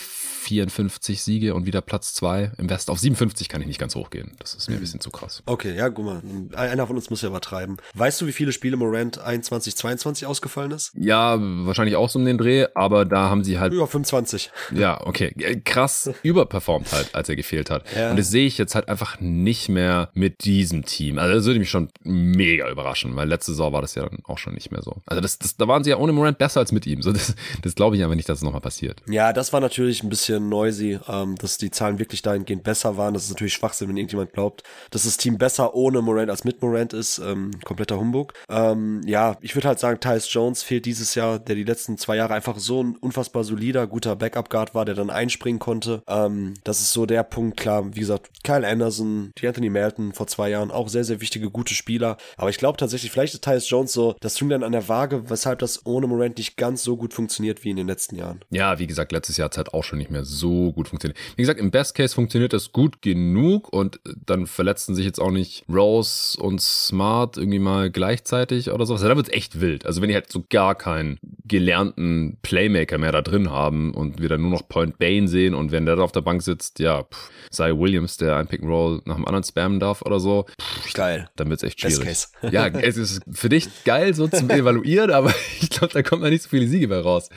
54 Siege und wieder Platz 2 im West. Auf 57 kann ich nicht ganz hochgehen. Das ist mir ein bisschen zu krass. Okay, ja, guck mal. Einer von uns muss ja übertreiben. Weißt du, wie viele Spiele Morant 21, 22 ausgefallen ist? Ja, wahrscheinlich auch so um den Dreh, aber da haben sie halt. Über 25. Ja, okay. Krass überperformt halt, als er gefehlt hat. Ja. Und das sehe ich jetzt halt einfach nicht mehr mit diesem Team. Also das würde mich schon mega überraschen, weil letzte Saison war das ja dann auch schon nicht mehr so. Also das, das da waren sie ja ohne Morant besser als mit ihm. So, das, das glaube ich aber nicht, dass es nochmal passiert. Ja, das war natürlich ein bisschen noisy, ähm, dass die Zahlen wirklich dahingehend besser waren. Das ist natürlich Schwachsinn, wenn irgendjemand glaubt, dass das Team besser ohne Morant als mit Morant ist. Ähm, kompletter Humbug. Ähm, ja, ich würde halt sagen, Tyus Jones fehlt dieses Jahr, der die letzten zwei Jahre einfach so ein unfassbar solider, guter Backup-Guard war, der dann einspringen konnte. Ähm, das ist so der Punkt, klar, wie gesagt, Kyle Anderson, die Anthony Melton vor zwei Jahren, auch sehr, sehr wichtige, gute Spieler. Aber ich glaube tatsächlich, vielleicht ist Tyus Jones so das dann an der Waage, weshalb das ohne Morant nicht ganz so gut funktioniert wie in den letzten Jahren. Ja, wie gesagt, letztes Jahr hat es halt auch schon nicht mehr so gut funktioniert. Wie gesagt, im Best Case funktioniert das gut genug und dann verletzten sich jetzt auch nicht Rose und Smart irgendwie mal gleichzeitig oder sowas. Also da wird es echt wild. Also wenn die halt so gar keinen gelernten Playmaker mehr da drin haben und wir dann nur noch Point Bane sehen und wenn der da auf der Bank sitzt, ja, pff, sei Williams, der ein Pick and Roll nach dem anderen spammen darf oder so. Pff, geil. Dann wird es echt schwierig. Best Case. ja, es ist für dich geil so zum Evaluieren, aber ich glaube, da kommt man nicht so viele Siege mehr raus.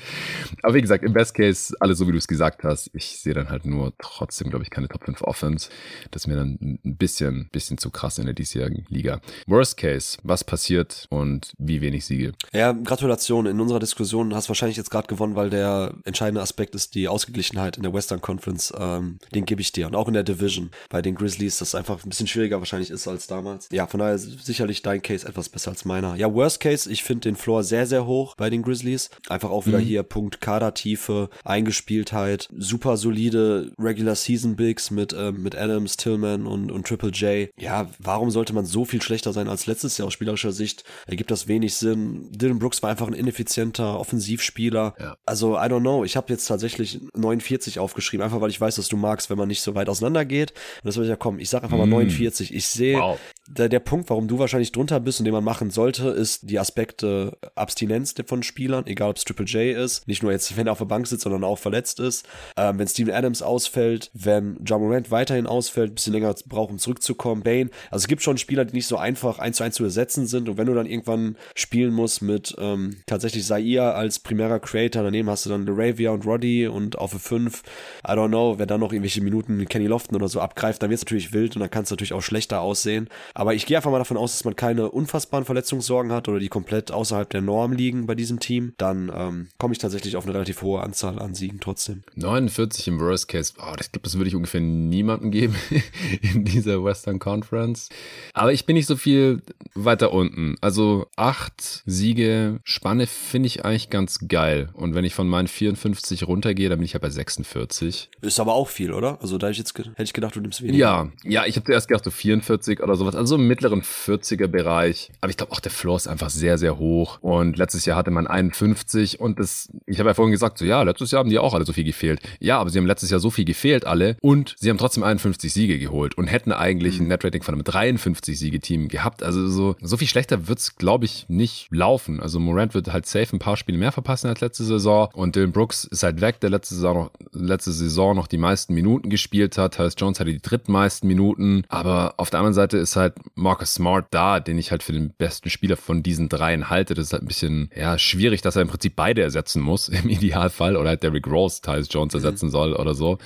Aber wie gesagt, im Best Case alles so, wie du es gesagt hast. Ich sehe dann halt nur trotzdem, glaube ich, keine Top 5 Offense. Das ist mir dann ein bisschen, bisschen zu krass in der diesjährigen Liga. Worst Case, was passiert und wie wenig Siege? Ja, Gratulation. In unserer Diskussion hast du wahrscheinlich jetzt gerade gewonnen, weil der entscheidende Aspekt ist die Ausgeglichenheit in der Western Conference. Ähm, den gebe ich dir. Und auch in der Division bei den Grizzlies, das einfach ein bisschen schwieriger wahrscheinlich ist als damals. Ja, von daher sicherlich dein Case etwas besser als meiner. Ja, Worst Case, ich finde den Floor sehr, sehr hoch bei den Grizzlies. Einfach auch wieder mhm. hier Punkt Kadertiefe, Eingespieltheit, super solide Regular Season Bigs mit, ähm, mit Adams, Tillman und, und Triple J. Ja, warum sollte man so viel schlechter sein als letztes Jahr aus spielerischer Sicht? Ergibt das wenig Sinn. Dylan Brooks war einfach ein ineffizienter Offensivspieler. Ja. Also, I don't know. Ich habe jetzt tatsächlich 49 aufgeschrieben, einfach weil ich weiß, dass du magst, wenn man nicht so weit auseinander geht. Und das ich ja kommen. Ich sag einfach mal 49. Mm. Ich sehe, wow. Der, der Punkt, warum du wahrscheinlich drunter bist und den man machen sollte, ist die Aspekte Abstinenz von Spielern, egal ob es Triple J ist, nicht nur jetzt, wenn er auf der Bank sitzt, sondern auch verletzt ist. Ähm, wenn Steven Adams ausfällt, wenn John Morant weiterhin ausfällt, ein bisschen länger braucht, um zurückzukommen, Bane. Also es gibt schon Spieler, die nicht so einfach eins zu eins zu ersetzen sind und wenn du dann irgendwann spielen musst mit ähm, tatsächlich Zaire als primärer Creator, daneben hast du dann LaRavia und Roddy und auf 5, I don't know, wer dann noch irgendwelche Minuten Kenny Lofton oder so abgreift, dann wird es natürlich wild und dann kann es natürlich auch schlechter aussehen. Aber ich gehe einfach mal davon aus, dass man keine unfassbaren Verletzungssorgen hat oder die komplett außerhalb der Norm liegen bei diesem Team, dann ähm, komme ich tatsächlich auf eine relativ hohe Anzahl an Siegen trotzdem. 49 im Worst Case, oh, ich glaube, das würde ich ungefähr niemandem geben in dieser Western Conference. Aber ich bin nicht so viel weiter unten. Also acht Siege, Spanne finde ich eigentlich ganz geil. Und wenn ich von meinen 54 runtergehe, dann bin ich ja bei 46. Ist aber auch viel, oder? Also da hätte ich jetzt hätte ich gedacht, du nimmst weniger. Ja, ja, ich habe zuerst gedacht so 44 oder sowas, also im mittleren 40er Bereich. Aber ich glaube auch der Floor ist einfach sehr, sehr hoch. Und letztes Jahr hatte man 51 und das, ich habe ja vorhin gesagt, so ja, letztes Jahr haben die auch alle so viel gefehlt. Ja, aber sie haben letztes Jahr so viel gefehlt alle und sie haben trotzdem 51 Siege geholt und hätten eigentlich mhm. ein Netrating von einem 53 Siege-Team gehabt. Also so, so viel schlechter wird's, glaube ich, nicht laufen. Also Morant wird halt safe ein paar Spiele mehr verpassen als letzte Saison und Dylan Brooks ist halt weg, der letzte Saison noch, letzte Saison noch die meisten Minuten gespielt hat. Tyus Jones hatte die drittmeisten Minuten, aber auf der anderen Seite ist halt Marcus Smart da, den ich halt für den besten Spieler von diesen dreien halte. Das ist halt ein bisschen, ja, schwierig, dass er im Prinzip beide ersetzen muss, im Idealfall, oder halt Derrick Rose Tyus Jones ersetzen mhm. soll oder so.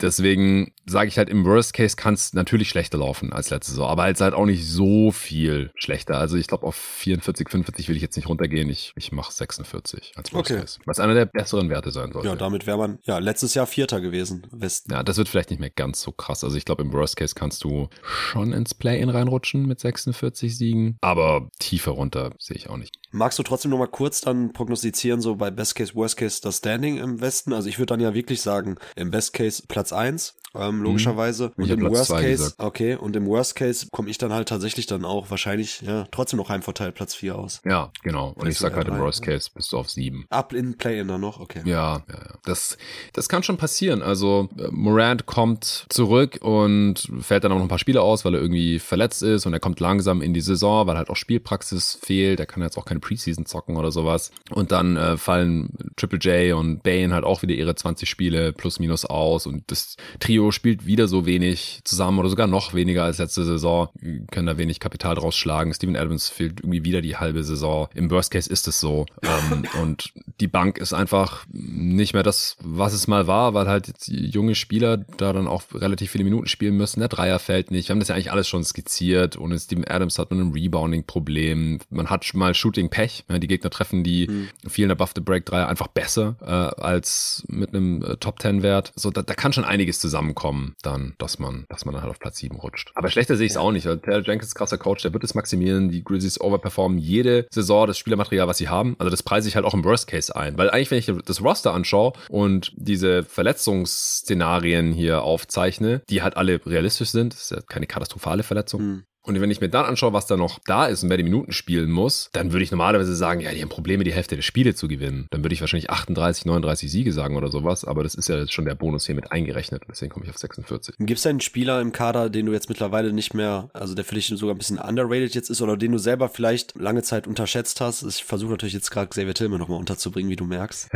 Deswegen sage ich halt, im Worst Case kann es natürlich schlechter laufen als letzte Saison, aber halt halt auch nicht so viel schlechter. Also ich glaube, auf 44, 45 will ich jetzt nicht runtergehen. Ich, ich mache 46 als Worst okay. Case. Was einer der besseren Werte sein sollte. Ja, damit wäre man ja letztes Jahr Vierter gewesen. Westen. Ja, das wird vielleicht nicht mehr ganz so krass. Also ich glaube, im Worst Case kannst du schon ins Play-In reinrutschen mit 46 Siegen, aber tiefer runter sehe ich auch nicht. Magst du trotzdem noch mal kurz dann prognostizieren, so bei Best Case, Worst Case das Standing im Westen? Also ich würde dann ja wirklich sagen, im Best Case Platz 1, ähm, mhm. logischerweise. Mhm. Und im Worst Case, gesagt. okay, und im Worst Case komme ich dann halt tatsächlich dann auch wahrscheinlich, ja, trotzdem noch Heimvorteil Platz 4 aus. Ja, genau. Und ich sag halt im Worst Case bist du auf 7. Up in Play-In dann noch, okay. Ja, ja, ja. Das, das kann schon passieren. Also äh, Morant kommt zurück und fällt dann auch noch ein paar Spiele aus, weil er irgendwie verletzt ist und er kommt langsam in die Saison, weil halt auch Spielpraxis fehlt. Er kann jetzt auch keine Preseason zocken oder sowas. Und dann äh, fallen Triple J und Bane halt auch wieder ihre 20 Spiele plus minus aus und das Trio spielt wieder so wenig zusammen oder sogar noch weniger als letzte Saison. können da wenig Kapital draus schlagen. Steven Adams fehlt irgendwie wieder die halbe Saison. Im Worst Case ist es so. ähm, und die Bank ist einfach nicht mehr das, was es mal war, weil halt junge Spieler da dann auch relativ viele Minuten spielen müssen. Der Dreier fällt nicht. Wir haben das ja eigentlich alles schon skizziert passiert. Ohne Steven Adams hat man ein Rebounding-Problem. Man hat mal Shooting-Pech. Die Gegner treffen die mhm. vielen Above the Break 3 einfach besser äh, als mit einem äh, Top 10 Wert. So, da, da kann schon einiges zusammenkommen, dann, dass man, dass man dann halt auf Platz 7 rutscht. Aber schlechter sehe ich es ja. auch nicht. Taylor Jenkins, krasser Coach, der wird es maximieren. Die Grizzlies overperformen jede Saison das Spielermaterial, was sie haben. Also das preise ich halt auch im Worst Case ein. Weil eigentlich, wenn ich das Roster anschaue und diese Verletzungsszenarien hier aufzeichne, die halt alle realistisch sind, das ist ja keine katastrophale Verletzung, mhm. Und wenn ich mir dann anschaue, was da noch da ist und wer die Minuten spielen muss, dann würde ich normalerweise sagen, ja, die haben Probleme, die Hälfte der Spiele zu gewinnen. Dann würde ich wahrscheinlich 38, 39 Siege sagen oder sowas, aber das ist ja jetzt schon der Bonus hier mit eingerechnet. Deswegen komme ich auf 46. Gibt es einen Spieler im Kader, den du jetzt mittlerweile nicht mehr, also der für dich sogar ein bisschen underrated jetzt ist oder den du selber vielleicht lange Zeit unterschätzt hast? Ich versuche natürlich jetzt gerade Xavier Tillman nochmal unterzubringen, wie du merkst.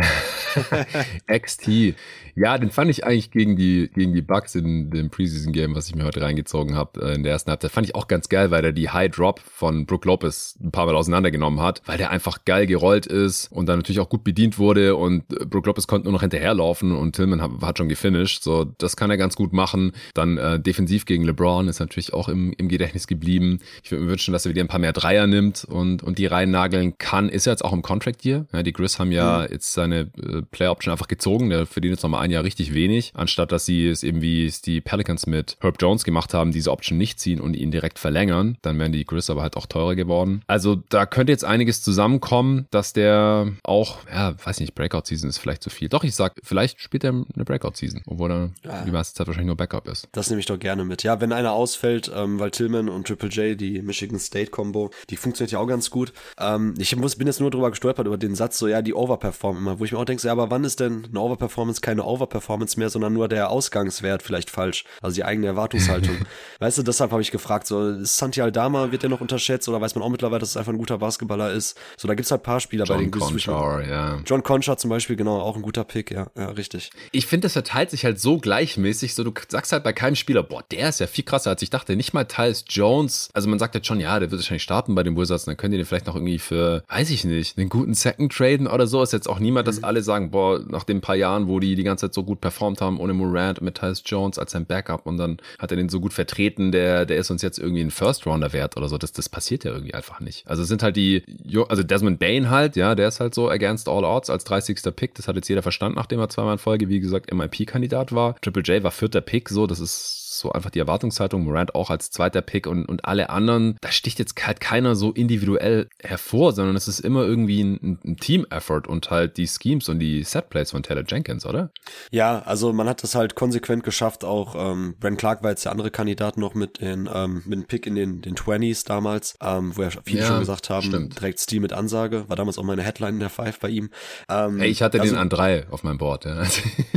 XT. Ja, den fand ich eigentlich gegen die, gegen die Bucks in dem Preseason-Game, was ich mir heute reingezogen habe, äh, in der ersten Halbzeit, fand ich auch ganz geil, weil der die High Drop von Brook Lopez ein paar Mal auseinandergenommen hat, weil der einfach geil gerollt ist und dann natürlich auch gut bedient wurde und äh, Brook Lopez konnte nur noch hinterherlaufen und Tillman hat, hat schon gefinisht. So, das kann er ganz gut machen. Dann äh, defensiv gegen LeBron ist natürlich auch im, im Gedächtnis geblieben. Ich würde mir wünschen, dass er wieder ein paar mehr Dreier nimmt und, und die reinnageln kann. Ist er jetzt auch im Contract hier? Ja, die Grizz haben ja mhm. jetzt seine äh, Player Option einfach gezogen. Der verdient jetzt nochmal ein Jahr richtig wenig, anstatt dass sie es eben wie es die Pelicans mit Herb Jones gemacht haben, diese Option nicht ziehen und ihn direkt verlängern. Dann wären die Grizz aber halt auch teurer geworden. Also da könnte jetzt einiges zusammenkommen, dass der auch, ja, weiß nicht, Breakout-Season ist vielleicht zu viel. Doch, ich sag, vielleicht spielt er eine Breakout-Season, obwohl er ja. die meiste Zeit wahrscheinlich nur Backup ist. Das nehme ich doch gerne mit. Ja, wenn einer ausfällt, ähm, weil Tillman und Triple J, die Michigan State-Kombo, die funktioniert ja auch ganz gut. Ähm, ich muss, bin jetzt nur drüber gestolpert, über den Satz, so, ja, die overperformen immer, wo ich mir auch denke, so, ja, aber wann ist denn eine Overperformance keine Overperformance mehr, sondern nur der Ausgangswert vielleicht falsch? Also die eigene Erwartungshaltung. weißt du, deshalb habe ich gefragt, so, Santi Aldama, wird der noch unterschätzt oder weiß man auch mittlerweile, dass es einfach ein guter Basketballer ist? So, da gibt es halt ein paar Spieler John bei den Conchar, ja. John Conchar zum Beispiel, genau, auch ein guter Pick, ja, ja, richtig. Ich finde, das verteilt sich halt so gleichmäßig, so du sagst halt bei keinem Spieler, boah, der ist ja viel krasser, als ich dachte. Nicht mal Tyus Jones, also man sagt jetzt schon, ja, der wird wahrscheinlich starten bei den Wizards, dann könnt ihr den vielleicht noch irgendwie für, weiß ich nicht, einen guten Second traden oder so. Ist jetzt auch niemand, dass mhm. alle sagen, boah, nach den paar Jahren, wo die die ganze Zeit so gut performt haben, ohne Morant und mit Tyus Jones als sein Backup und dann hat er den so gut vertreten, der, der ist uns jetzt irgendwie ein First Rounder wert oder so. Das, das passiert ja irgendwie einfach nicht. Also es sind halt die, also Desmond Bain halt, ja, der ist halt so against all odds als 30. Pick. Das hat jetzt jeder verstanden, nachdem er zweimal in Folge, wie gesagt, MIP-Kandidat war. Triple J war vierter Pick, so, das ist so einfach die Erwartungshaltung. Morant auch als zweiter Pick und, und alle anderen, da sticht jetzt halt keiner so individuell hervor, sondern es ist immer irgendwie ein, ein Team-Effort und halt die Schemes und die Setplays von Taylor Jenkins, oder? Ja, also man hat das halt konsequent geschafft. Auch ähm, Brent Clark war jetzt der andere Kandidat noch mit, in, ähm, mit einem Pick in den, den 20s damals, ähm, wo ja viele ja, schon gesagt haben, stimmt. direkt Stil mit Ansage. War damals auch meine Headline in der Five bei ihm. Ähm, hey, ich hatte also, den an drei auf meinem Board. Ja,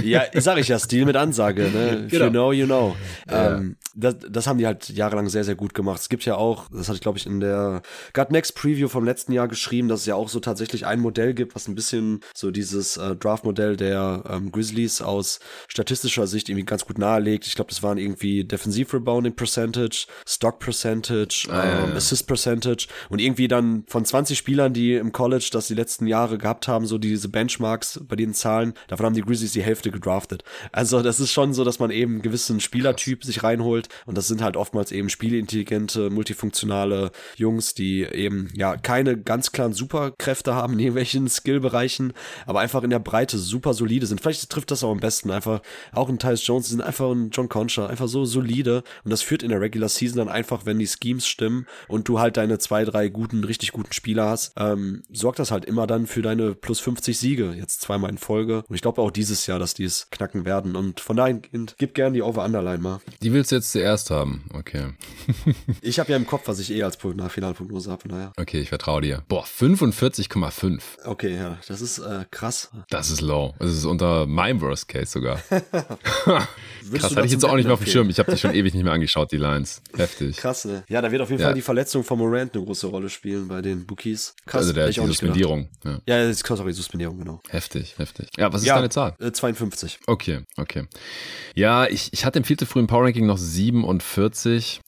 ja sag ich ja, Stil mit Ansage. Ne? If genau. you know, you know. Ähm, das, das haben die halt jahrelang sehr, sehr gut gemacht. Es gibt ja auch, das hatte ich glaube ich in der God Next Preview vom letzten Jahr geschrieben, dass es ja auch so tatsächlich ein Modell gibt, was ein bisschen so dieses äh, Draft-Modell der ähm, Grizzlies aus statistischer Sicht irgendwie ganz gut nahelegt. Ich glaube, das waren irgendwie Defensive Rebounding Percentage, Stock Percentage, ah, ähm, ja, ja. Assist Percentage und irgendwie dann von 20 Spielern, die im College das die letzten Jahre gehabt haben, so diese Benchmarks bei den Zahlen, davon haben die Grizzlies die Hälfte gedraftet. Also das ist schon so, dass man eben einen gewissen Spielertyp sich rein reinholt. Und das sind halt oftmals eben spielintelligente, multifunktionale Jungs, die eben ja keine ganz klaren Superkräfte haben in irgendwelchen Skillbereichen, aber einfach in der Breite super solide sind. Vielleicht trifft das auch am besten einfach. Auch ein Tyus Jones, sind einfach ein John Concha, einfach so solide. Und das führt in der Regular Season dann einfach, wenn die Schemes stimmen und du halt deine zwei, drei guten, richtig guten Spieler hast, ähm, sorgt das halt immer dann für deine plus 50 Siege. Jetzt zweimal in Folge. Und ich glaube auch dieses Jahr, dass die es knacken werden. Und von daher, gib gern die Over-Underline mal. Die willst du jetzt zuerst haben. Okay. ich habe ja im Kopf, was ich eh als Finalprognose habe. Naja. Okay, ich vertraue dir. Boah, 45,5. Okay, ja, das ist äh, krass. Das ist low. Das ist unter meinem Worst Case sogar. krass, hatte ich jetzt auch nicht mehr auf dem Schirm. Ich habe dich schon ewig nicht mehr angeschaut, die Lines. Heftig. Krass, ne? Ja, da wird auf jeden ja. Fall die Verletzung von Morant eine große Rolle spielen bei den Bookies. Krass. Also der, die Suspendierung. Ja, ja das ist sorry, Suspendierung, genau. Heftig, heftig. Ja, was ist ja, deine Zahl? Äh, 52. Okay, okay. Ja, ich, ich hatte im viel zu frühen Power Ranking noch 47.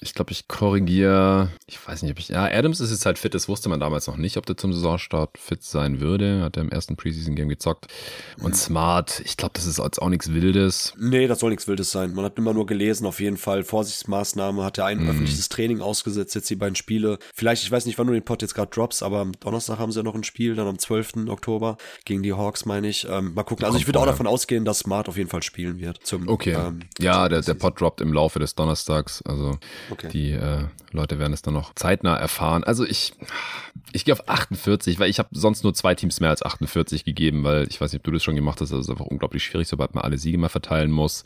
ich glaube, ich korrigiere. Ich weiß nicht, ob ich. Ja, Adams ist jetzt halt fit. Das wusste man damals noch nicht, ob der zum Saisonstart fit sein würde. Hat er im ersten Preseason-Game gezockt. Und mhm. Smart, ich glaube, das ist jetzt auch nichts Wildes. Nee, das soll nichts Wildes sein. Man hat immer nur gelesen, auf jeden Fall. Vorsichtsmaßnahme hat er ein mm. öffentliches Training ausgesetzt, jetzt die beiden Spiele. Vielleicht, ich weiß nicht, wann du den Pod jetzt gerade drops, aber am Donnerstag haben sie ja noch ein Spiel, dann am 12. Oktober gegen die Hawks, meine ich. Ähm, mal gucken. Also ich würde auch davon ausgehen, dass Smart auf jeden Fall spielen wird. Zum, okay. Ähm, ja, der, der Pod droppt im Laufe des Donnerstags. Also okay. die äh, Leute werden es dann noch zeitnah erfahren. Also ich, ich gehe auf 48, weil ich habe sonst nur zwei Teams mehr als 48 gegeben, weil ich weiß nicht, ob du das schon gemacht hast. Das ist einfach unglaublich schwierig, sobald man alle Siege mal verteilen muss.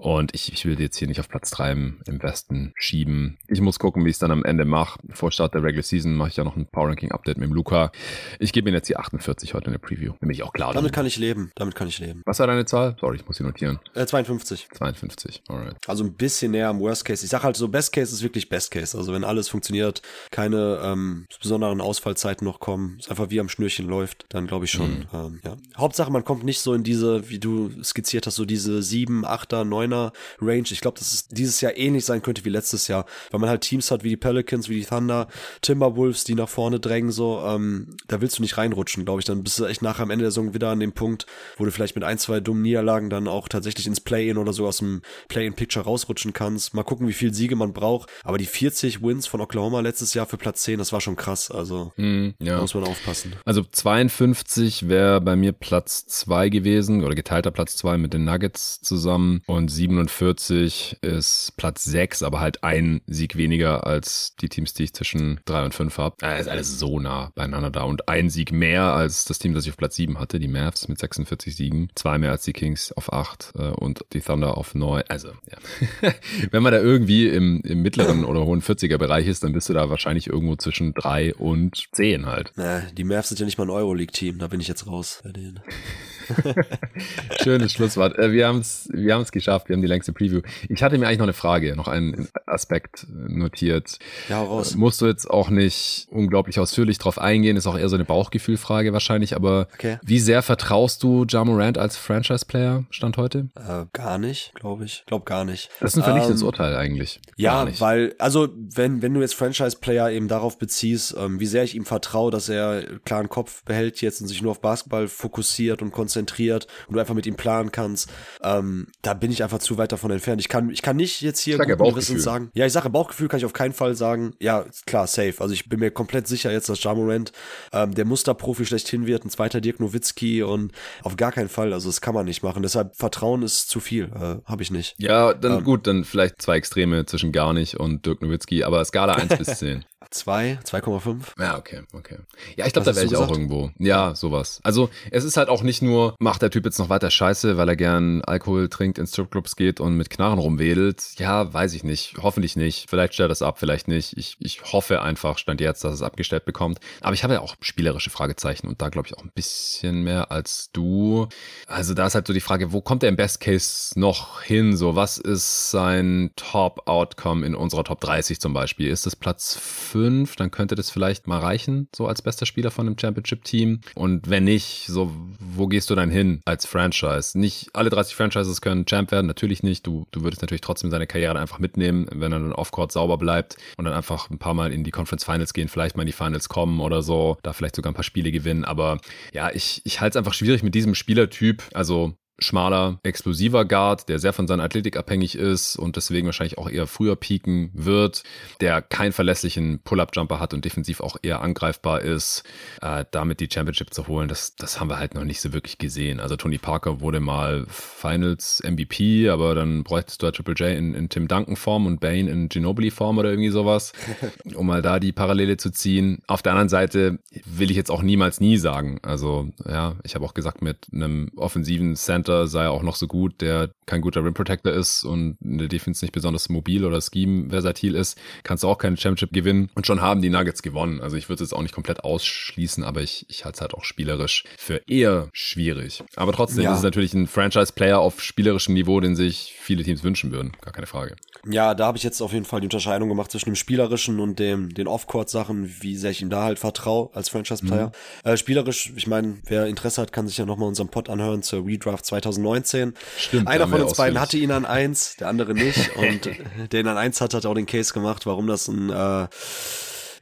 Und ich, ich will jetzt hier nicht auf Platz 3 im, im Westen schieben. Ich muss gucken, wie ich es dann am Ende mache. Vor Start der Regular Season mache ich ja noch ein Power Ranking Update mit dem Luca. Ich gebe mir jetzt die 48 heute in der Preview. Nämlich auch klar. Damit kann ich leben. Damit kann ich leben. Was war deine Zahl? Sorry, ich muss sie notieren. Äh, 52. 52, alright. Also ein bisschen näher am Worst Case. Ich sage halt so, Best Case ist wirklich Best Case. Also wenn alles funktioniert, keine ähm, besonderen Ausfallzeiten noch kommen, es einfach wie am Schnürchen läuft, dann glaube ich schon. Mhm. Ähm, ja. Hauptsache, man kommt nicht so in diese, wie du skizziert hast, so diese 7, 8er, 9er Range. Ich glaube, dass es dieses Jahr ähnlich sein könnte wie letztes Jahr, weil man halt Teams hat wie die Pelicans, wie die Thunder, Timberwolves, die nach vorne drängen, so, ähm, da willst du nicht reinrutschen, glaube ich. Dann bist du echt nachher am Ende der Saison wieder an dem Punkt, wo du vielleicht mit ein, zwei dummen Niederlagen dann auch tatsächlich ins Play-In oder so aus dem Play-In-Picture rausrutschen kannst. Mal gucken, wie viel Siege man braucht. Aber die 40 Wins von Oklahoma letztes Jahr für Platz 10, das war schon krass. Also mm, ja. muss man aufpassen. Also 52 wäre bei mir Platz 2 gewesen oder geteilter Platz 2 mit den Nuggets zusammen und 47 ist Platz 6, aber halt ein Sieg weniger als die Teams, die ich zwischen 3 und 5 habe. Äh, ist alles so nah beieinander da und ein Sieg mehr als das Team, das ich auf Platz 7 hatte, die Mavs mit 46 Siegen, zwei mehr als die Kings auf 8 äh, und die Thunder auf 9. Also, ja. Wenn man da irgendwie im, im mittleren oder hohen 40er Bereich ist, dann bist du da wahrscheinlich irgendwo zwischen 3 und 10 halt. Na, die Mavs sind ja nicht mal ein Euroleague-Team, da bin ich jetzt raus bei denen. Schönes Schlusswort. Äh, wir haben es wir haben's geschafft, wir haben die längste Preview. Ich hatte mir eigentlich noch eine Frage, noch einen Aspekt notiert. Ja, raus. Äh, musst du jetzt auch nicht unglaublich ausführlich drauf eingehen, ist auch eher so eine Bauchgefühlfrage wahrscheinlich, aber okay. wie sehr vertraust du Ja Morant als Franchise-Player Stand heute? Äh, gar nicht, glaube ich. Glaub gar nicht. Das ist ein vernichtendes ähm, Urteil eigentlich. Ja, weil, also wenn, wenn du jetzt Franchise-Player eben darauf beziehst, ähm, wie sehr ich ihm vertraue, dass er klaren Kopf behält jetzt und sich nur auf Basketball fokussiert und konzentriert konzentriert und du einfach mit ihm planen kannst. Ähm, da bin ich einfach zu weit davon entfernt. Ich kann, ich kann nicht jetzt hier guten sagen. Ja, ich sage Bauchgefühl kann ich auf keinen Fall sagen. Ja, klar, safe. Also ich bin mir komplett sicher jetzt, dass Jamorant ähm, der Musterprofi schlechthin wird, ein zweiter Dirk Nowitzki und auf gar keinen Fall. Also das kann man nicht machen. Deshalb Vertrauen ist zu viel. Äh, Habe ich nicht. Ja, dann ähm, gut, dann vielleicht zwei Extreme zwischen gar nicht und Dirk Nowitzki, aber Skala 1 bis 10. 2, 2,5. Ja, okay, okay. Ja, ich glaube, da wäre ich auch irgendwo. Ja, sowas. Also, es ist halt auch nicht nur, macht der Typ jetzt noch weiter Scheiße, weil er gern Alkohol trinkt, in Stripclubs geht und mit Knarren rumwedelt. Ja, weiß ich nicht. Hoffentlich nicht. Vielleicht stellt er das ab, vielleicht nicht. Ich, ich hoffe einfach, stand jetzt, dass es abgestellt bekommt. Aber ich habe ja auch spielerische Fragezeichen und da glaube ich auch ein bisschen mehr als du. Also, da ist halt so die Frage, wo kommt er im Best Case noch hin? So, was ist sein Top-Outcome in unserer Top 30 zum Beispiel? Ist das Platz 5? 5, dann könnte das vielleicht mal reichen, so als bester Spieler von einem Championship-Team. Und wenn nicht, so, wo gehst du dann hin als Franchise? Nicht alle 30 Franchises können Champ werden, natürlich nicht. Du, du würdest natürlich trotzdem seine Karriere einfach mitnehmen, wenn er dann off-court sauber bleibt und dann einfach ein paar Mal in die Conference Finals gehen, vielleicht mal in die Finals kommen oder so, da vielleicht sogar ein paar Spiele gewinnen. Aber ja, ich, ich halte es einfach schwierig mit diesem Spielertyp. Also schmaler, explosiver Guard, der sehr von seiner Athletik abhängig ist und deswegen wahrscheinlich auch eher früher pieken wird, der keinen verlässlichen Pull-Up-Jumper hat und defensiv auch eher angreifbar ist, äh, damit die Championship zu holen, das, das haben wir halt noch nicht so wirklich gesehen. Also Tony Parker wurde mal Finals MVP, aber dann bräuchtest du halt Triple J in, in Tim Duncan-Form und Bane in Ginobili-Form oder irgendwie sowas, um mal da die Parallele zu ziehen. Auf der anderen Seite will ich jetzt auch niemals nie sagen. Also ja, ich habe auch gesagt, mit einem offensiven Center Center sei auch noch so gut, der kein guter Rim Protector ist und in der Defense nicht besonders mobil oder Scheme versatil ist, kannst du auch keine Championship gewinnen. Und schon haben die Nuggets gewonnen. Also ich würde es jetzt auch nicht komplett ausschließen, aber ich, ich halte es halt auch spielerisch für eher schwierig. Aber trotzdem ja. ist es natürlich ein Franchise-Player auf spielerischem Niveau, den sich viele Teams wünschen würden. Gar keine Frage. Ja, da habe ich jetzt auf jeden Fall die Unterscheidung gemacht zwischen dem spielerischen und dem den Off-Court-Sachen, wie sehr ich ihm da halt vertraue als Franchise-Player. Mhm. Äh, spielerisch, ich meine, wer Interesse hat, kann sich ja nochmal unseren Pod anhören zur Redraft 2019. Stimmt, Einer von uns beiden hatte ihn an eins, der andere nicht. Und der ihn an eins hat, hat auch den Case gemacht, warum das ein äh,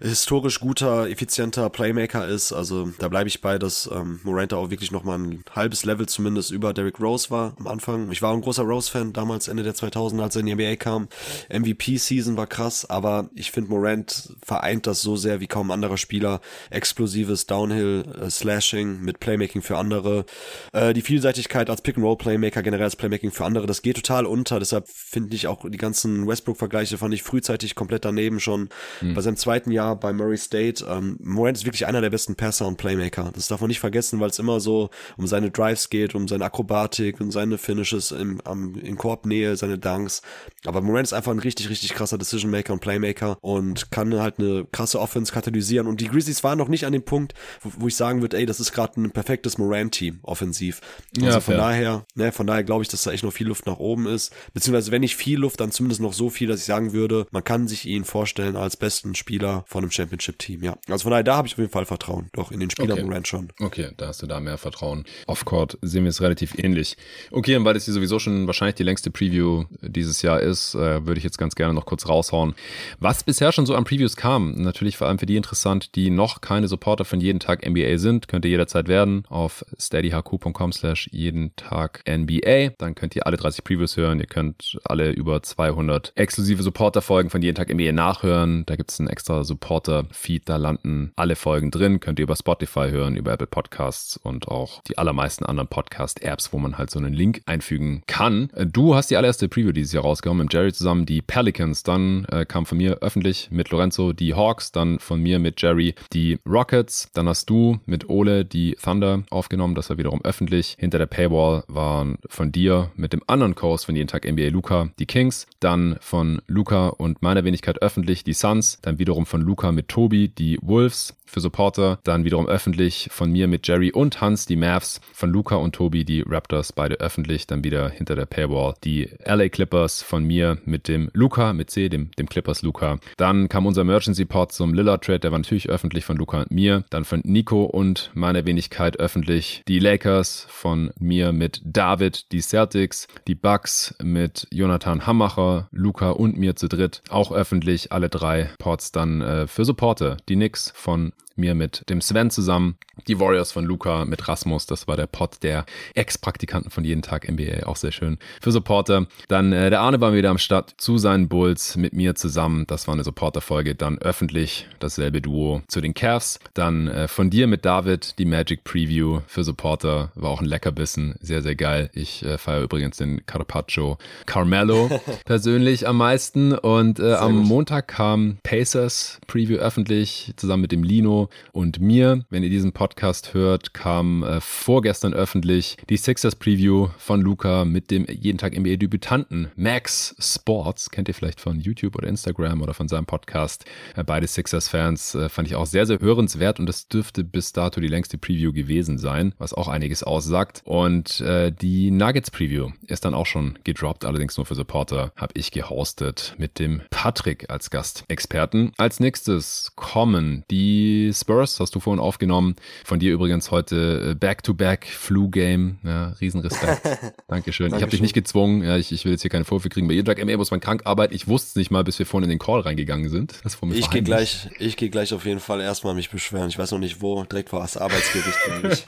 historisch guter, effizienter Playmaker ist. Also da bleibe ich bei, dass ähm, Moranta auch wirklich nochmal ein halbes Level zumindest über Derrick Rose war am Anfang. Ich war ein großer Rose-Fan damals, Ende der 2000er, als er in die NBA kam. MVP-Season war krass, aber ich finde Morant vereint das so sehr wie kaum anderer Spieler. Explosives Downhill, äh, Slashing mit Playmaking für andere. Äh, die Vielseitigkeit als Pick-and-Roll-Playmaker, generell als Playmaking für andere, das geht total unter. Deshalb finde ich auch die ganzen Westbrook-Vergleiche fand ich frühzeitig komplett daneben schon. Mhm. Bei seinem zweiten Jahr bei Murray State. Ähm, Morant ist wirklich einer der besten Passer und Playmaker. Das darf man nicht vergessen, weil es immer so um seine Drives geht, um seine Akrobatik und seine Finishes im, am, in Korbnähe, seine Dunks. Aber Morant ist einfach ein richtig, richtig krasser Decision Maker und Playmaker und kann halt eine krasse Offense katalysieren. Und die Grizzlies waren noch nicht an dem Punkt, wo, wo ich sagen würde, ey, das ist gerade ein perfektes Morant-Team offensiv. Also ja, von daher, ne, von daher glaube ich, dass da echt noch viel Luft nach oben ist. Beziehungsweise wenn nicht viel Luft, dann zumindest noch so viel, dass ich sagen würde, man kann sich ihn vorstellen als besten Spieler von einem Championship-Team, ja. Also von daher, da habe ich auf jeden Fall Vertrauen. Doch, in den Spieler okay. Morant schon. Okay, da hast du da mehr Vertrauen. Off-Court sehen wir es relativ ähnlich. Okay, und weil das hier sowieso schon wahrscheinlich die längste Preview dieses Jahr ist, äh, würde ich jetzt ganz gerne noch kurz raushauen. Was bisher schon so an Previews kam, natürlich vor allem für die interessant, die noch keine Supporter von jeden Tag NBA sind, könnt ihr jederzeit werden auf steadyhq.com slash jeden Tag NBA. Dann könnt ihr alle 30 Previews hören. Ihr könnt alle über 200 exklusive Supporter-Folgen von jeden Tag NBA nachhören. Da gibt es einen extra Supporter-Feed. Da landen alle Folgen drin. Könnt ihr über Spotify hören, über Apple Podcasts und auch die allermeisten anderen Podcast-Apps, wo man halt so einen Link einfügen kann. Du hast die allererste Preview dieses Jahr rausgehauen mit Jerry zusammen, die Pelicans. Dann äh, kam von mir öffentlich mit Lorenzo die Hawks. Dann von mir mit Jerry die Rockets. Dann hast du mit Ole die Thunder aufgenommen. Das war wiederum öffentlich. Hinter der Paywall waren von dir mit dem anderen Coast von jeden Tag NBA Luca die Kings. Dann von Luca und meiner Wenigkeit öffentlich die Suns. Dann wiederum von Luca mit Tobi die Wolves für Supporter. Dann wiederum öffentlich von mir mit Jerry und Hans die Mavs, von Luca und Tobi die Raptors, beide öffentlich. Dann wieder hinter der Paywall die LA Clippers von mir mit dem Luca, mit C, dem, dem Clippers Luca. Dann kam unser Emergency Pod zum Lillard Trade, der war natürlich öffentlich von Luca und mir. Dann von Nico und meiner Wenigkeit öffentlich die Lakers von mir mit David, die Celtics, die Bucks mit Jonathan Hammacher, Luca und mir zu dritt. Auch öffentlich alle drei Pods dann äh, für Supporter. Die Knicks von mir mit dem Sven zusammen. Die Warriors von Luca mit Rasmus, das war der Pod der Ex-Praktikanten von jeden Tag NBA, auch sehr schön für Supporter. Dann äh, der Arne war wieder am Start zu seinen Bulls mit mir zusammen, das war eine Supporter-Folge. Dann öffentlich dasselbe Duo zu den Cavs. Dann äh, von dir mit David die Magic Preview für Supporter, war auch ein Leckerbissen, sehr, sehr geil. Ich äh, feiere übrigens den Carpaccio Carmelo persönlich am meisten und äh, am Montag kam Pacers Preview öffentlich zusammen mit dem Lino und mir. Wenn ihr diesen Podcast hört, kam äh, vorgestern öffentlich die Sixers Preview von Luca mit dem jeden Tag NBA Debütanten Max Sports. Kennt ihr vielleicht von YouTube oder Instagram oder von seinem Podcast. Äh, beide Sixers Fans äh, fand ich auch sehr, sehr hörenswert und das dürfte bis dato die längste Preview gewesen sein, was auch einiges aussagt. Und äh, die Nuggets Preview ist dann auch schon gedroppt, allerdings nur für Supporter. Habe ich gehostet mit dem Patrick als Gastexperten. Als nächstes kommen die Spurs, hast du vorhin aufgenommen. Von dir übrigens heute äh, Back-to-Back Flu-Game. Ja, Riesenrespekt. Dankeschön. Ich habe dich nicht gezwungen. Ja, ich, ich will jetzt hier keine Vorwürfe kriegen. Bei jedem Tag MR muss man krank arbeiten. Ich wusste es nicht mal, bis wir vorhin in den Call reingegangen sind. Das vor mir ich gehe gleich, ich gehe gleich auf jeden Fall erstmal mich beschweren. Ich weiß noch nicht wo, direkt vor das Arbeitsgericht,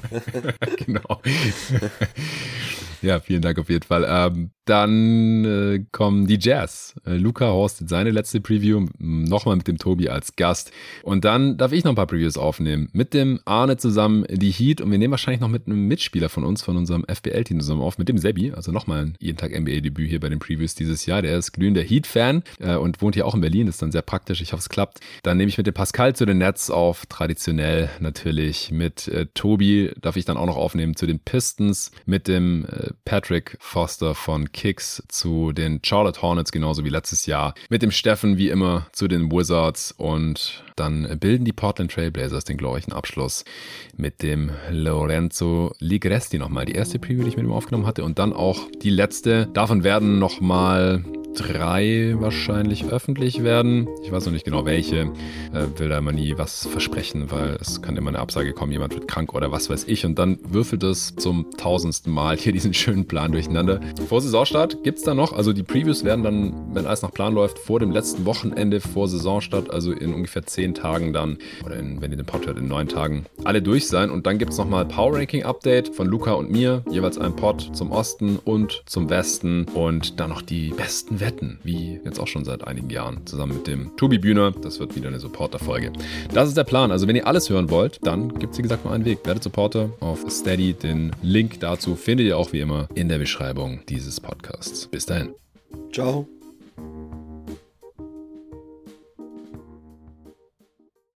genau. ja, vielen Dank auf jeden Fall. Ähm, dann äh, kommen die Jazz. Äh, Luca hostet seine letzte Preview, nochmal mit dem Tobi als Gast. Und dann darf ich noch ein paar Previews aufnehmen. Mit dem Arne zusammen die Heat und wir nehmen wahrscheinlich noch mit einem Mitspieler von uns, von unserem FBL-Team zusammen auf, mit dem Sebi. Also nochmal ein jeden Tag NBA-Debüt hier bei den Previews dieses Jahr. Der ist glühender Heat-Fan äh, und wohnt hier auch in Berlin. Das ist dann sehr praktisch. Ich hoffe, es klappt. Dann nehme ich mit dem Pascal zu den Nets auf. Traditionell natürlich. Mit äh, Tobi darf ich dann auch noch aufnehmen zu den Pistons. Mit dem äh, Patrick Foster von Kicks zu den Charlotte Hornets, genauso wie letztes Jahr. Mit dem Steffen, wie immer, zu den Wizards. Und dann bilden die Portland Trailblazers den glorreichen Abschluss mit dem Lorenzo Ligresti nochmal. Die erste Preview, die ich mit ihm aufgenommen hatte. Und dann auch die letzte. Davon werden nochmal drei wahrscheinlich öffentlich werden. Ich weiß noch nicht genau welche. Äh, will da immer nie was versprechen, weil es kann immer eine Absage kommen, jemand wird krank oder was weiß ich. Und dann würfelt es zum tausendsten Mal hier diesen schönen Plan durcheinander. Vor Saisonstart gibt es da noch, also die Previews werden dann, wenn alles nach Plan läuft, vor dem letzten Wochenende vor Saisonstart, also in ungefähr zehn Tagen dann, oder in, wenn ihr den Pod hört, in neun Tagen, alle durch sein. Und dann gibt es nochmal Power Ranking Update von Luca und mir, jeweils ein Pod zum Osten und zum Westen und dann noch die besten Wetten, wie jetzt auch schon seit einigen Jahren, zusammen mit dem Tobi Bühner. Das wird wieder eine Supporter-Folge. Das ist der Plan. Also wenn ihr alles hören wollt, dann gibt es wie gesagt nur einen Weg. Werdet Supporter auf Steady. Den Link dazu findet ihr auch wie immer in der Beschreibung dieses Podcasts. Bis dahin. Ciao.